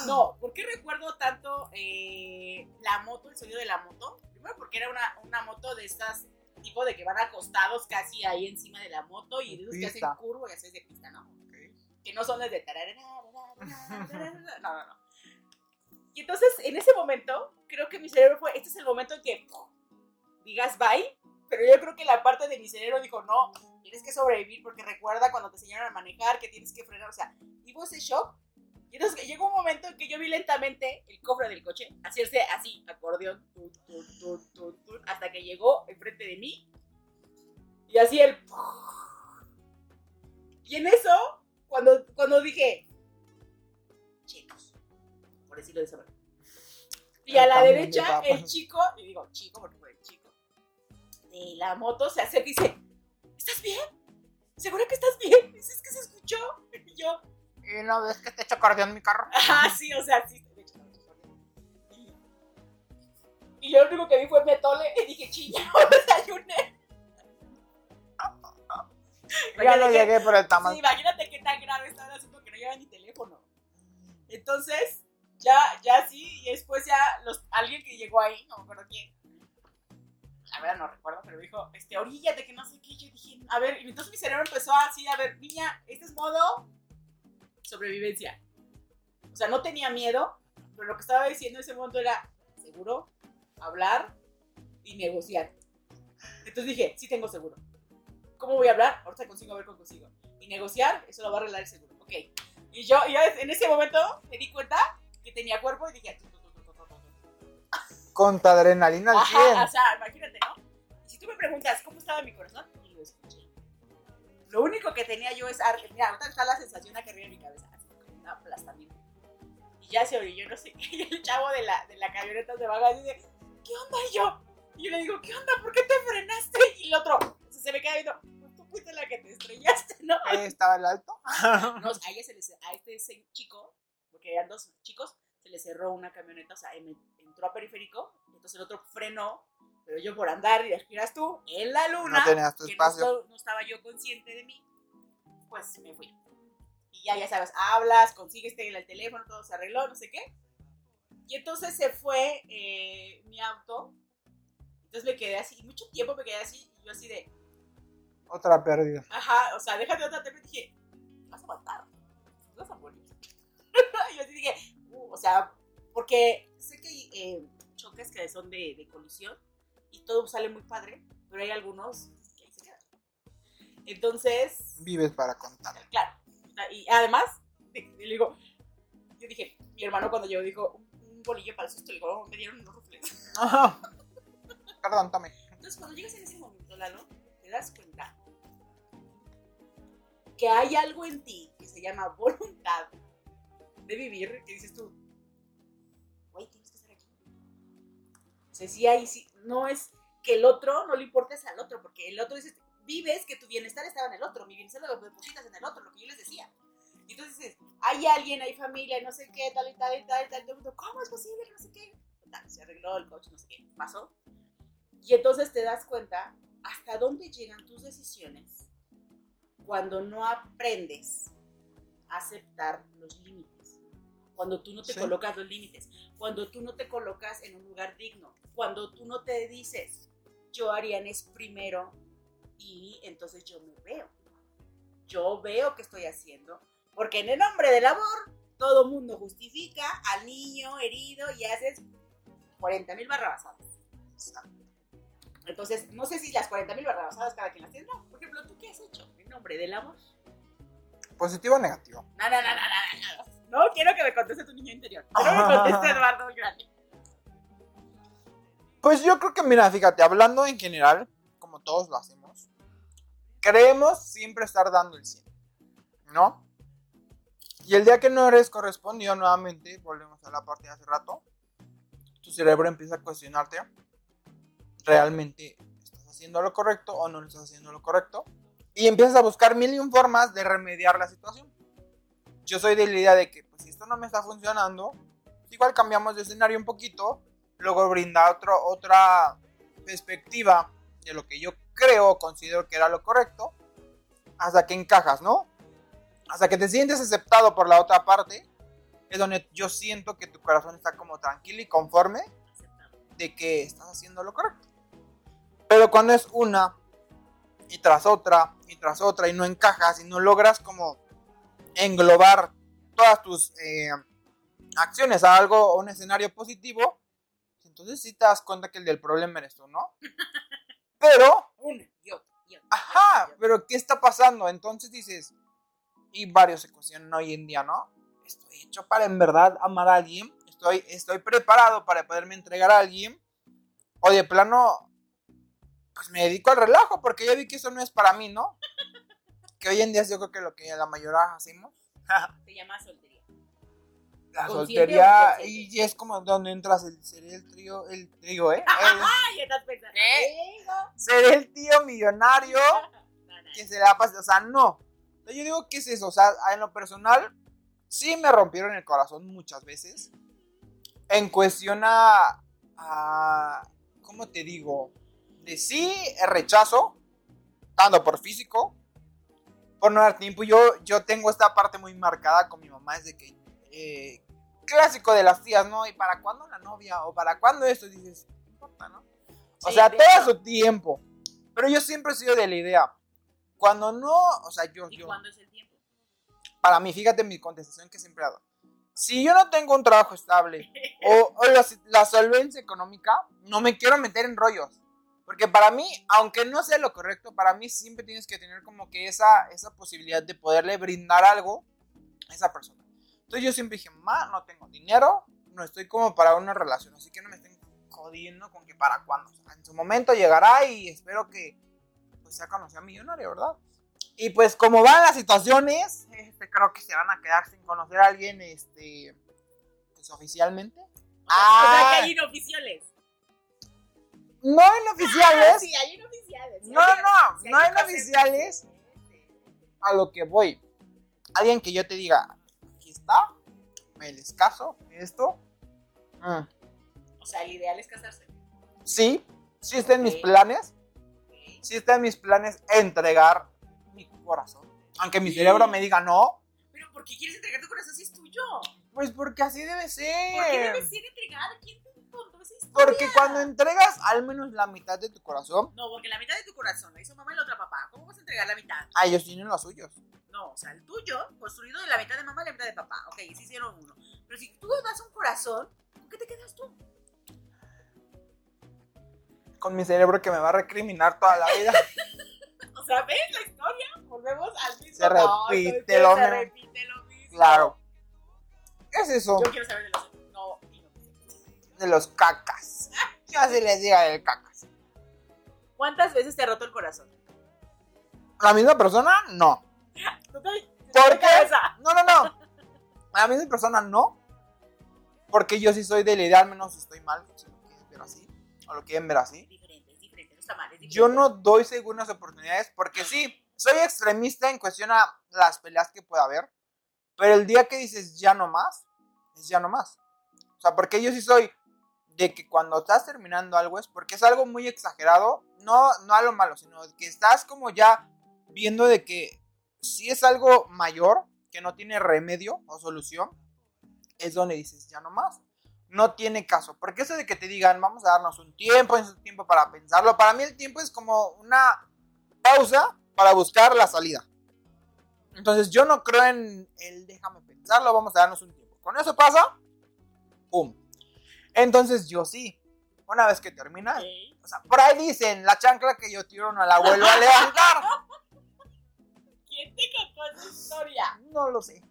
No, ¿por qué recuerdo tanto eh, la moto, el sonido de la moto? Primero porque era una, una moto de estas, tipo de que van acostados casi ahí encima de la moto y de esos que hacen curva y así de pista, ¿no? Que no son las de tararara, No, no, no. Y entonces, en ese momento, creo que mi cerebro fue, este es el momento en que ¡pum! digas bye, pero yo creo que la parte de mi cerebro dijo, no, tienes que sobrevivir porque recuerda cuando te enseñaron a manejar que tienes que frenar, o sea, hubo ese shock. Y entonces llegó un momento en que yo vi lentamente el cofre del coche hacerse así, acordeón, tut, tut, tut, hasta que llegó enfrente de mí. Y así el... Y en eso, cuando, cuando dije, chicos, por decirlo de esa manera. Y a la derecha, el chico, y digo chico porque de la moto se acerca y dice, ¿estás bien? ¿Seguro que estás bien? Dice, es que se escuchó. Y yo, Y no ves que te echo en mi carro. ah, sí, o sea, sí. Y- Y yo lo único que vi fue mi atole y dije, chilla, [laughs] no desayuné. Ya no que- llegué por el Sí, tamal. imagínate qué tan grave estaba el asunto que no lleva ni teléfono. Entonces, ya, ya sí, y después ya los, alguien que llegó ahí, no me acuerdo quién. La no recuerdo, pero dijo, este, oríllate, que no sé qué. Yo dije, a ver, y entonces mi cerebro empezó así, a ver, niña, este es modo sobrevivencia. sea, no tenía miedo, pero lo que estaba diciendo en ese momento era seguro, hablar y negociar. Entonces dije, sí tengo seguro. ¿Cómo voy a hablar? Ahorita consigo a ver cómo consigo. Y negociar, eso lo va a arreglar el seguro. Ok. Y yo, y en ese momento me di cuenta que tenía cuerpo y dije, Con tu adrenalina al 100. Ajá, o sea, imagínate, ¿no? Si tú me preguntas cómo estaba mi corazón, y lo escuché. Lo único que tenía yo es, ar- mira, ahorita está la sensación acá arriba de mi cabeza, así como un aplastamiento. Y ya se orilló, no sé qué, [laughs] y el chavo de la, de la camioneta se baja y dice, ¿qué onda? Y yo, y yo le digo, ¿qué onda? ¿Por qué te frenaste? Y el otro, o sea, se me queda viendo, pues tú fuiste la que te estrellaste, ¿no? Ahí estaba el alto. [laughs] No, a, ella se le, a este ese chico, porque eran dos chicos, se le cerró una camioneta, o sea, em- entró a periférico, entonces el otro frenó, pero yo por andar, y giras tú, en la luna, No tenías tu que no, espacio. esto- no estaba yo consciente de mí, pues me fui. Y ya, ya sabes, hablas, consigues el teléfono, todo se arregló, no sé qué. Y entonces se fue eh, mi auto, entonces me quedé así, y mucho tiempo me quedé así, y yo así de, Otra pérdida. Ajá, o sea, déjate otra te dije, vas a matar, vas a morir. [laughs] y yo así dije, o sea, porque sé que hay eh, choques que son de, de colisión y todo sale muy padre, pero hay algunos que ahí se quedan. Entonces, Vives para contar. claro, y además, le digo, yo dije, mi hermano cuando llegó dijo, un, un bolillo para el susto, le digo, "Oh, me dieron unos rufles. [laughs] Perdón, tome. Entonces, cuando llegas en ese momento, Lalo, te das cuenta que hay algo en ti que se llama voluntad de vivir, que dices tú, güey, tienes que estar aquí. O sea, sí sí, no es que el otro no le importes al otro, porque el otro dices, vives que tu bienestar estaba en el otro, mi bienestar lo depositas en el otro, lo que yo les decía. Y entonces dices, hay alguien, hay familia, no sé qué, tal y tal y tal y tal, y todo ¿cómo es posible? No sé qué. Se arregló el coche, no sé qué, pasó. Y entonces te das cuenta hasta dónde llegan tus decisiones cuando no aprendes a aceptar los límites. Cuando tú no te Sí. colocas los límites. Cuando tú no te colocas en un lugar digno. Cuando tú no te dices, yo Ariane es primero y entonces yo me veo. Yo veo qué estoy haciendo. Porque en el nombre del amor, todo mundo justifica al niño herido y haces 40 mil barrabasadas. Entonces, no sé si las 40 mil barrabasadas cada quien las tiene. No, por ejemplo, ¿tú qué has hecho en nombre del amor? ¿Positivo o negativo? No, no, no, no, no, quiero que me conteste tu niño interior. Quiero que me [laughs] conteste Eduardo el Grande. Pues yo creo que, mira, fíjate, hablando en general, como todos lo hacemos, creemos siempre estar dando el 100, ¿no? Y el día que no eres correspondido nuevamente, volvemos a la parte de hace rato, tu cerebro empieza a cuestionarte, ¿realmente estás haciendo lo correcto o no estás haciendo lo correcto? Y empiezas a buscar mil y un formas de remediar la situación. Yo soy de la idea de que, pues si esto no me está funcionando, igual cambiamos de escenario un poquito, luego brinda otro, otra perspectiva de lo que yo creo considero que era lo correcto, hasta que encajas, ¿no? Hasta que te sientes aceptado por la otra parte, es donde yo siento que tu corazón está como tranquilo y conforme de que estás haciendo lo correcto. Pero cuando es una y tras otra y tras otra y no encajas y no logras como englobar todas tus eh, acciones a algo, a un escenario positivo, entonces sí te das cuenta que el del problema eres tú, ¿no? [laughs] Pero, Una y otra y otra. ajá, pero ¿qué está pasando? Entonces dices, y varios se cuestionan hoy en día, ¿no? Estoy hecho para en verdad amar a alguien, estoy, estoy preparado para poderme entregar a alguien, o de plano, pues me dedico al relajo, porque ya vi que eso no es para mí, ¿no? Que hoy en día yo creo que lo que la mayoría hacemos, [laughs] Se llama soltería. la ¿Consciente o soltería, y es como donde entras el, seré el trío, el trío, ¿eh? El- [laughs] Ay, estás seré el tío millonario [laughs] No, no. que se la pase, o sea, no. Yo digo, ¿qué es eso? O sea, en lo personal, sí me rompieron el corazón muchas veces. En cuestión a, a ¿cómo te digo? De sí, el rechazo, tanto por físico, por no dar tiempo. Yo, yo tengo esta parte muy marcada con mi mamá, es de que, eh, clásico de las tías, ¿no? ¿Y para cuándo la novia? ¿O para cuándo esto? Y dices, no importa, ¿no? O Sí, sea, todo su tiempo. Pero yo siempre he sido de la idea. Cuando no, o sea, yo, ¿Y yo, cuándo es el tiempo? para mí, fíjate mi contestación que siempre he dado. si yo no tengo un trabajo estable o, o la, la solvencia económica, no me quiero meter en rollos. Porque para mí, aunque no sea lo correcto, para mí siempre tienes que tener como que esa, esa posibilidad de poderle brindar algo a esa persona. Entonces yo siempre dije, ma, no tengo dinero, no estoy como para una relación, así que no me estén jodiendo con que para cuándo. O sea, en su momento llegará y espero que pues, sea conocida millonaria, ¿verdad? Y pues como van las situaciones, este, creo que se van a quedar sin conocer a alguien, este, pues oficialmente. O sea, Ah. que hay inoficiales. No en oficiales, Sí, hay inoficiales. no, no, Sí, no en cosas- oficiales, a lo que voy. Alguien que yo te diga, aquí está, me les caso, esto. mm, O sea, el ideal es casarse. Sí, sí está en mis planes. Ok. Sí está en mis planes entregar mi corazón. Aunque mi Sí. cerebro me diga no, Pero ¿por qué quieres entregar tu corazón si es tuyo? pues porque así debe ¿Por qué debe ser. ser entregado? ¿Quién Porque cuando entregas al menos la mitad de tu corazón, No, porque la mitad de tu corazón la hizo mamá y la otra papá. ¿Cómo vas a entregar la mitad? a ellos tienen los suyos. No, o sea, el tuyo, construido de la mitad de mamá y la mitad de papá. Ok, sí hicieron uno. Pero si tú das un corazón, ¿con qué te quedas tú? Con mi cerebro que me va a recriminar toda la vida. [laughs] O sea, ¿ves la historia? Volvemos al mismo. Se No, repite lo Se mismo. repite lo mismo. Claro. Es eso, Yo quiero saber de los. De los cacas. Yo así les diga del cacas. ¿Cuántas veces te ha roto el corazón? ¿La misma persona? No. [laughs] ¿Tú te- ¿Por qué? No, no, no. A [laughs] la misma persona no. Porque yo sí soy de la idea, al menos estoy mal, si lo quieren ver así. O lo quieren ver así. Es diferente, es diferente, no está mal, es diferente. Yo no doy segundas oportunidades porque sí, soy extremista en cuestión a las peleas que pueda haber. Pero el día que dices ya no más, es ya no más. O sea, porque yo sí soy de que cuando estás terminando algo es porque es algo muy exagerado, no, no a lo malo, sino que estás como ya viendo de que si es algo mayor, que no tiene remedio o solución, es donde dices ya no más. No tiene caso. Porque eso de que te digan, vamos a darnos un tiempo, es un tiempo para pensarlo. Para mí el tiempo es como una pausa para buscar la salida. Entonces yo no creo en el déjame pensarlo, vamos a darnos un tiempo. Con eso pasa, ¡pum! Entonces yo sí, una vez que termina, o sea, por ahí dicen, la chancla que yo tiro no la vuelvo a levantar. ¿Quién te contó esa historia? No lo sé.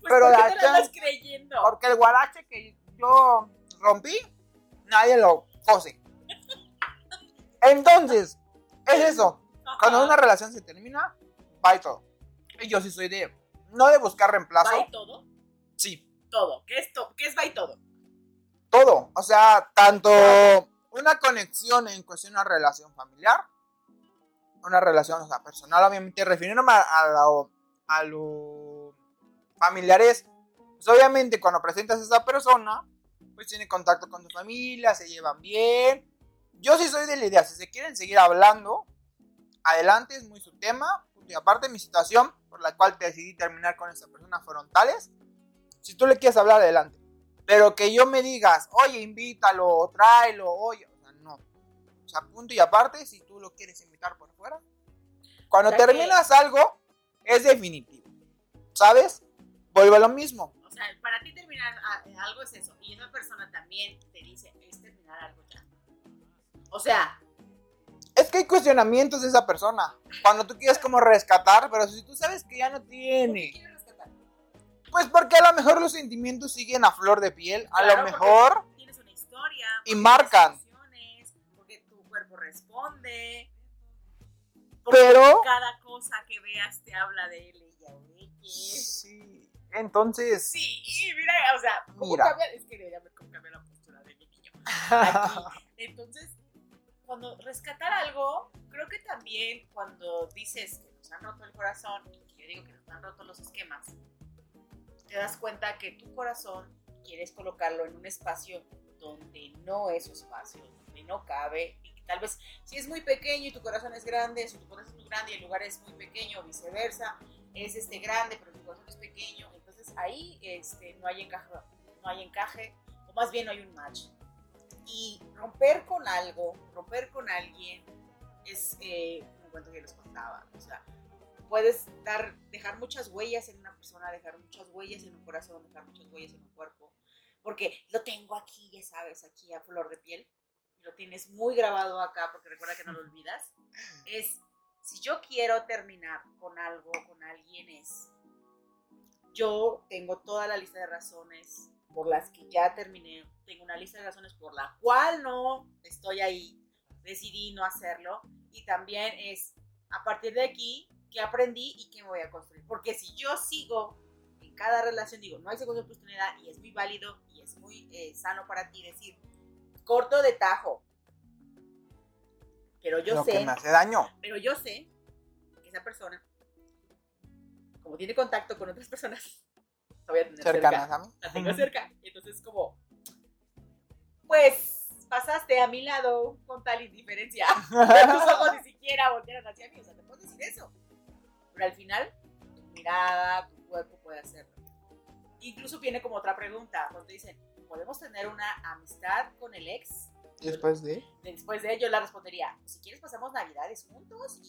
Pues Pero ¿por qué la te la creyendo? Porque el guarache que yo rompí, nadie lo cose. Entonces, es eso. Ajá. Cuando una relación se termina, va y todo. Y yo sí soy de, no de buscar reemplazo. ¿Va y todo? Sí, Todo. ¿Qué es, to- ¿Qué es va y todo? Todo. O sea, tanto una conexión en cuestión a relación familiar, una relación, o sea, personal, obviamente, refiriéndome a, a lo, a lo familiar es, pues obviamente cuando presentas a esa persona, pues tiene contacto con tu familia, se llevan bien. Yo sí soy de la idea, si se quieren seguir hablando, adelante, es muy su tema. Y aparte, mi situación por la cual decidí terminar con esa persona fueron tales. Si tú le quieres hablar, adelante. Pero que yo me digas, oye, invítalo, o tráelo, oye, o sea, no. O sea, punto y aparte, si tú lo quieres invitar por fuera. Cuando O sea que- terminas algo, es definitivo. ¿Sabes? Vuelve a lo mismo. O sea, para ti terminar a- algo es eso. Y esa persona también te dice, es terminar algo ya. O sea, Es que hay cuestionamientos de esa persona. Cuando tú quieres como rescatar, pero si tú sabes que ya no ¿por qué tiene. Pues porque a lo mejor los sentimientos siguen a flor de piel. A Claro, lo mejor. Tienes una historia. Y marcan. Porque tu cuerpo responde. Porque Pero. cada cosa que veas te habla de él ellos. Sí. Entonces. Sí, y mira, o sea, ¿cómo Mira. cambia? Es que ver cómo cambia la postura de mi niño. Aquí. [laughs] Entonces, cuando rescatar algo, creo que también cuando dices que nos han roto el corazón, y que yo digo que nos han roto los esquemas, te das cuenta que tu corazón quieres colocarlo en un espacio donde no es su espacio, donde no cabe, y que tal vez si es muy pequeño y tu corazón es grande, si tu corazón es muy grande y el lugar es muy pequeño, o viceversa, es este grande, pero tu corazón es pequeño, entonces ahí este, no hay encaje, no hay encaje, o más bien no hay un match. Y romper con algo, romper con alguien, es eh, un cuento que les contaba. O sea, puedes dar, dejar muchas huellas en una persona, dejar muchas huellas en un corazón, dejar muchas huellas en un cuerpo. Porque lo tengo aquí, ya sabes, aquí a flor de piel. Y lo tienes muy grabado acá, porque recuerda que no lo olvidas. Es, si yo quiero terminar con algo, con alguien, es, yo tengo toda la lista de razones por las que ya terminé. Tengo una lista de razones por la cual no estoy ahí. Decidí no hacerlo. Y también es, a partir de aquí, qué aprendí y qué me voy a construir. Porque si yo sigo en cada relación, digo, no hay segunda oportunidad y es muy válido y es muy eh, sano para ti decir, corto de tajo. Pero yo Lo sé, que me hace daño. pero yo sé que esa persona, como tiene contacto con otras personas, la voy a tener Cercanas cerca. a mí. La tengo cerca. Entonces, como, pues pasaste a mi lado con tal indiferencia. [laughs] Tus ojos ni siquiera voltearon hacia mí. O sea, te puedes decir eso. Pero al final, tu mirada, tu cuerpo puede hacerlo. Incluso viene como otra pregunta, donde dicen, ¿podemos tener una amistad con el ex? Después de. Después de ello, la respondería, si quieres pasamos navidades juntos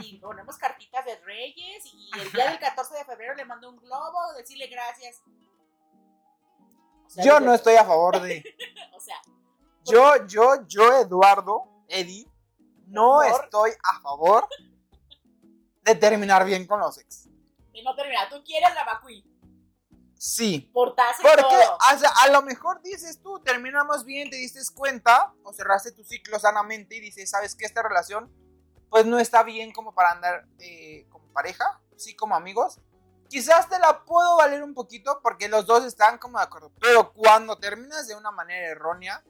y, [laughs] ponemos cartitas de reyes y el día del 14 de febrero le mando un globo, decirle gracias. O sea, Yo no estoy a favor de. [laughs] O sea, Yo, yo, yo, Eduardo, Eddie, no estoy a favor de terminar bien con los ex. y no termina. Tú quieres la vacui, Sí. portazo y Porque todo. o sea, a lo mejor dices tú, terminamos bien, te diste cuenta o cerraste tu ciclo sanamente y dices, ¿sabes que Esta relación pues no está bien como para andar eh, como pareja, sí como amigos. Quizás te la puedo valer un poquito porque los dos están como de acuerdo. Pero cuando terminas de una manera errónea,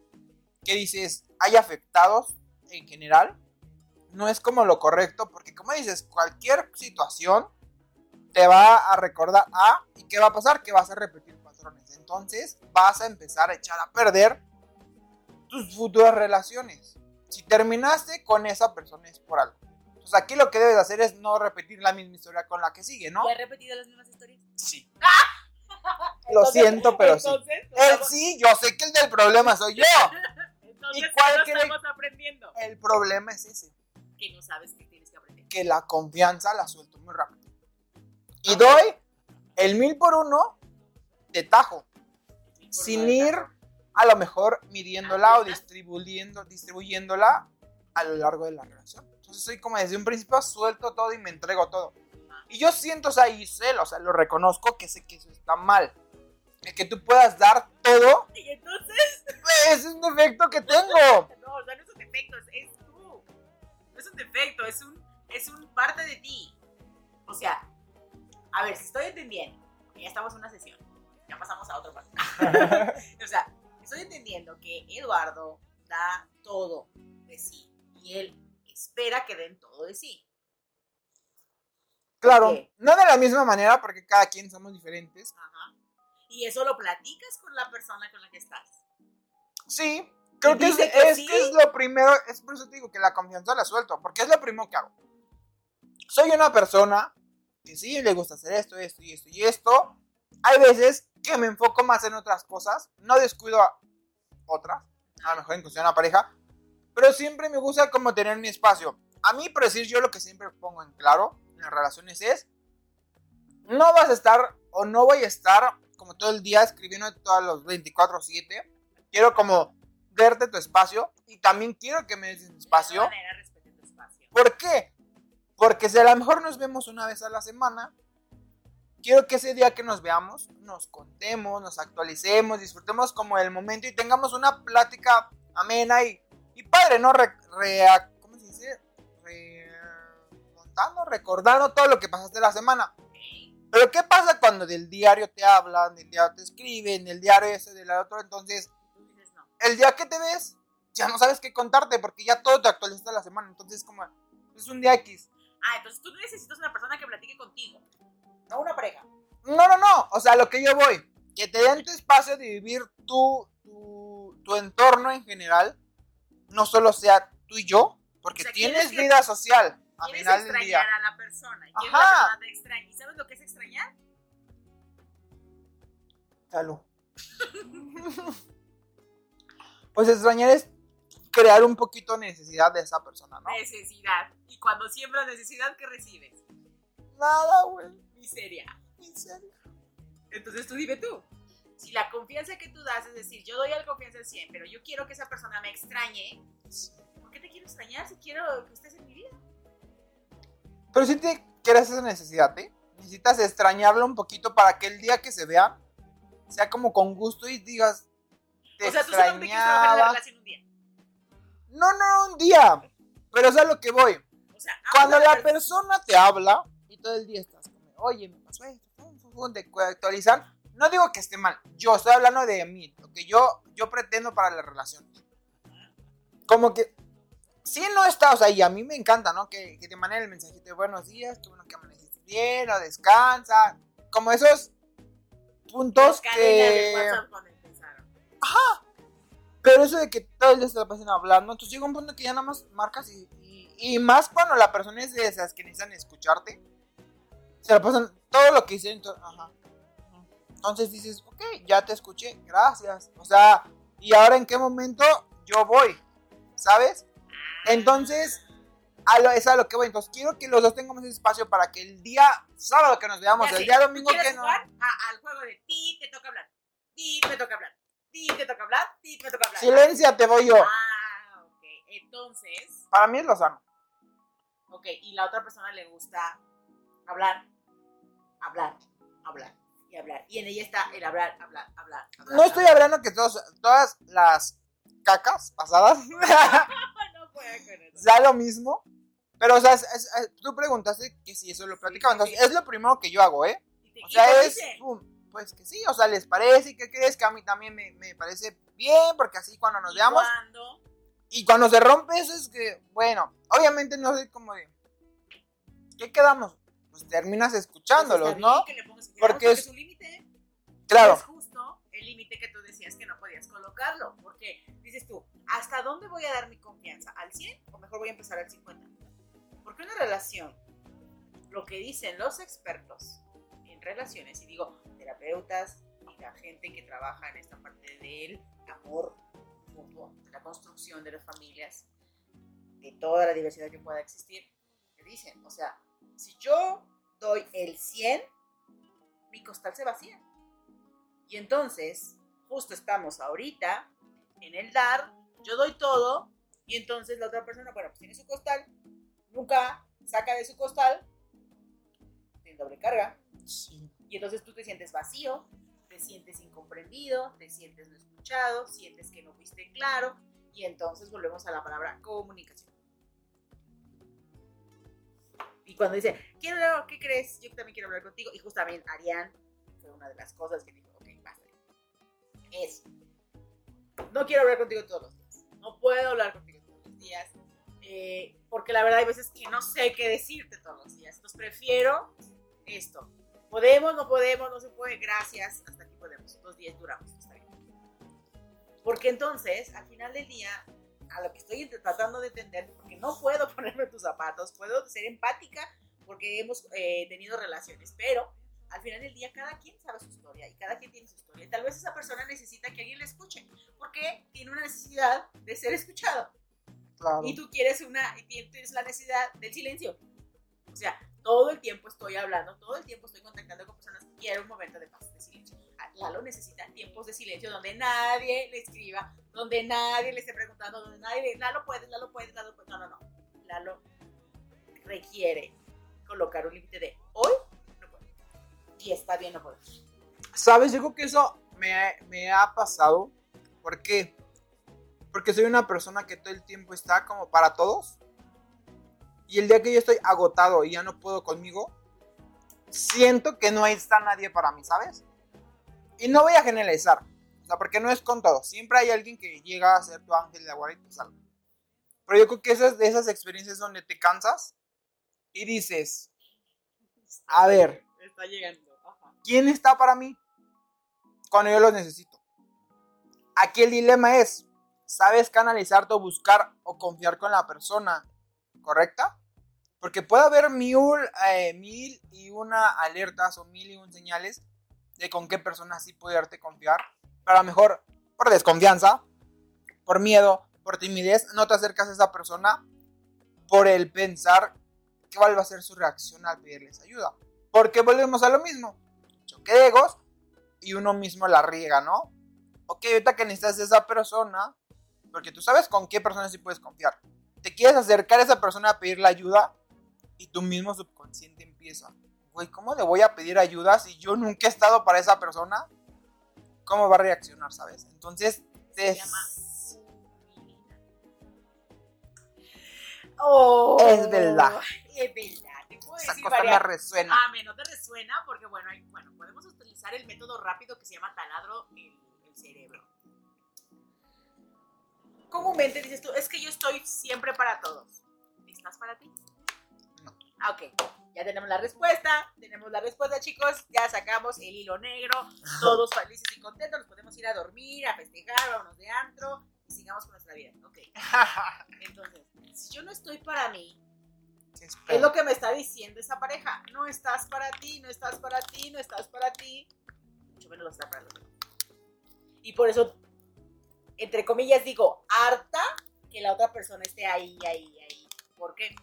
que dices, hay afectados en general, no es como lo correcto porque como dices, cualquier situación te va a recordar a y qué va a pasar que vas a repetir patrones. Entonces vas a empezar a echar a perder tus futuras relaciones. Si terminaste con esa persona es por algo. Entonces aquí lo que debes hacer es no repetir la misma historia con la que sigue no ¿Ya he repetido las mismas historias? sí. Lo Entonces- siento pero sí. entonces, no él sí yo sé que el del problema soy yo. [laughs] Entonces, ¿Y cuál ¿qué no cree- estamos aprendiendo? el problema es ese Que no sabes que tienes que aprender. que la confianza la suelto muy rápido y doy el mil por uno de tajo sin ir a lo mejor midiéndola o distribuyendo, distribuyéndola a lo largo de la relación. Entonces soy como desde un principio suelto todo y me entrego todo. Y yo siento, o sea, y sé, o sea, lo reconozco que sé que eso está mal. El que tú puedas dar todo, Y entonces, [laughs] es un defecto que tengo. [laughs] no, o sea, no es un defecto, es. No es un defecto, es un, es un parte de ti. O sea, a ver, si estoy entendiendo, porque ya estamos en una sesión, ya pasamos a otra parte. [laughs] o sea, estoy entendiendo que Eduardo da todo de sí y él espera que den todo de sí. Claro, no de la misma manera porque cada quien somos diferentes. Ajá. Y eso lo platicas con la persona con la que estás. Sí, creo ¿Y que es, que es sí? que es lo primero, es por eso te digo que la confianza la suelto, porque es lo primero que hago. Soy una persona que sí le gusta hacer esto, esto y esto y esto. Hay veces que me enfoco más en otras cosas, no descuido a otras, a lo mejor en cuestión de la pareja, pero siempre me gusta como tener mi espacio. A mí, por decir yo lo que siempre pongo en claro en las relaciones es, no vas a estar o no voy a estar como todo el día escribiendo todos los 24/7 quiero como darte tu espacio y también quiero que me des mi espacio. De alguna manera respete tu espacio. ¿Por qué? Porque si a lo mejor nos vemos una vez a la semana, quiero que ese día que nos veamos nos contemos, nos actualicemos, disfrutemos como el momento y tengamos una plática amena y, y padre, ¿no? Re- re- ¿Cómo se dice? Remontando, recordando todo lo que pasaste la semana. Pero ¿qué pasa cuando del diario te hablan, del diario te escriben, del diario ese, del otro? Entonces. El día que te ves, ya no sabes qué contarte porque ya todo te actualizaste la semana. Entonces, como es un día X. Ah, entonces tú necesitas una persona que platique contigo. No una pareja. No, no, no. O sea, lo que yo voy, que te den tu espacio de vivir tu, tu, tu entorno en general, no solo sea tú y yo, porque O sea, tienes vida social a Quieres final del día. extrañar a la persona. Y Ajá. la persona te extraña. ¿Y sabes lo que es extrañar? Salud. [laughs] pues extrañar es crear un poquito necesidad de esa persona, ¿no? Necesidad. Y cuando siembras necesidad, ¿qué recibes? Nada, güey. Miseria. Miseria. Entonces tú dime tú. Si la confianza que tú das es decir, yo doy la confianza al 100, pero yo quiero que esa persona me extrañe, ¿por qué te quiero extrañar si quiero que estés en mi vida? Pero si te quieres esa necesidad, ¿eh? Necesitas extrañarlo un poquito para que el día que se vea sea como con gusto y digas, te o sea, tú solo te quieres trabajar en la relación un día. No, no, un día. Pero es a lo que voy. O sea, Cuando la de per- persona te habla y todo el día estás como, oye, me pasó esto, fum, fum, fum", te actualizan. No digo que esté mal, yo estoy hablando de mí, lo que yo, yo pretendo para la relación. Como que, si no está, o sea, y a mí me encanta, ¿no? Que, que te manden el mensajito de buenos días, que bueno que amaneciste bien, o descansa. Como esos puntos de que... Empezaron. Pero eso de que todo el día se la pasen hablando, entonces llega un punto que ya nada más marcas y, y, y más cuando la persona es de esas que necesitan escucharte, se la pasan todo lo que dicen, to- ajá. Entonces dices, ok, ya te escuché, gracias. O sea, ¿y ahora en qué momento yo voy? ¿Sabes? Entonces, a lo, es a lo que voy. Entonces, quiero que los dos tengamos ese espacio para que el día sábado que nos veamos, Ya el día ¿tú domingo que no. jugar a- al juego de ti te toca hablar, ti te toca hablar, ti te toca hablar, ti toca hablar. Silencia, te voy yo. Ah, ok. Entonces, Para mí es lo sano. ok, y la otra persona le gusta hablar, hablar, hablar y hablar. Y en ella está el hablar, hablar, hablar. hablar No estoy hablar. hablando que todos, todas las cacas pasadas [laughs] no puedo con eso. sea lo mismo. Pero, o sea, es- tú preguntaste que si eso lo platicaban. Sí, sí, Entonces, es lo primero que yo hago, ¿eh? O sea, es. dice, pum, pues que sí, o sea, les parece. ¿Y qué crees? Que a mí también me, me parece bien, porque así cuando nos ¿y veamos. cuándo? Y cuando se rompe eso es que, bueno, obviamente no soy como de. ¿Qué quedamos? Pues terminas Pues escuchándolos, está ¿no? que le pongas cuidado Porque es- es un límite. Claro. Es justo el límite que tú decías que no podías colocarlo. Porque dices tú, ¿hasta dónde voy a dar mi confianza? ¿Al 100 o mejor voy a empezar al 50? Porque una relación, lo que dicen los expertos en relaciones, y digo terapeutas y la gente que trabaja en esta parte del amor la construcción de las familias, de toda la diversidad que pueda existir, te dicen, o sea, si yo doy el 100, mi costal se vacía. Y entonces, justo estamos ahorita en el dar, yo doy todo, y entonces la otra persona, bueno, pues tiene su costal, nunca saca de su costal, tiene doble carga, Sí. Y entonces tú te sientes vacío, te sientes incomprendido, te sientes no escuchado, sientes que no fuiste claro, y entonces volvemos a la palabra comunicación. Y cuando dice, quiero ¿qué crees? Yo también quiero hablar contigo. Y justamente Arián fue una de las cosas que dijo, ok, basta. Es, no quiero hablar contigo todos los días. No puedo hablar contigo todos los días. eh, porque la verdad hay veces que no sé qué decirte todos los días. Entonces prefiero esto. Podemos, no podemos, no se puede, gracias. Hasta aquí podemos. Dos días duramos, está bien. Porque entonces, al final del día, a lo que estoy tratando de entender, porque no puedo [laughs] ponerme tus zapatos, puedo ser empática porque hemos eh, tenido relaciones, pero al final del día cada quien sabe su historia y cada quien tiene su historia. Y tal vez esa persona necesita que alguien le escuche, porque tiene una necesidad de ser escuchado Claro. y tú quieres una y tienes la necesidad del silencio. O sea, todo el tiempo estoy hablando, todo el tiempo estoy contactando con personas que quieren un momento de paz, de silencio. Ah, Lalo necesita tiempos de silencio donde nadie le escriba, donde nadie le esté preguntando, donde nadie le, Lalo puedes, Lalo puedes, Lalo puedes. No, no, no. Lalo requiere colocar un límite de hoy no puedo. Y está bien no poder. ¿Sabes? Yo creo que eso me, me ha pasado. ¿Por qué? Porque soy una persona que todo el tiempo está como para todos. Y el día que yo estoy agotado y ya no puedo conmigo, siento que no está nadie para mí, ¿sabes? Y no voy a generalizar. O sea, porque no es con todos. Siempre hay alguien que llega a ser tu ángel de la guarda y te salva. Pero yo creo que esas de esas experiencias donde te cansas y dices, a ver, Está llegando. Ajá. ¿quién está para mí cuando yo los necesito? Aquí el dilema es, ¿sabes canalizarte o buscar o confiar con la persona correcta? Porque puede haber mil, eh, mil y una alertas o mil y un señales de con qué persona sí poderte confiar. Pero a lo mejor por desconfianza, por miedo, por timidez, no te acercas a esa persona por el pensar ¿cuál va a ser su reacción al pedirles ayuda? Porque volvemos a lo mismo. Choque de egos y uno mismo la riega, ¿no? Ok, ahorita que necesitas a esa persona, porque tú sabes con qué persona sí puedes confiar. Te quieres acercar a esa persona a pedirle ayuda y tu mismo subconsciente empieza. Güey, ¿cómo le voy a pedir ayuda si yo nunca he estado para esa persona? ¿Cómo va a reaccionar, sabes? Entonces, Se es... llama Oh, Es verdad. Es verdad. Te puedo esa decir cosa me varias- resuena. Ah, me no te resuena porque, bueno, hay- bueno, podemos utilizar el método rápido que se llama taladro el, el cerebro. Comúnmente dices tú, es que yo estoy siempre para todos. ¿Estás para ti? No. Ah, ok. Ya tenemos la respuesta, tenemos la respuesta, chicos. Ya sacamos el hilo negro, todos felices y contentos. Nos podemos ir a dormir, a festejar, vámonos de antro y sigamos con nuestra vida. Ok. [laughs] Entonces, si yo no estoy para mí, es lo que me está diciendo esa pareja. No estás para ti, no estás para ti, no estás para ti. Mucho menos lo está para los demás. Y por eso, entre comillas, digo, harta que la otra persona esté ahí, ahí, ahí. ¿Por qué?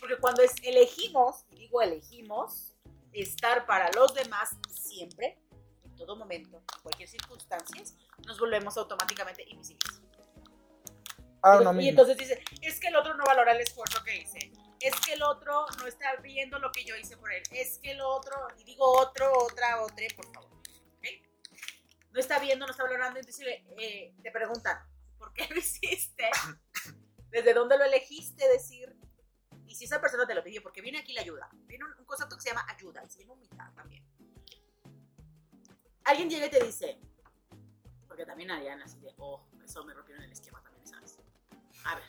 Porque cuando es, elegimos, y digo elegimos, estar para los demás siempre, en todo momento, en cualquier circunstancia, nos volvemos automáticamente invisibles. Y- uno y entonces dice, es que el otro no valora el esfuerzo que hice. Es que el otro no está viendo lo que yo hice por él. Es que el otro, y digo otro, otra, otra, por favor. No está viendo, no está valorando. Entonces eh, te preguntan, ¿por qué lo hiciste? [laughs] ¿Desde dónde lo elegiste decir? Y si esa persona te lo pidió, porque viene aquí la ayuda. Viene un, un concepto que se llama ayuda y se llama humildad también. Alguien llega y te dice, porque también harían así de, oh, eso me rompieron el esquema también, ¿sabes? A ver,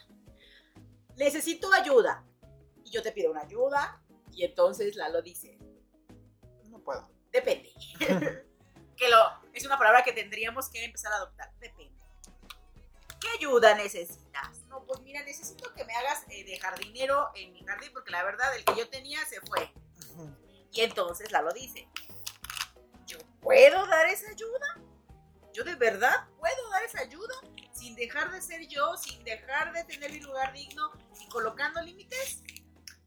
necesito ayuda. Y yo te pido una ayuda. Y entonces Lalo dice, No puedo. depende. [laughs] [laughs] que lo, es una palabra que tendríamos que empezar a adoptar. Depende. ¿Qué ayuda necesitas? No, pues mira, necesito que me hagas eh, de jardinero en mi jardín porque la verdad el que yo tenía se fue. Y entonces Lalo dice, ¿yo puedo dar esa ayuda? ¿Yo de verdad puedo dar esa ayuda? Sin dejar de ser yo, sin dejar de tener mi lugar digno y colocando límites.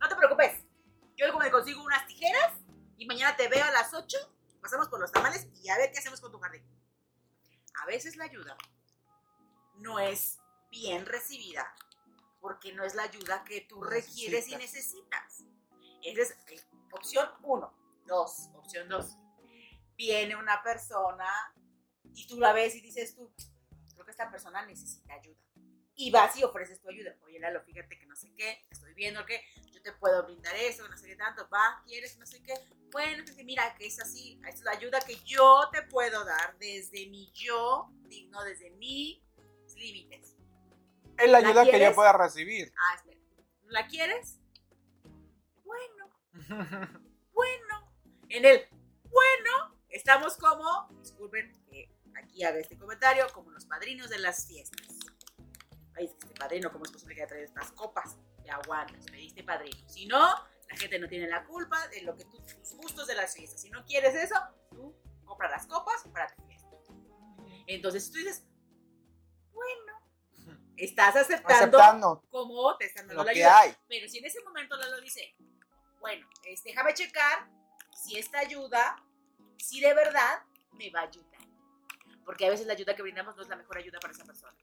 No te preocupes. Yo me consigo unas tijeras y mañana te veo a las 8, pasamos por los tamales y a ver qué hacemos con tu jardín. A veces la ayuda no es bien recibida porque no es la ayuda que tú requieres y necesitas. Esa es eh, opción 1. 2. Opción 2. Viene una persona y tú la ves y dices tú, creo que esta persona necesita ayuda. Y vas y ofreces tu ayuda. Oye, Lalo, fíjate que no sé qué, estoy viendo que yo te puedo brindar eso, no sé qué tanto, va, quieres, no sé qué. Bueno, pues mira, que es así, es la ayuda que yo te puedo dar desde mi yo, digno, desde mis límites. Es la ¿La ayuda que yo pueda recibir. Ah, espera. ¿La quieres? Bueno, [laughs] bueno. En el bueno, estamos como, disculpen que aquí haga este comentario, como los padrinos de las fiestas. Ay, este padrino, ¿cómo es posible que haya traído estas copas? Te aguantas, pediste padrino. Si no, la gente no tiene la culpa de lo que tú, tus gustos de las fiestas. Si no quieres eso, tú compra las copas para tu fiesta. Entonces tú dices, bueno, estás aceptando, Aceptando como te están dando lo la que ayuda. hay. Pero si en ese momento Lalo dice, bueno, es, déjame checar si esta ayuda, si de verdad me va a ayudar. Porque a veces la ayuda que brindamos no es la mejor ayuda para esa persona.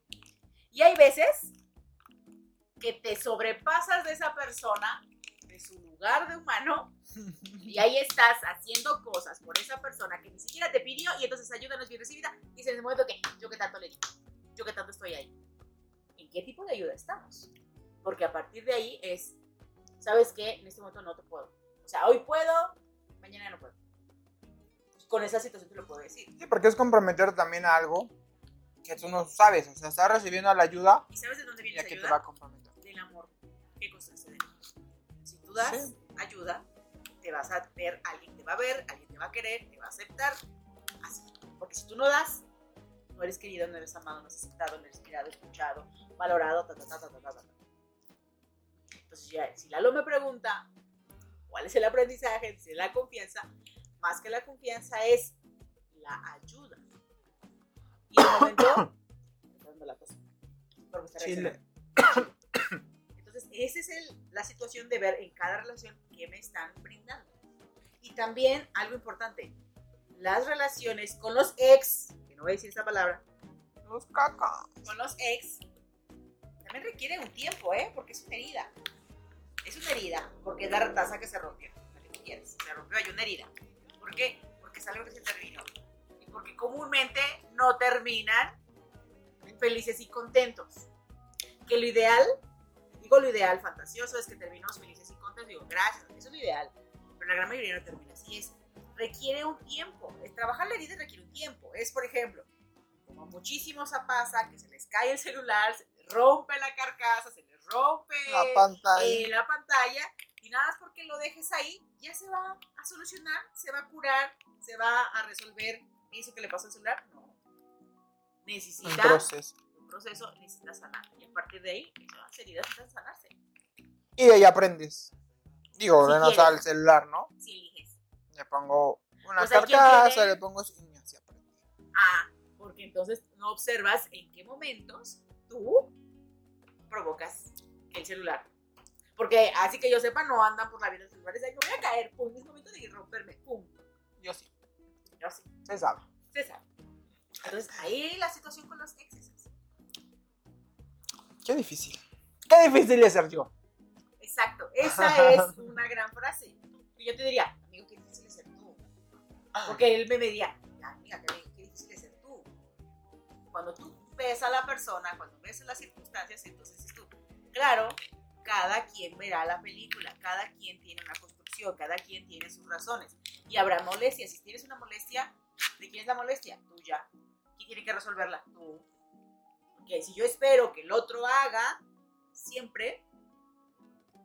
Y hay veces que te sobrepasas de esa persona, de su lugar de humano, y ahí estás haciendo cosas por esa persona que ni siquiera te pidió y entonces ayuda no es bien recibida. Y es en el momento que yo que tanto le digo, yo que tanto estoy ahí. ¿En qué tipo de ayuda estamos? Porque a partir de ahí es, ¿sabes qué? En este momento no te puedo. O sea, hoy puedo, mañana no puedo. Con esa situación te lo puedo decir. Sí, porque es comprometer también a algo que tú no sabes. O sea, estás recibiendo la ayuda ¿Y sabes de dónde viene esa te va a comprometer. Das Sí. ayuda, te vas a ver, alguien te va a ver, alguien te va a querer, te va a aceptar. Así. Porque si tú no das, no eres querido, no eres amado, no eres aceptado, no eres mirado, escuchado, valorado, ta, ta, ta, ta, ta, ta, ta. Entonces, ya, si Lalo me pregunta cuál es el aprendizaje, si es la confianza, más que la confianza es la ayuda. Y el momento, [coughs] la está Chile. [coughs] esa es el, la situación de ver en cada relación qué me están brindando. Y también algo importante, las relaciones con los ex, que no voy a decir esa palabra, Los cacas. con los ex, también requiere un tiempo, ¿eh? Porque es una herida. Es una herida, porque es la taza que se rompió. ¿Qué tú quieres? Se rompió, hay una herida. ¿Por qué? Porque es algo que se terminó. Y porque comúnmente no terminan felices y contentos. Que lo ideal, digo lo ideal, fantasioso, es que terminamos felices y contentos. Digo, gracias, eso es lo ideal. Pero la gran mayoría no termina así. Es, requiere un tiempo. El trabajar la herida requiere un tiempo. Es, por ejemplo, como a muchísimos pasa, que se les cae el celular, se les rompe la carcasa, se les rompe La pantalla. eh, la pantalla, y nada más porque lo dejes ahí, ya se va a solucionar, se va a curar, se va a resolver eso que le pasó al celular. No. Un Necesita proceso. Un proceso, necesita sanar. Y a partir de ahí, esas heridas necesitan sanarse. Y de ahí aprendes. Digo, Si no quieres. al celular, ¿no? Si eliges. Le pongo una carcasa, le pongo... y así aprendí. Ah, porque entonces no observas en qué momentos tú provocas el celular. Porque así que yo sepa, no andan por la vida en celulares. Ay, me voy a caer, pum, es momento de romperme, pum. Yo sí. Yo sí, Se sabe. se sabe. Entonces, ahí la situación con los exes. Qué difícil. Qué difícil es ser yo. Exacto, esa [laughs] es una gran frase. Y yo te diría, amigo, qué difícil es ser tú. Porque él me diría, amiga, qué, qué difícil es ser tú. Cuando tú ves a la persona, cuando ves las circunstancias, entonces es tú. Claro, cada quien verá la película, cada quien tiene una construcción, cada quien tiene sus razones. Y habrá molestias. Si tienes una molestia, ¿de quién es la molestia? Tuya. ¿Quién tiene que resolverla? Tú. Porque si yo espero que el otro haga siempre,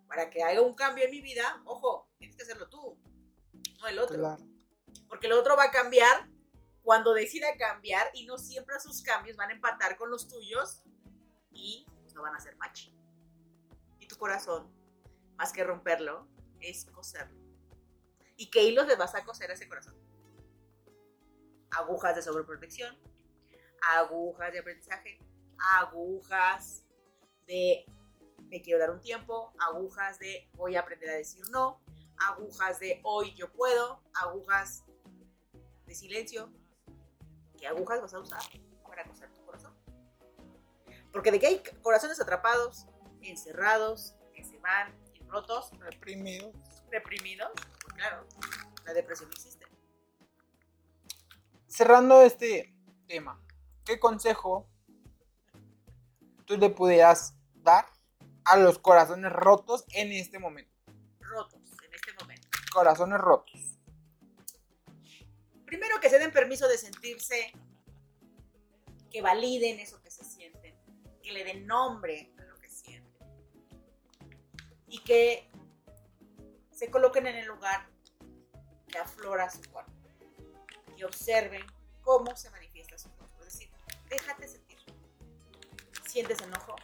para que haga un cambio en mi vida, ojo, tienes que hacerlo tú, no el otro. Claro. Porque el otro va a cambiar cuando decida cambiar y no siempre sus cambios van a empatar con los tuyos y pues, no van a ser match. Y tu corazón, más que romperlo, es coserlo. ¿Y qué hilos le vas a coser a ese corazón? Agujas de sobreprotección, agujas de aprendizaje, agujas de me quiero dar un tiempo, agujas de voy a aprender a decir no, agujas de hoy yo puedo, agujas de silencio. ¿Qué agujas vas a usar para coser tu corazón? Porque de que hay corazones atrapados, encerrados, que se van y rotos, Reprimido. reprimidos, pues claro, la depresión existe. Cerrando este tema, ¿qué consejo tú le pudieras dar a los corazones rotos en este momento? Rotos en este momento. Corazones rotos. Primero que se den permiso de sentirse, que validen eso que se sienten, que le den nombre a lo que sienten y que se coloquen en el lugar que aflora su cuerpo y observen cómo se manifiesta su cuerpo. Es decir, déjate sentir. Sientes enojo,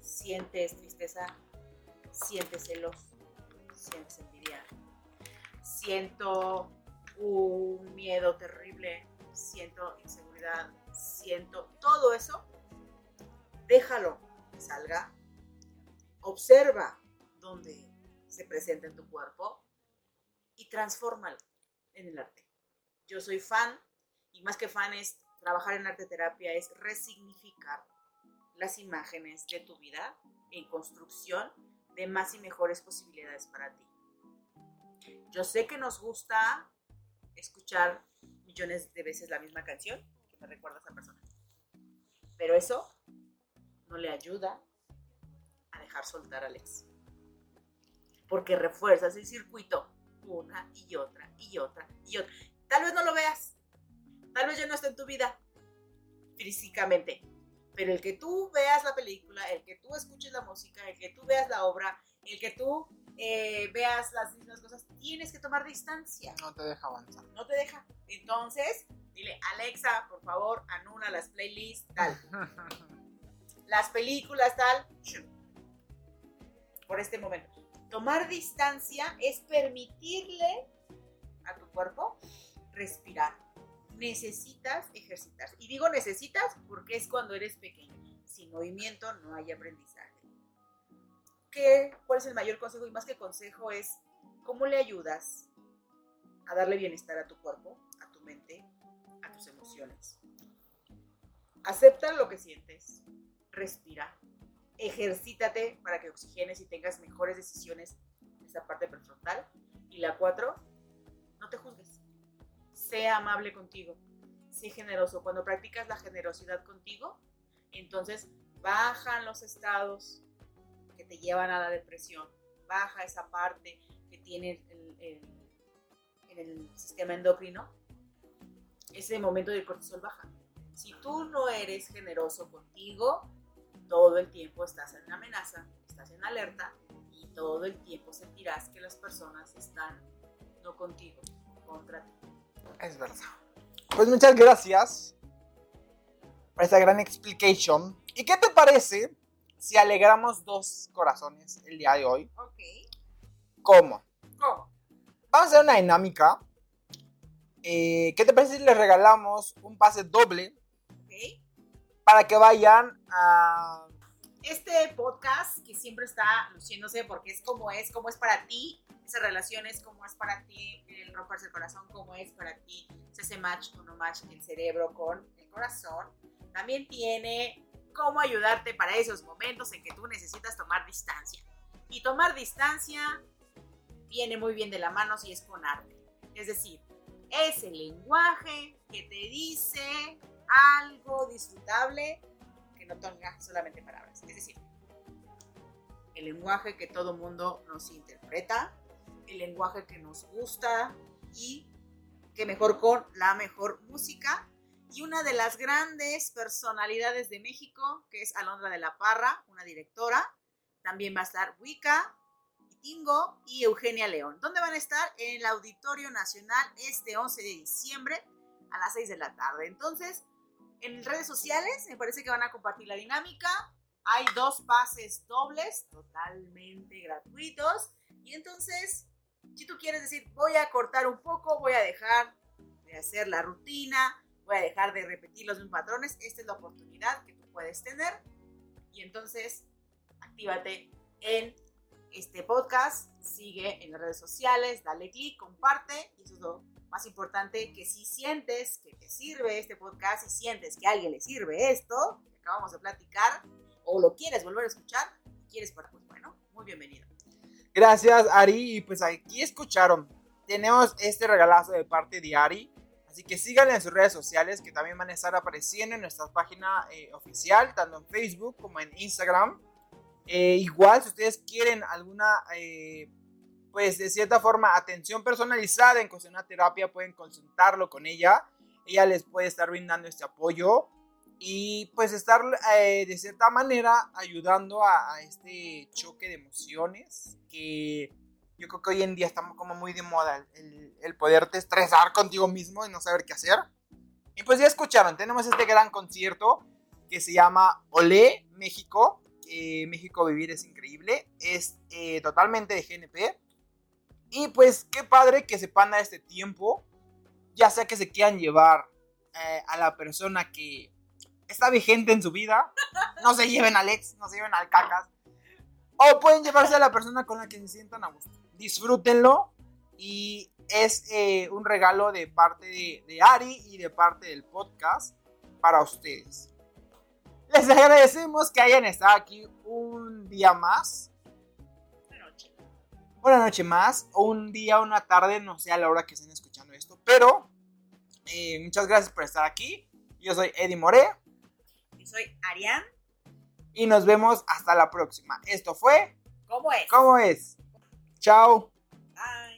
sientes tristeza, sientes celos, sientes envidia, siento un miedo terrible, siento inseguridad, siento todo eso, déjalo que salga, observa dónde se presenta en tu cuerpo y transfórmalo en el arte. Yo soy fan y más que fan es trabajar en arte terapia, es resignificar las imágenes de tu vida en construcción de más y mejores posibilidades para ti. Yo sé que nos gusta escuchar millones de veces la misma canción que me recuerda a esa persona. Pero eso no le ayuda a dejar soltar al ex. Porque refuerzas el circuito una y otra y otra y otra. Tal vez no lo veas. Tal vez ya no está en tu vida físicamente. Pero el que tú veas la película, el que tú escuches la música, el que tú veas la obra, el que tú eh, veas las mismas cosas, tienes que tomar distancia No te deja avanzar. no te deja. Entonces, dile, Alexa, por favor, anula las playlists, tal. [laughs] Las películas, tal. Por este momento. Tomar distancia es permitirle a tu cuerpo respirar. Necesitas ejercitarse. Y digo necesitas porque es cuando eres pequeño. Sin movimiento no hay aprendizaje. ¿qué, ¿cuál es el mayor consejo? Y más que consejo es, ¿cómo le ayudas a darle bienestar a tu cuerpo, a tu mente, a tus emociones? Acepta lo que sientes, respira, ejercítate para que oxigenes y tengas mejores decisiones en esa parte prefrontal. Y la cuatro, no te juzgues. Sea amable contigo. Sé generoso. Cuando practicas la generosidad contigo, entonces bajan los estados que te llevan a la depresión. Baja esa parte que tiene el, el sistema endocrino. Ese momento del cortisol baja. Si tú no eres generoso contigo, todo el tiempo estás en amenaza, estás en alerta y todo el tiempo sentirás que las personas están no contigo, contra ti. Es verdad. Pues muchas gracias por esta gran explicación. ¿Y qué te parece si alegramos dos corazones el día de hoy? Ok. ¿Cómo? ¿Cómo? Vamos a hacer una dinámica. Eh, ¿Qué te parece si les regalamos un pase doble Ok. para que vayan a... Este podcast que siempre está luciéndose porque es como es, como es para ti, esas relaciones, como es para ti el romperse el corazón, como es para ti ese match o no match el cerebro con el corazón. También tiene cómo ayudarte para esos momentos en que tú necesitas tomar distancia. Y tomar distancia viene muy bien de la mano si es con arte. Es decir, es el lenguaje que te dice algo disfrutable que no tenga solamente palabras. Es decir, el lenguaje que todo mundo nos interpreta, el lenguaje que nos gusta y que mejor con la mejor música. Y una de las grandes personalidades de México, que es Alondra de la Parra, una directora. También va a estar Wicca, Tingo y Eugenia León. ¿Dónde van a estar? En el Auditorio Nacional este 11 de diciembre a las 6 de la tarde. Entonces, en redes sociales me parece que van a compartir la dinámica. Hay dos pases dobles totalmente gratuitos. Y entonces, si tú quieres decir, voy a cortar un poco, voy a dejar de hacer la rutina, voy a dejar de repetir los mismos patrones, esta es la oportunidad que tú puedes tener. Y entonces, actívate en este podcast, sigue en las redes sociales, dale click, comparte, y eso es lo más importante, que si sientes que te sirve este podcast, si sientes que a alguien le sirve esto, que acabamos de platicar, o lo quieres volver a escuchar, quieres, pues bueno, muy bienvenido. Gracias, Ari. Y pues aquí escucharon. Tenemos este regalazo de parte de Ari. Así que síganle en sus redes sociales que también van a estar apareciendo en nuestra página eh, oficial, tanto en Facebook como en Instagram. Eh, igual, si ustedes quieren alguna, eh, pues de cierta forma, atención personalizada en cuestión de terapia, pueden consultarlo con ella. Ella les puede estar brindando este apoyo y pues estar eh, de cierta manera ayudando a, a, este choque de emociones que yo creo que hoy en día estamos como muy de moda el, el poderte estresar contigo mismo y no saber qué hacer. Y pues ya escucharon, tenemos este gran concierto que se llama Olé México eh, México Vivir es increíble. Es eh, totalmente de GNP. Y pues qué padre que sepan a este tiempo. Ya sea que se quieran llevar eh, a la persona que está vigente en su vida. No se lleven al ex, no se lleven al cacas. O pueden llevarse a la persona con la que se sientan a gusto. Disfrútenlo. Y es eh, un regalo de parte de, Ari y de parte del podcast para ustedes. Les agradecemos que hayan estado aquí un día más. Una noche. Una noche más, o un día, una tarde, no sé a la hora que estén escuchando esto. Pero eh, muchas gracias por estar aquí. Yo soy Eddie More. Yo soy Arián. Y nos vemos hasta la próxima. Esto fue. ¿Cómo es? ¿Cómo es? Chao. Bye.